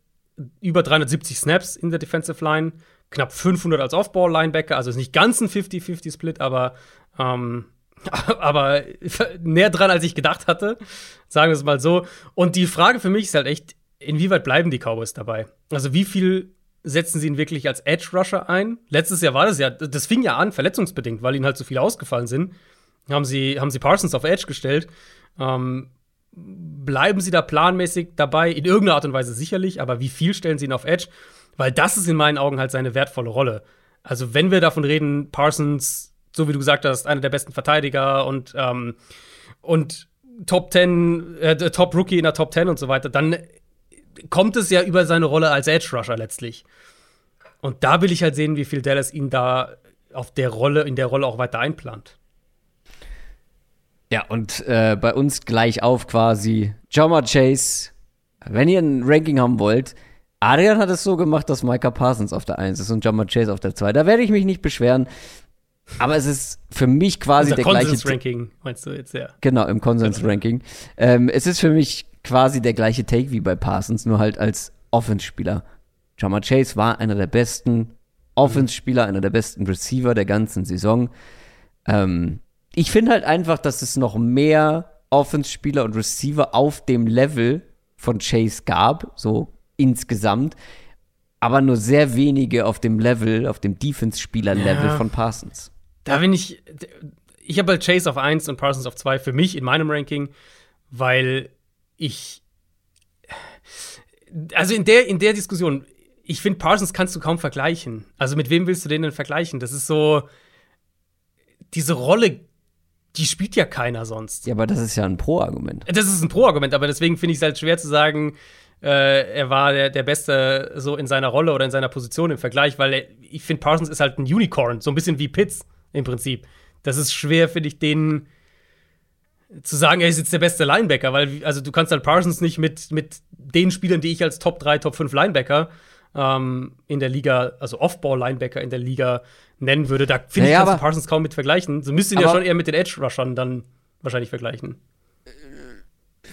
über 370 Snaps in der Defensive Line, knapp 500 als Off-Ball-Linebacker, also ist nicht ganz ein 50-50-Split, aber, ähm, aber näher dran, als ich gedacht hatte, sagen wir es mal so. Und die Frage für mich ist halt echt, inwieweit bleiben die Cowboys dabei? Also wie viel setzen sie ihn wirklich als Edge-Rusher ein? Letztes Jahr war das ja, das fing ja an, verletzungsbedingt, weil ihnen halt so viele ausgefallen sind. Haben sie, haben sie Parsons auf Edge gestellt. Ähm, bleiben sie da planmäßig dabei? In irgendeiner Art und Weise sicherlich, aber wie viel stellen sie ihn auf Edge? Weil das ist in meinen Augen halt seine wertvolle Rolle. Also, wenn wir davon reden, Parsons, so wie du gesagt hast, einer der besten Verteidiger und, ähm, und Top 10, äh, Top Rookie in der Top 10 und so weiter, dann kommt es ja über seine Rolle als Edge Rusher letztlich. Und da will ich halt sehen, wie viel Dallas ihn da auf der Rolle, in der Rolle auch weiter einplant. Ja, und äh, bei uns gleich auf quasi Jama Chase. Wenn ihr ein Ranking haben wollt, Adrian hat es so gemacht, dass Micah Parsons auf der 1 ist und Jama Chase auf der 2. Da werde ich mich nicht beschweren. Aber es ist für mich quasi der gleiche. Ranking meinst du jetzt ja? Genau, im Konsens-Ranking. Ähm, es ist für mich quasi der gleiche Take wie bei Parsons, nur halt als Offense-Spieler. Jama Chase war einer der besten Offense-Spieler, einer der besten Receiver der ganzen Saison. Ähm, ich finde halt einfach, dass es noch mehr Offense-Spieler und Receiver auf dem Level von Chase gab, so insgesamt, aber nur sehr wenige auf dem Level, auf dem Defense-Spieler-Level ja. von Parsons. Da bin ich, ich habe halt Chase auf 1 und Parsons auf 2 für mich in meinem Ranking, weil ich, also in der, in der Diskussion, ich finde, Parsons kannst du kaum vergleichen. Also mit wem willst du den denn vergleichen? Das ist so, diese Rolle die spielt ja keiner sonst. Ja, aber das ist ja ein Pro-Argument. Das ist ein Pro-Argument, aber deswegen finde ich es halt schwer zu sagen, äh, er war der, der Beste so in seiner Rolle oder in seiner Position im Vergleich, weil er, ich finde, Parsons ist halt ein Unicorn, so ein bisschen wie Pitts im Prinzip. Das ist schwer, finde ich, den zu sagen, er ist jetzt der beste Linebacker, weil also du kannst halt Parsons nicht mit, mit den Spielern, die ich als Top 3, Top 5 Linebacker ähm, in der Liga, also Off-Ball-Linebacker in der Liga nennen würde. Da finde naja, ich, kannst Parsons kaum mit vergleichen. So müsst ihr ja schon eher mit den Edge-Rushern dann wahrscheinlich vergleichen.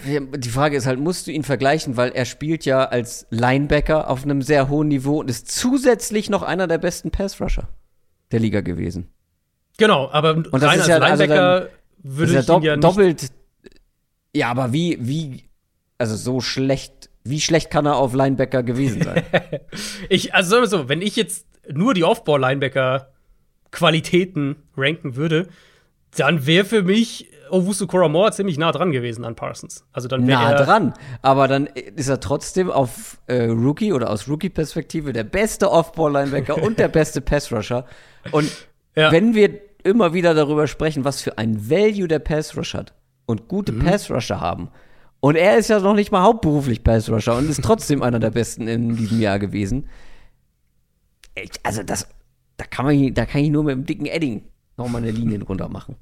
Die Frage ist halt, musst du ihn vergleichen, weil er spielt ja als Linebacker auf einem sehr hohen Niveau und ist zusätzlich noch einer der besten Pass-Rusher der Liga gewesen. Genau, aber und das rein ist ja, als Linebacker also würde ich ja, ja doppelt. Ja, aber wie, wie, also so schlecht, wie schlecht kann er auf Linebacker gewesen sein? ich, also sagen wir so, wenn ich jetzt nur die Off-Ball-Linebacker Qualitäten ranken würde, dann wäre für mich Owusu Koramoa ziemlich nah dran gewesen an Parsons. Also dann nah dran, aber dann ist er trotzdem auf äh, Rookie oder aus Rookie-Perspektive der beste Off-Ball-Linebacker und der beste Pass-Rusher. Und ja. wenn wir immer wieder darüber sprechen, was für ein Value der Pass-Rush hat und gute mhm. Pass-Rusher haben, und er ist ja noch nicht mal hauptberuflich Pass-Rusher und ist trotzdem einer der besten in diesem Jahr gewesen. Also das da kann man, da kann ich nur mit dem dicken Edding nochmal eine Linie runter machen.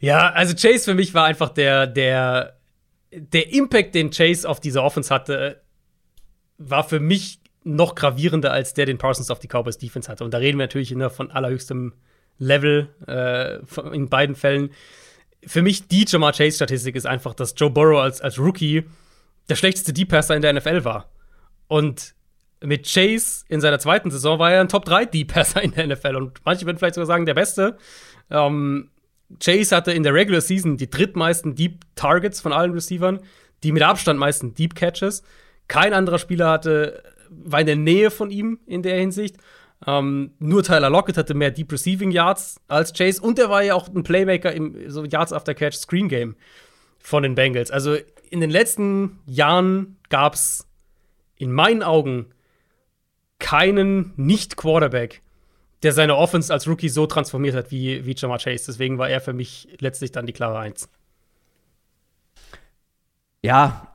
Ja, also Chase für mich war einfach der, der, der Impact, den Chase auf diese Offense hatte, war für mich noch gravierender als der, den Parsons auf die Cowboys Defense hatte. Und da reden wir natürlich von allerhöchstem Level äh, in beiden Fällen. Für mich die Jamar Chase Statistik ist einfach, dass Joe Burrow als, als Rookie der schlechteste Deep Passer in der NFL war. Und mit Chase in seiner zweiten Saison war er ein Top 3 Deep Passer in der NFL und manche würden vielleicht sogar sagen, der beste. Ähm, Chase hatte in der Regular Season die drittmeisten Deep Targets von allen Receivern, die mit Abstand meisten Deep Catches. Kein anderer Spieler hatte, war in der Nähe von ihm in der Hinsicht. Ähm, nur Tyler Lockett hatte mehr Deep Receiving Yards als Chase und er war ja auch ein Playmaker im so Yards after Catch Screen Game von den Bengals. Also in den letzten Jahren gab es in meinen Augen keinen Nicht-Quarterback, der seine Offense als Rookie so transformiert hat wie, wie Jamar Chase. Deswegen war er für mich letztlich dann die klare Eins. Ja,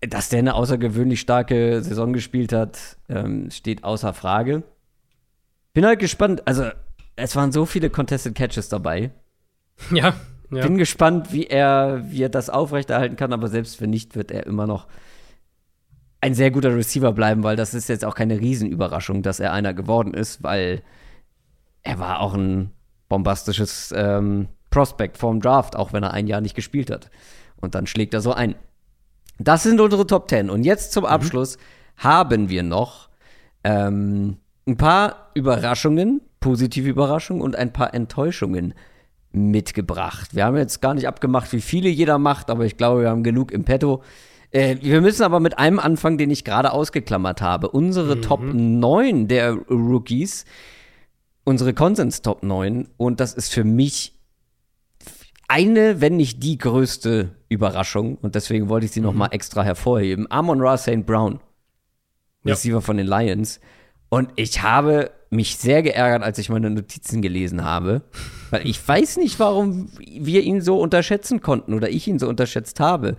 dass der eine außergewöhnlich starke Saison gespielt hat, ähm, steht außer Frage. Bin halt gespannt. Also, es waren so viele Contested Catches dabei. Ja. ja. Bin gespannt, wie er, wie er das aufrechterhalten kann, aber selbst wenn nicht, wird er immer noch ein sehr guter Receiver bleiben, weil das ist jetzt auch keine Riesenüberraschung, dass er einer geworden ist, weil er war auch ein bombastisches ähm, Prospect vorm Draft, auch wenn er ein Jahr nicht gespielt hat. Und dann schlägt er so ein. Das sind unsere Top 10. Und jetzt zum mhm. Abschluss mhm. haben wir noch ähm, ein paar Überraschungen, positive Überraschungen und ein paar Enttäuschungen mitgebracht. Wir haben jetzt gar nicht abgemacht, wie viele jeder macht, aber ich glaube, wir haben genug im Petto. Äh, wir müssen aber mit einem anfangen, den ich gerade ausgeklammert habe. Unsere mhm. Top 9 der Rookies, unsere Konsens Top 9 und das ist für mich eine, wenn nicht die größte Überraschung und deswegen wollte ich sie mhm. noch mal extra hervorheben. Amon Ra St. Brown, Receiver ja. von den Lions. Und ich habe mich sehr geärgert, als ich meine Notizen gelesen habe, weil ich weiß nicht, warum wir ihn so unterschätzen konnten oder ich ihn so unterschätzt habe.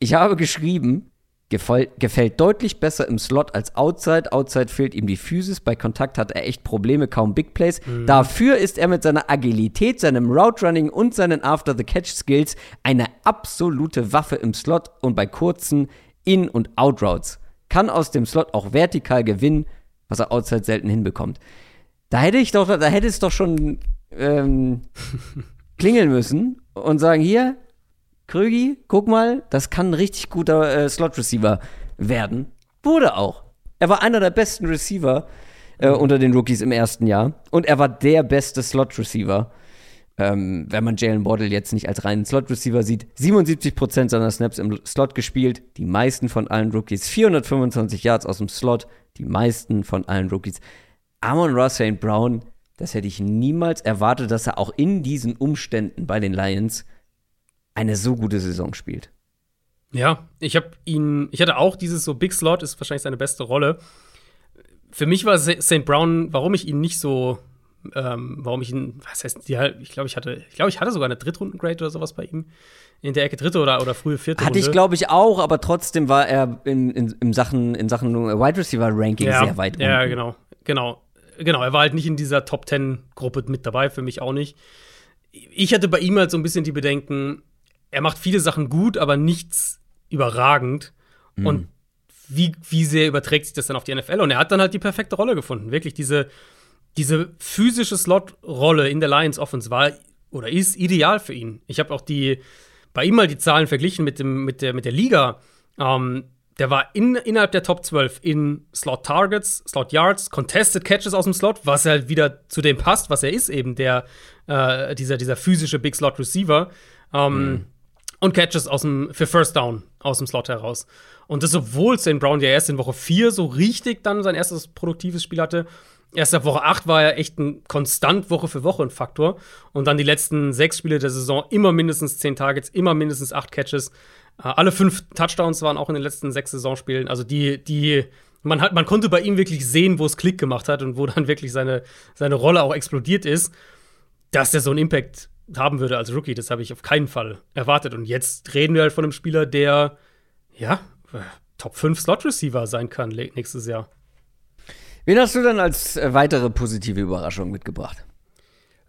Ich habe geschrieben, gefällt, deutlich besser im Slot als Outside. Outside fehlt ihm die Physis. Bei Kontakt hat er echt Probleme, kaum Big Plays. Mhm. Dafür ist er mit seiner Agilität, seinem Route Running und seinen After-the-Catch-Skills eine absolute Waffe im Slot und bei kurzen In- und Out-Routes. Kann aus dem Slot auch vertikal gewinnen, was er Outside selten hinbekommt. Da hätte ich doch, da hätte es doch schon ähm, klingeln müssen und sagen, hier, Krögi, guck mal, das kann ein richtig guter äh, Slot-Receiver werden. Wurde auch. Er war einer der besten Receiver äh, unter den Rookies im ersten Jahr. Und er war der beste Slot-Receiver. Ähm, wenn man Jalen Waddle jetzt nicht als reinen Slot-Receiver sieht. 77% seiner Snaps im Slot gespielt. Die meisten von allen Rookies. 425 Yards aus dem Slot. Die meisten von allen Rookies. Amon Ross St. Brown, das hätte ich niemals erwartet, dass er auch in diesen Umständen bei den Lions eine so gute Saison spielt. Ja, ich habe ihn, ich hatte auch dieses so Big Slot, ist wahrscheinlich seine beste Rolle. Für mich war St. Brown, warum ich ihn nicht so, ähm, warum ich ihn, was heißt, die, ich glaube, ich hatte, ich glaube, ich hatte sogar eine Drittrunden-Grade oder sowas bei ihm. In der Ecke dritte oder, oder frühe vierte Hatte Runde. ich, glaube ich, auch, aber trotzdem war er in, in, in Sachen, in Sachen Wide Receiver Ranking ja, sehr weit unten. Ja, genau, genau. Genau, er war halt nicht in dieser Top Ten Gruppe mit dabei, für mich auch nicht. Ich hatte bei ihm halt so ein bisschen die Bedenken, er macht viele Sachen gut, aber nichts überragend. Mhm. Und wie, wie sehr überträgt sich das dann auf die NFL? Und er hat dann halt die perfekte Rolle gefunden. Wirklich diese, diese physische Slot-Rolle in der Lions Offense war oder ist ideal für ihn. Ich habe auch die bei ihm mal die Zahlen verglichen mit, dem, mit, der, mit der Liga. Ähm, der war in, innerhalb der Top 12 in Slot Targets, Slot Yards, Contested Catches aus dem Slot, was halt wieder zu dem passt, was er ist, eben der, äh, dieser, dieser physische Big Slot Receiver. Ähm, mhm und Catches aus dem, für First Down aus dem Slot heraus. Und das, obwohl St. Brown ja erst in Woche 4 so richtig dann sein erstes produktives Spiel hatte. Erst ab Woche 8 war er echt ein konstant Woche für Woche ein Faktor. Und dann die letzten sechs Spiele der Saison immer mindestens 10 Targets, immer mindestens 8 Catches. Äh, alle fünf Touchdowns waren auch in den letzten sechs Saisonspielen. Also die, die, man hat, man konnte bei ihm wirklich sehen, wo es Klick gemacht hat und wo dann wirklich seine, seine Rolle auch explodiert ist, dass er so einen Impact haben würde als Rookie. Das habe ich auf keinen Fall erwartet. Und jetzt reden wir halt von einem Spieler, der, ja, Top 5 Slot Receiver sein kann nächstes Jahr. Wen hast du dann als äh, weitere positive Überraschung mitgebracht?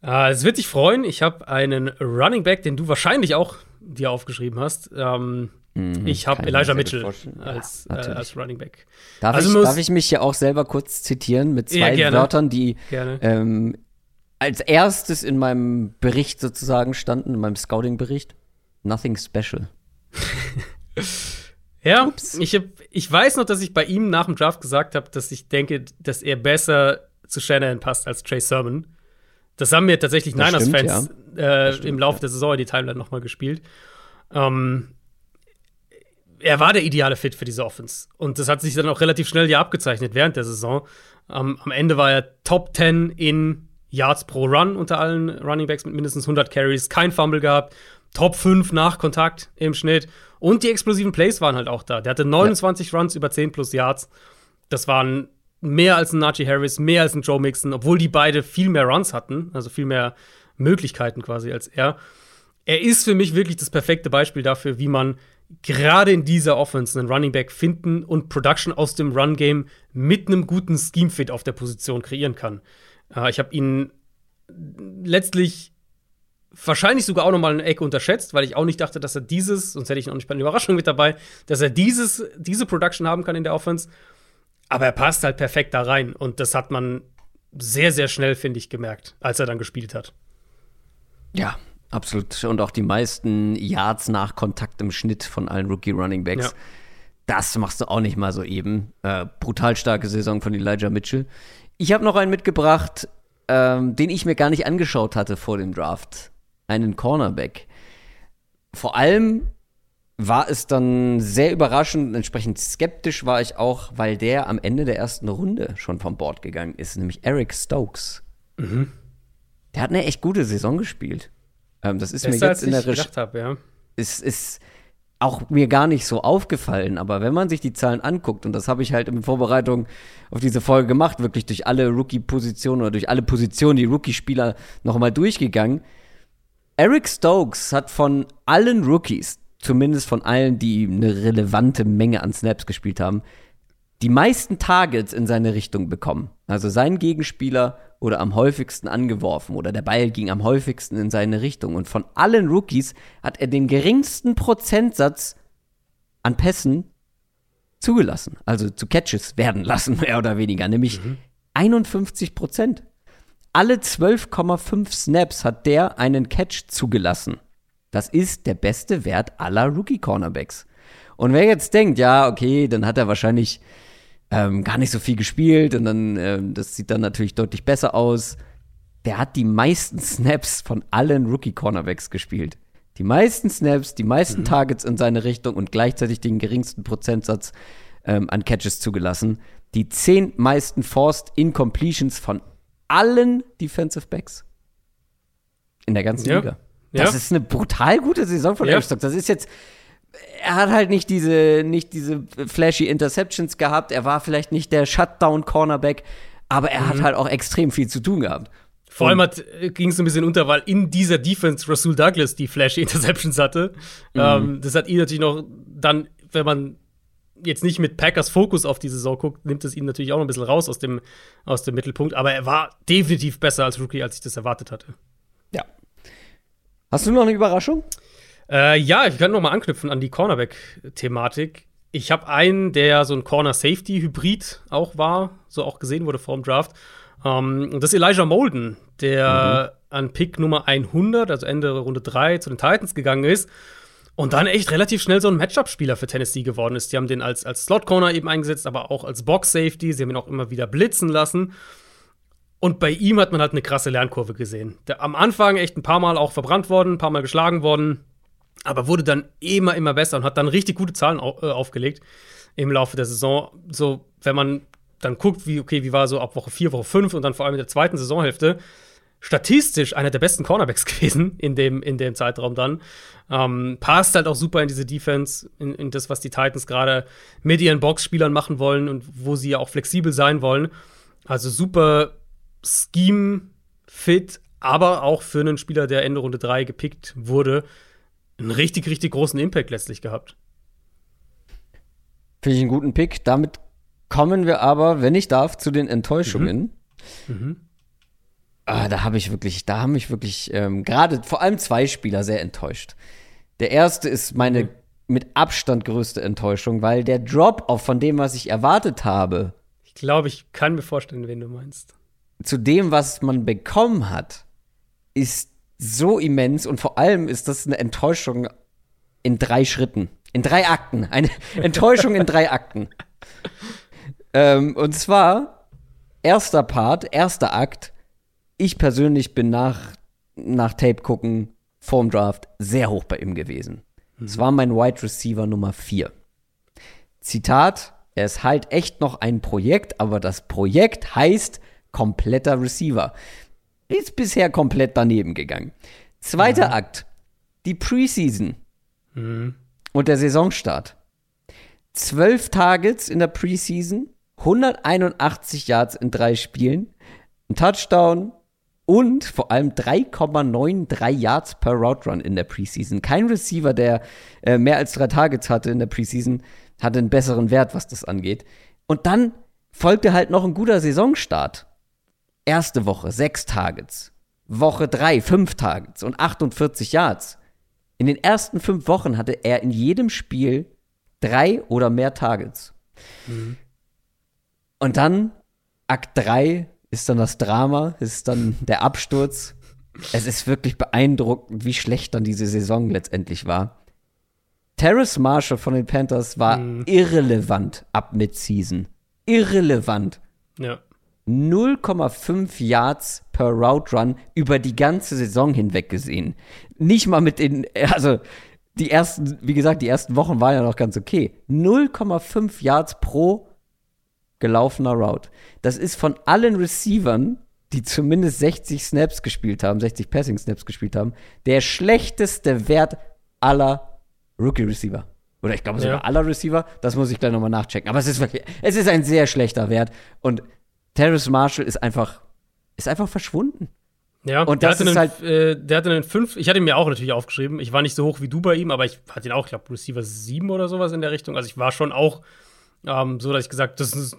Äh, es wird dich freuen. Ich habe einen Running Back, den du wahrscheinlich auch dir aufgeschrieben hast. Ähm, mhm, ich habe Elijah Mitchell als, ja, äh, als Running Back. Darf, also ich, darf ich mich hier auch selber kurz zitieren mit zwei ja, Wörtern, die ähm, als erstes in meinem Bericht sozusagen standen, in meinem Scouting-Bericht. Nothing special. ja, ich, hab, ich weiß noch, dass ich bei ihm nach dem Draft gesagt habe, dass ich denke, dass er besser zu Shannon passt als Trey Sermon. Das haben mir tatsächlich Niners-Fans ja. äh, im Laufe ja. der Saison in die Timeline nochmal gespielt. Ähm, er war der ideale Fit für diese Offense. Und das hat sich dann auch relativ schnell ja abgezeichnet während der Saison. Ähm, am Ende war er Top 10 in Yards pro Run unter allen Running Backs mit mindestens 100 Carries, kein Fumble gehabt, Top 5 nach Kontakt im Schnitt und die explosiven Plays waren halt auch da. Der hatte 29 ja. Runs über 10 plus Yards. Das waren mehr als ein Najee Harris, mehr als ein Joe Mixon, obwohl die beide viel mehr Runs hatten, also viel mehr Möglichkeiten quasi als er. Er ist für mich wirklich das perfekte Beispiel dafür, wie man gerade in dieser Offense einen Running Back finden und Production aus dem Run Game mit einem guten Scheme Fit auf der Position kreieren kann. Äh, ich habe ihn letztlich wahrscheinlich sogar auch noch mal eine Ecke unterschätzt, weil ich auch nicht dachte, dass er dieses, sonst hätte ich noch nicht bei einer Überraschung mit dabei, dass er dieses, diese Production haben kann in der Offense. Aber er passt halt perfekt da rein. Und das hat man sehr, sehr schnell, finde ich, gemerkt, als er dann gespielt hat. Ja, absolut. Und auch die meisten Yards nach Kontakt im Schnitt von allen Rookie Running Backs. Ja. das machst du auch nicht mal so eben. Äh, brutal starke Saison von Elijah Mitchell. Ich habe noch einen mitgebracht, ähm, den ich mir gar nicht angeschaut hatte vor dem Draft. Einen Cornerback. Vor allem war es dann sehr überraschend, entsprechend skeptisch war ich auch, weil der am Ende der ersten Runde schon vom Bord gegangen ist, nämlich Eric Stokes. Mhm. Der hat eine echt gute Saison gespielt. Ähm, das ist Besser, mir jetzt in der Recherche. Ja. Ist, ist auch mir gar nicht so aufgefallen, aber wenn man sich die Zahlen anguckt, und das habe ich halt in Vorbereitung auf diese Folge gemacht, wirklich durch alle Rookie-Positionen oder durch alle Positionen, die Rookie-Spieler nochmal durchgegangen. Eric Stokes hat von allen Rookies, zumindest von allen, die eine relevante Menge an Snaps gespielt haben, die meisten Targets in seine Richtung bekommen. Also sein Gegenspieler oder am häufigsten angeworfen oder der Ball ging am häufigsten in seine Richtung. Und von allen Rookies hat er den geringsten Prozentsatz an Pässen zugelassen, also zu Catches werden lassen, mehr oder weniger, nämlich mhm. 51 Prozent. Alle 12,5 Snaps hat der einen Catch zugelassen. Das ist der beste Wert aller Rookie-Cornerbacks. Und wer jetzt denkt, ja, okay, dann hat er wahrscheinlich ähm, gar nicht so viel gespielt und dann, ähm, das sieht dann natürlich deutlich besser aus. Der hat die meisten Snaps von allen Rookie-Cornerbacks gespielt. Die meisten Snaps, die meisten mhm. Targets in seine Richtung und gleichzeitig den geringsten Prozentsatz ähm, an Catches zugelassen. Die zehn meisten Forced Incompletions von allen Defensive Backs in der ganzen ja. Liga. Das ja. ist eine brutal gute Saison von ja. Das ist jetzt er hat halt nicht diese, nicht diese flashy Interceptions gehabt. Er war vielleicht nicht der Shutdown-Cornerback, aber er mhm. hat halt auch extrem viel zu tun gehabt. Vor allem ging es ein bisschen unter, weil in dieser Defense Rasul Douglas die flashy Interceptions hatte. Mhm. Ähm, das hat ihn natürlich noch dann, wenn man jetzt nicht mit Packers Fokus auf die Saison guckt, nimmt es ihn natürlich auch noch ein bisschen raus aus dem, aus dem Mittelpunkt. Aber er war definitiv besser als Rookie, als ich das erwartet hatte. Ja. Hast du noch eine Überraschung? Äh, ja, ich kann noch mal anknüpfen an die Cornerback-Thematik. Ich habe einen, der so ein Corner-Safety-Hybrid auch war, so auch gesehen wurde vor dem Draft. Ähm, und das ist Elijah Molden, der mhm. an Pick Nummer 100, also Ende Runde 3, zu den Titans gegangen ist. Und dann echt relativ schnell so ein Matchup-Spieler für Tennessee geworden ist. Die haben den als, als Slot-Corner eben eingesetzt, aber auch als Box-Safety. Sie haben ihn auch immer wieder blitzen lassen. Und bei ihm hat man halt eine krasse Lernkurve gesehen. Der, am Anfang echt ein paar Mal auch verbrannt worden, ein paar Mal geschlagen worden aber wurde dann immer, immer besser und hat dann richtig gute Zahlen au äh, aufgelegt im Laufe der Saison. So, wenn man dann guckt, wie, okay, wie war so ab Woche 4, Woche 5 und dann vor allem in der zweiten Saisonhälfte, statistisch einer der besten Cornerbacks gewesen in dem, in dem Zeitraum dann. Ähm, passt halt auch super in diese Defense, in, in das, was die Titans gerade mit ihren Boxspielern machen wollen und wo sie ja auch flexibel sein wollen. Also super Scheme-fit, aber auch für einen Spieler, der Ende Runde 3 gepickt wurde, einen richtig, richtig großen Impact letztlich gehabt. Finde ich einen guten Pick. Damit kommen wir aber, wenn ich darf, zu den Enttäuschungen. Mhm. Mhm. Ah, da habe ich wirklich, da haben mich wirklich ähm, gerade vor allem zwei Spieler sehr enttäuscht. Der erste ist meine mhm. mit Abstand größte Enttäuschung, weil der Drop-off von dem, was ich erwartet habe. Ich glaube, ich kann mir vorstellen, wen du meinst. Zu dem, was man bekommen hat, ist so immens und vor allem ist das eine Enttäuschung in drei Schritten, in drei Akten. Eine Enttäuschung in drei Akten. Ähm, und zwar, erster Part, erster Akt. Ich persönlich bin nach, nach Tape gucken, vorm Draft, sehr hoch bei ihm gewesen. Es mhm. war mein Wide Receiver Nummer 4. Zitat, er ist halt echt noch ein Projekt, aber das Projekt heißt kompletter Receiver. Ist bisher komplett daneben gegangen. Zweiter mhm. Akt, die Preseason mhm. und der Saisonstart. Zwölf Targets in der Preseason, 181 Yards in drei Spielen, ein Touchdown und vor allem 3,93 Yards per Route Run in der Preseason. Kein Receiver, der äh, mehr als drei Targets hatte in der Preseason, hatte einen besseren Wert, was das angeht. Und dann folgte halt noch ein guter Saisonstart. Erste Woche sechs Targets. Woche drei fünf Targets und 48 Yards. In den ersten fünf Wochen hatte er in jedem Spiel drei oder mehr Targets. Mhm. Und dann Akt 3 ist dann das Drama, ist dann der Absturz. Es ist wirklich beeindruckend, wie schlecht dann diese Saison letztendlich war. Terrace Marshall von den Panthers war Mhm. irrelevant ab Midseason. Irrelevant. Ja. 0,5 Yards per Route Run über die ganze Saison hinweg gesehen. Nicht mal mit den, also die ersten, wie gesagt, die ersten Wochen waren ja noch ganz okay. 0,5 Yards pro gelaufener Route. Das ist von allen Receivern, die zumindest 60 Snaps gespielt haben, 60 Passing Snaps gespielt haben, der schlechteste Wert aller Rookie Receiver. Oder ich glaube sogar Ja. aller Receiver. Das muss ich gleich nochmal nachchecken. Aber es ist wirklich, es ist ein sehr schlechter Wert. Und Terrace Marshall ist einfach, ist einfach verschwunden. Ja, Und der das hatte ist einen, halt- äh, der hatte einen 5, ich hatte ihn mir auch natürlich aufgeschrieben. Ich war nicht so hoch wie du bei ihm, aber ich hatte ihn auch, ich glaube, Receiver 7 oder sowas in der Richtung. Also ich war schon auch ähm, so, dass ich gesagt das ist,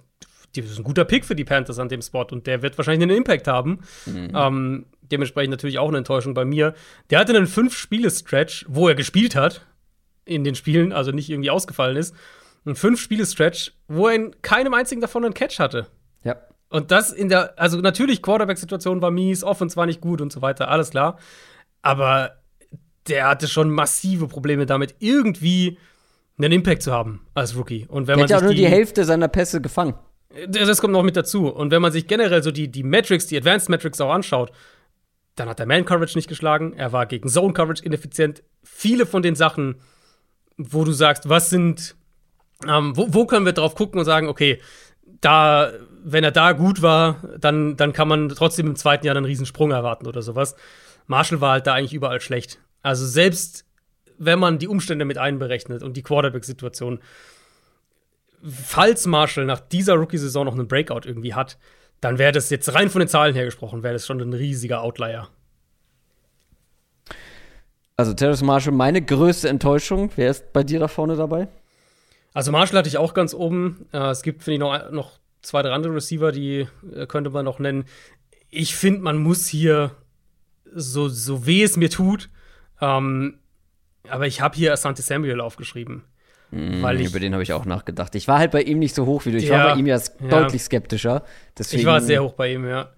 das ist ein guter Pick für die Panthers an dem Spot und der wird wahrscheinlich einen Impact haben. Ähm, dementsprechend natürlich auch eine Enttäuschung bei mir. Der hatte einen 5-Spiele-Stretch, wo er gespielt hat in den Spielen, also nicht irgendwie ausgefallen ist. Ein 5-Spiele-Stretch, wo er in keinem einzigen davon einen Catch hatte. Ja. Und das in der, also natürlich, Quarterback-Situation war mies, Offense war nicht gut und so weiter, alles klar. Aber der hatte schon massive Probleme damit, irgendwie einen Impact zu haben als Rookie. Und wenn Der man hat ja nur die Hälfte seiner Pässe gefangen. Das das kommt noch mit dazu. Und wenn man sich generell so die, die Metrics, die Advanced Metrics auch anschaut, dann hat er Man-Coverage nicht geschlagen, er war gegen Zone-Coverage ineffizient. Viele von den Sachen, wo du sagst, was sind, ähm, wo, wo können wir drauf gucken und sagen, okay, da, wenn er da gut war, dann, dann kann man trotzdem im zweiten Jahr einen Riesensprung erwarten oder sowas. Marshall war halt da eigentlich überall schlecht. Also selbst wenn man die Umstände mit einberechnet und die Quarterback-Situation, falls Marshall nach dieser Rookie-Saison noch einen Breakout irgendwie hat, dann wäre das jetzt rein von den Zahlen her gesprochen, wäre das schon ein riesiger Outlier. Also Terrace Marshall, meine größte Enttäuschung. Wer ist bei dir da vorne dabei? Also Marshall hatte ich auch ganz oben. Äh, es gibt, finde ich, noch, noch zwei, drei andere Receiver, die äh, könnte man noch nennen. Ich finde, man muss hier, so, so weh es mir tut, ähm, aber ich habe hier Asante Samuel aufgeschrieben. Weil ich, Über den habe ich auch nachgedacht. Ich war halt bei ihm nicht so hoch wie du. Ich Ja, war bei ihm ja, ja. deutlich skeptischer. Deswegen, ich war sehr hoch bei ihm, ja.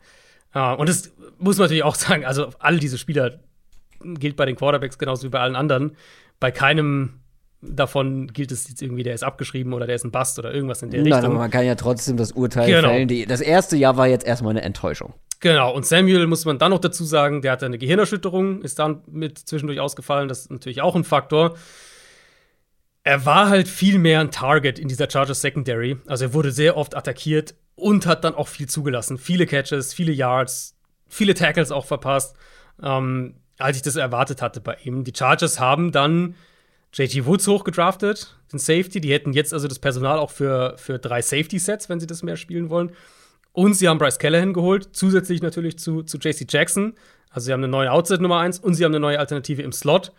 ja. Und das muss man natürlich auch sagen, also alle diese Spieler gilt bei den Quarterbacks genauso wie bei allen anderen. Bei keinem davon gilt es jetzt irgendwie, der ist abgeschrieben oder der ist ein Bust oder irgendwas in der Nein, Richtung. aber man kann ja trotzdem das Urteil Genau. fällen. Die, das erste Jahr war jetzt erstmal eine Enttäuschung. Genau, und Samuel muss man dann noch dazu sagen, der hatte eine Gehirnerschütterung, ist dann mit zwischendurch ausgefallen, das ist natürlich auch ein Faktor. Er war halt viel mehr ein Target in dieser Chargers Secondary. Also er wurde sehr oft attackiert und hat dann auch viel zugelassen. Viele Catches, viele Yards, viele Tackles auch verpasst, ähm, als ich das erwartet hatte bei ihm. Die Chargers haben dann JT Woods hochgedraftet, den Safety. Die hätten jetzt also das Personal auch für, für drei Safety-Sets, wenn sie das mehr spielen wollen. Und sie haben Bryce Callahan geholt, zusätzlich natürlich zu, zu JC Jackson. Also sie haben eine neue Outside Nummer 1 und sie haben eine neue Alternative im Slot.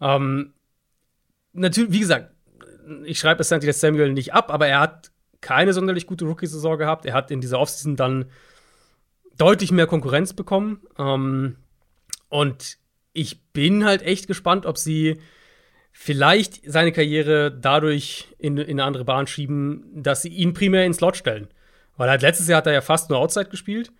Ähm, natürlich, wie gesagt, ich schreibe Asante Samuel nicht ab, aber er hat keine sonderlich gute Rookie-Saison gehabt. Er hat in dieser Offseason dann deutlich mehr Konkurrenz bekommen. Ähm, und ich bin halt echt gespannt, ob sie vielleicht seine Karriere dadurch in, in eine andere Bahn schieben, dass sie ihn primär ins Slot stellen. Weil halt letztes Jahr hat er ja fast nur Outside gespielt.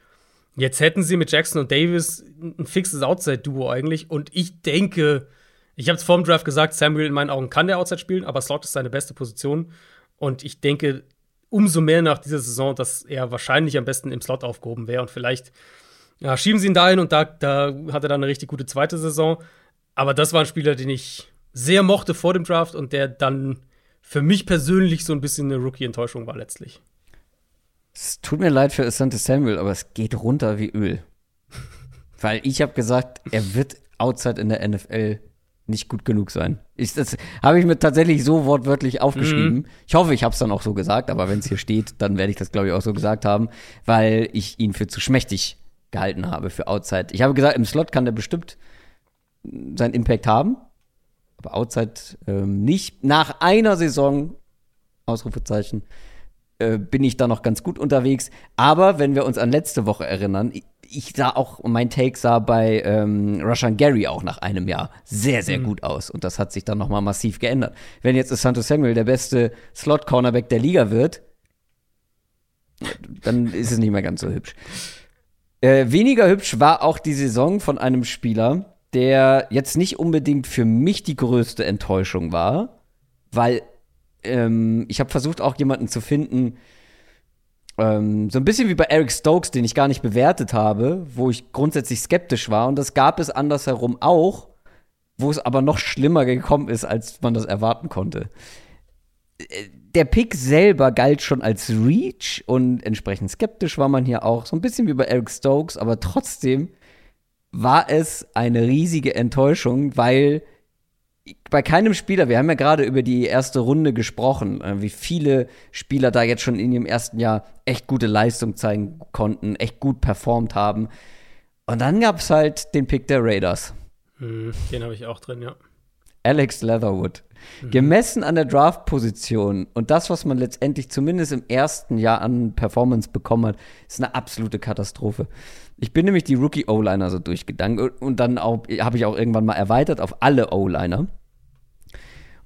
Jetzt hätten sie mit Jackson und Davis ein fixes Outside-Duo eigentlich. Und ich denke, ich habe es vorm Draft gesagt, Samuel in meinen Augen kann der Outside spielen, aber Slot ist seine beste Position. Und ich denke, umso mehr nach dieser Saison, dass er wahrscheinlich am besten im Slot aufgehoben wäre. Und vielleicht ja, schieben sie ihn dahin und da, da hat er dann eine richtig gute zweite Saison. Aber das war ein Spieler, den ich sehr mochte vor dem Draft und der dann für mich persönlich so ein bisschen eine Rookie-Enttäuschung war letztlich. Es tut mir leid für Asante Samuel, aber es geht runter wie Öl. Weil ich habe gesagt, er wird outside in der NFL nicht gut genug sein. Ich, das habe ich mir tatsächlich so wortwörtlich aufgeschrieben. Ich hoffe, ich habe es dann auch so gesagt, aber wenn es hier steht, dann werde ich das, glaube ich, auch so gesagt haben, weil ich ihn für zu schmächtig gehalten habe für Outside. Ich habe gesagt, im Slot kann er bestimmt seinen Impact haben, aber Outside ähm, nicht. Nach einer Saison, Ausrufezeichen, äh, bin ich da noch ganz gut unterwegs. Aber wenn wir uns an letzte Woche erinnern, ich, sah auch, mein Take sah bei ähm, Rushan Gary auch nach einem Jahr sehr, sehr gut aus. Und das hat sich dann noch mal massiv geändert. Wenn jetzt Santos Samuel der beste Slot-Cornerback der Liga wird, dann ist es nicht mehr ganz so hübsch. Äh, weniger hübsch war auch die Saison von einem Spieler, der jetzt nicht unbedingt für mich die größte Enttäuschung war, weil ähm, ich habe versucht, auch jemanden zu finden, ähm, so ein bisschen wie bei Eric Stokes, den ich gar nicht bewertet habe, wo ich grundsätzlich skeptisch war. Und das gab es andersherum auch, wo es aber noch schlimmer gekommen ist, als man das erwarten konnte. Äh, der Pick selber galt schon als Reach und entsprechend skeptisch war man hier auch. So ein bisschen wie bei Eric Stokes, aber trotzdem war es eine riesige Enttäuschung, weil bei keinem Spieler, wir haben ja gerade über die erste Runde gesprochen, äh, wie viele Spieler da jetzt schon in ihrem ersten Jahr echt gute Leistung zeigen konnten, echt gut performt haben. Und dann gab es halt den Pick der Raiders. Hm, den habe ich auch drin, ja. Alex Leatherwood. Mhm. Gemessen an der Draft-Position und das, was man letztendlich zumindest im ersten Jahr an Performance bekommen hat, ist eine absolute Katastrophe. Ich bin nämlich die Rookie-O-Liner so durchgedankt und dann habe ich auch irgendwann mal erweitert auf alle O-Liner. Und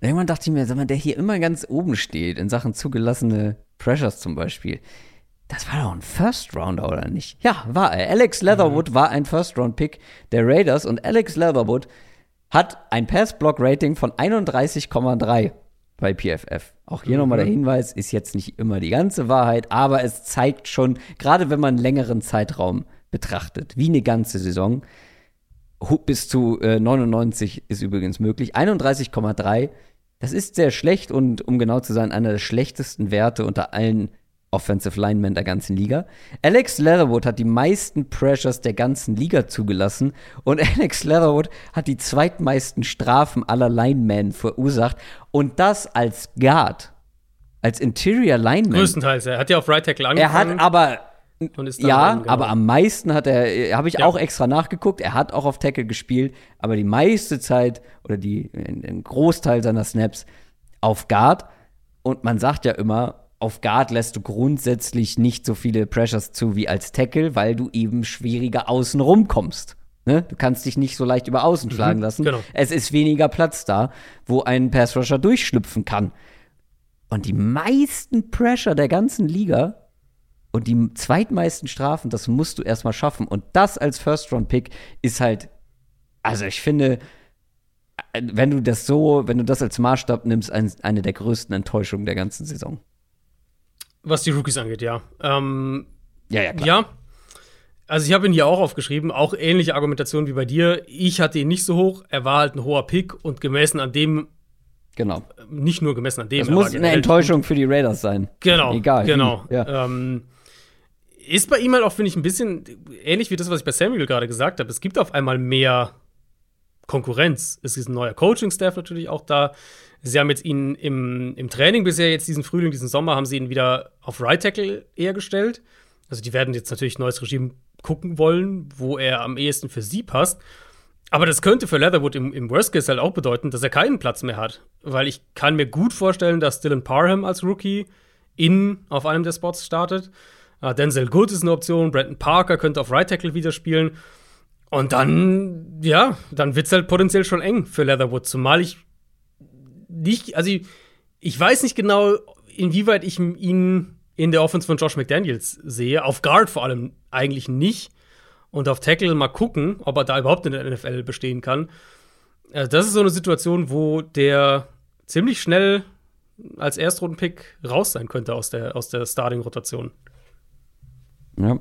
irgendwann dachte ich mir, sag mal, der hier immer ganz oben steht, in Sachen zugelassene Pressures zum Beispiel. Das war doch ein First Rounder, oder nicht? Ja, war er. Alex Leatherwood mhm. war ein First Round Pick der Raiders und Alex Leatherwood hat ein Pass-Block-Rating von 31,3 bei PFF. Auch hier mhm. nochmal der Hinweis, ist jetzt nicht immer die ganze Wahrheit, aber es zeigt schon, gerade wenn man einen längeren Zeitraum betrachtet, wie eine ganze Saison, bis zu äh, 99 ist übrigens möglich. 31,3, das ist sehr schlecht und um genau zu sein, einer der schlechtesten Werte unter allen Offensive Lineman der ganzen Liga. Alex Leatherwood hat die meisten Pressures der ganzen Liga zugelassen und Alex Leatherwood hat die zweitmeisten Strafen aller Linemen verursacht und das als Guard, als Interior Lineman. Größtenteils, er hat ja auf Right Tackle angefangen. Er hat aber ja, genau. aber am meisten hat er, habe ich ja. auch extra nachgeguckt, er hat auch auf Tackle gespielt, aber die meiste Zeit oder die, den Großteil seiner Snaps auf Guard. Und man sagt ja immer, auf Guard lässt du grundsätzlich nicht so viele Pressures zu wie als Tackle, weil du eben schwieriger außen rumkommst. Ne? Du kannst dich nicht so leicht über außen mhm, schlagen lassen. Genau. Es ist weniger Platz da, wo ein Pass Rusher durchschlüpfen kann. Und die meisten Pressure der ganzen Liga und die zweitmeisten Strafen, das musst du erstmal schaffen. Und das als First-Round-Pick ist halt, also ich finde, wenn du das so, wenn du das als Maßstab nimmst, ein, eine der größten Enttäuschungen der ganzen Saison. Was die Rookies angeht, ja. Ähm, ja, ja, klar. Ja. Also ich habe ihn hier auch aufgeschrieben, auch ähnliche Argumentation wie bei dir. Ich hatte ihn nicht so hoch, er war halt ein hoher Pick und gemessen an dem Genau. Nicht nur gemessen an dem. Es muss eine Enttäuschung für die Raiders sein. Genau. Egal. Genau. Ja. Ähm, ist bei ihm halt auch, finde ich, ein bisschen ähnlich wie das, was ich bei Samuel gerade gesagt habe. Es gibt auf einmal mehr Konkurrenz. Es ist ein neuer Coaching-Staff natürlich auch da. Sie haben jetzt ihn im, im Training bisher, jetzt diesen Frühling, diesen Sommer, haben sie ihn wieder auf Right Tackle eher gestellt. Also die werden jetzt natürlich neues Regime gucken wollen, wo er am ehesten für sie passt. Aber das könnte für Leatherwood im, im Worst Case halt auch bedeuten, dass er keinen Platz mehr hat. Weil ich kann mir gut vorstellen, dass Dylan Parham als Rookie in auf einem der Spots startet. Uh, Denzel Good ist eine Option, Brandon Parker könnte auf Right Tackle wieder spielen. Und dann, ja, dann wird es halt potenziell schon eng für Leatherwood. Zumal ich nicht, also ich, ich weiß nicht genau, inwieweit ich ihn in der Offense von Josh McDaniels sehe. Auf Guard vor allem eigentlich nicht. Und auf Tackle mal gucken, ob er da überhaupt in der NFL bestehen kann. Also das ist so eine Situation, wo der ziemlich schnell als Erstrundenpick raus sein könnte aus der, aus der Starting-Rotation. Ja,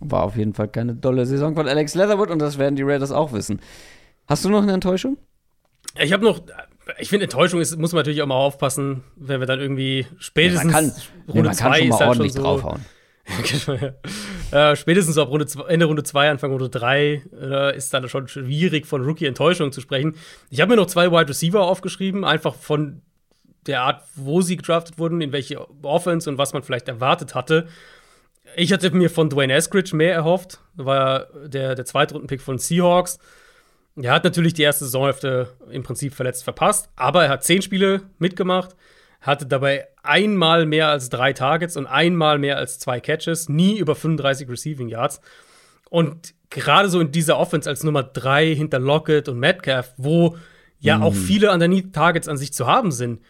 war auf jeden Fall keine tolle Saison von Alex Leatherwood und das werden die Raiders auch wissen. Hast du noch eine Enttäuschung? Ich habe noch ich finde, Enttäuschung ist, muss man natürlich auch mal aufpassen, wenn wir dann irgendwie spätestens ja, man kann, Runde 2 ja, ist halt schon so, draufhauen. äh, spätestens ab Runde zwei, Ende Runde 2, Anfang Runde 3 äh, ist dann schon schwierig, von Rookie-Enttäuschung zu sprechen. Ich habe mir noch zwei Wide Receiver aufgeschrieben, einfach von der Art, wo sie gedraftet wurden, in welche Offense und was man vielleicht erwartet hatte. Ich hatte mir von Dwayne Eskridge mehr erhofft, war der, der Zweitrunden-Pick von Seahawks. Er hat natürlich die erste Saisonhälfte im Prinzip verletzt verpasst, aber er hat zehn Spiele mitgemacht, hatte dabei einmal mehr als drei Targets und einmal mehr als zwei Catches, nie über 35 Receiving Yards. Und gerade so in dieser Offense als Nummer drei hinter Lockett und Metcalf, wo ja mhm. auch viele Underneath-Targets an sich zu haben sind,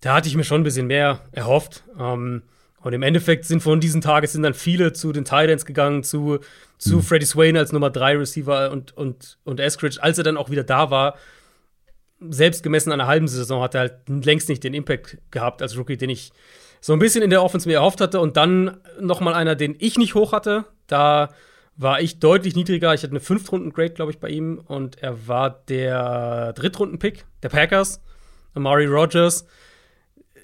da hatte ich mir schon ein bisschen mehr erhofft. Ähm, und im Endeffekt sind von diesen Tagen sind dann viele zu den Titans gegangen, zu, zu mhm. Freddie Swain als Nummer 3 Receiver und, und, und Eskridge, als er dann auch wieder da war. selbst gemessen an einer halben Saison hat er halt längst nicht den Impact gehabt als Rookie, den ich so ein bisschen in der Offense mir erhofft hatte. Und dann noch mal einer, den ich nicht hoch hatte. Da war ich deutlich niedriger. Ich hatte eine Fünftrunden-Grade, glaube ich, bei ihm. Und er war der Drittrunden-Pick der Packers. Amari Rogers.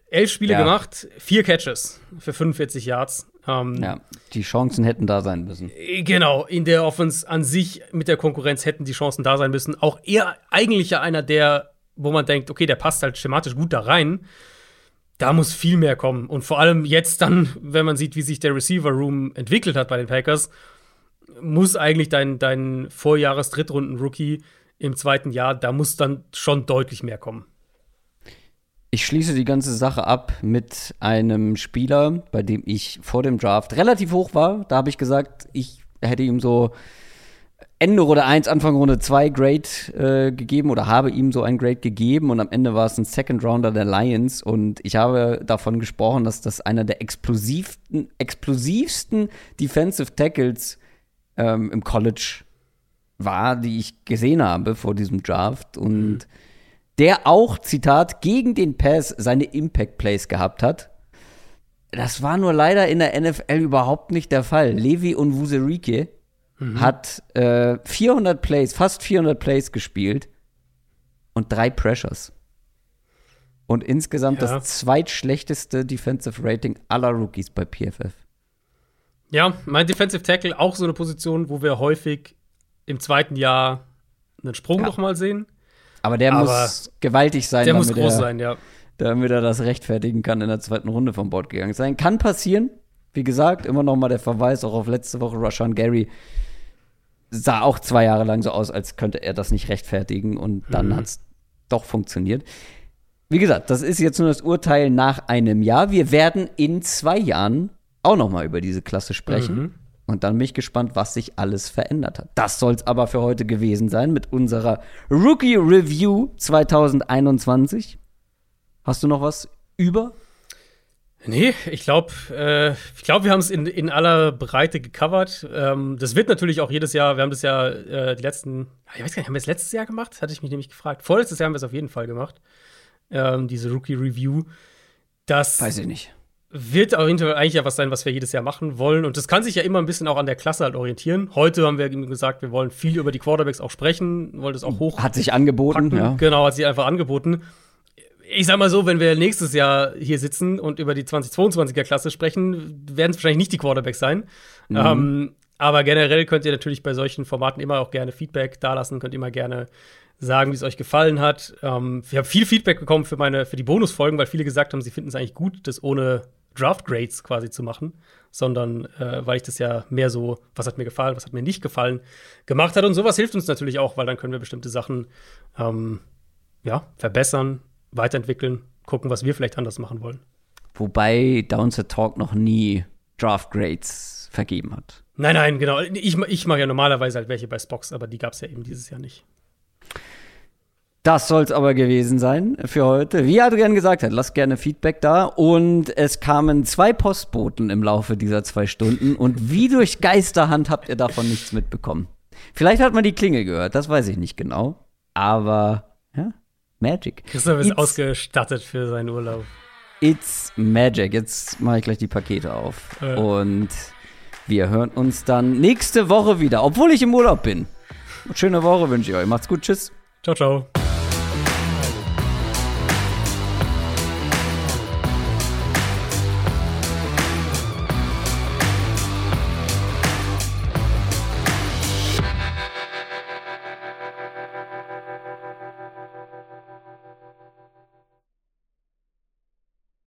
Elf Spiele ja. gemacht, vier Catches für 45 Yards. Ähm, ja, die Chancen hätten da sein müssen. Genau, in der Offense an sich mit der Konkurrenz hätten die Chancen da sein müssen. Auch er eigentlich ja einer, der, wo man denkt, okay, der passt halt schematisch gut da rein. Da muss viel mehr kommen. Und vor allem jetzt dann, wenn man sieht, wie sich der Receiver Room entwickelt hat bei den Packers, muss eigentlich dein, dein Vorjahres-Drittrunden-Rookie im zweiten Jahr, da muss dann schon deutlich mehr kommen. Ich schließe die ganze Sache ab mit einem Spieler, bei dem ich vor dem Draft relativ hoch war. Da habe ich gesagt, ich hätte ihm so Ende Runde 1, Anfang Runde 2 Grade äh, gegeben oder habe ihm so ein Grade gegeben und am Ende war es ein Second Rounder der Lions und ich habe davon gesprochen, dass das einer der explosivsten, explosivsten Defensive Tackles ähm, im College war, die ich gesehen habe vor diesem Draft und mhm der auch, Zitat, gegen den Pass seine Impact Plays gehabt hat. Das war nur leider in der NFL überhaupt nicht der Fall. Levi und Wuserike mhm. hat äh, 400 Plays, fast 400 Plays gespielt und drei Pressures. Und insgesamt ja. das zweitschlechteste Defensive Rating aller Rookies bei PFF. Ja, mein Defensive Tackle auch so eine Position, wo wir häufig im zweiten Jahr einen Sprung ja. noch mal sehen. Aber der Aber muss gewaltig sein. Der muss groß er, sein, ja. Damit er das rechtfertigen kann, in der zweiten Runde vom Bord gegangen sein. Kann passieren. Wie gesagt, immer noch mal der Verweis auch auf letzte Woche. Rashan Gary sah auch zwei Jahre lang so aus, als könnte er das nicht rechtfertigen. Und dann mhm. hat es doch funktioniert. Wie gesagt, das ist jetzt nur das Urteil nach einem Jahr. Wir werden in zwei Jahren auch noch mal über diese Klasse sprechen. Mhm. Und dann bin ich gespannt, was sich alles verändert hat. Das soll es aber für heute gewesen sein mit unserer Rookie Review 2021. Hast du noch was über? Nee, ich glaube, äh, ich glaube, wir haben es in, in aller Breite gecovert. Ähm, das wird natürlich auch jedes Jahr, wir haben das ja äh, die letzten, ich weiß gar nicht, haben wir es letztes Jahr gemacht? Hatte ich mich nämlich gefragt. Vorletztes Jahr haben wir es auf jeden Fall gemacht. Ähm, diese Rookie Review. Das weiß ich nicht wird auf jeden Fall eigentlich ja was sein, was wir jedes Jahr machen wollen. Und das kann sich ja immer ein bisschen auch an der Klasse halt orientieren. Heute haben wir gesagt, wir wollen viel über die Quarterbacks auch sprechen, wollen das auch hoch. Hat sich angeboten, packen. ja. Genau, hat sich einfach angeboten. Ich sag mal so, wenn wir nächstes Jahr hier sitzen und über die 2022er Klasse sprechen, werden es wahrscheinlich nicht die Quarterbacks sein. Mhm. Ähm, aber generell könnt ihr natürlich bei solchen Formaten immer auch gerne Feedback dalassen, könnt immer gerne sagen, wie es euch gefallen hat. Ähm, wir haben viel Feedback bekommen für meine für die Bonusfolgen, weil viele gesagt haben, sie finden es eigentlich gut, das ohne Draft Grades quasi zu machen, sondern äh, weil ich das ja mehr so, was hat mir gefallen, was hat mir nicht gefallen, gemacht hat. Und sowas hilft uns natürlich auch, weil dann können wir bestimmte Sachen ähm, ja, verbessern, weiterentwickeln, gucken, was wir vielleicht anders machen wollen. Wobei Downset Talk noch nie Draft Grades vergeben hat. Nein, nein, genau. Ich, ich mache ja normalerweise halt welche bei Spox, aber die gab es ja eben dieses Jahr nicht. Das soll es aber gewesen sein für heute. Wie Adrian gesagt hat, lasst gerne Feedback da. Und es kamen zwei Postboten im Laufe dieser zwei Stunden. Und wie durch Geisterhand habt ihr davon nichts mitbekommen. Vielleicht hat man die Klingel gehört, das weiß ich nicht genau. Aber, ja, Magic. Christoph ist It's, ausgestattet für seinen Urlaub. It's Magic. Jetzt mache ich gleich die Pakete auf. Äh. Und wir hören uns dann nächste Woche wieder, obwohl ich im Urlaub bin. Schöne Woche wünsche ich euch. Macht's gut. Tschüss. Ciao, ciao.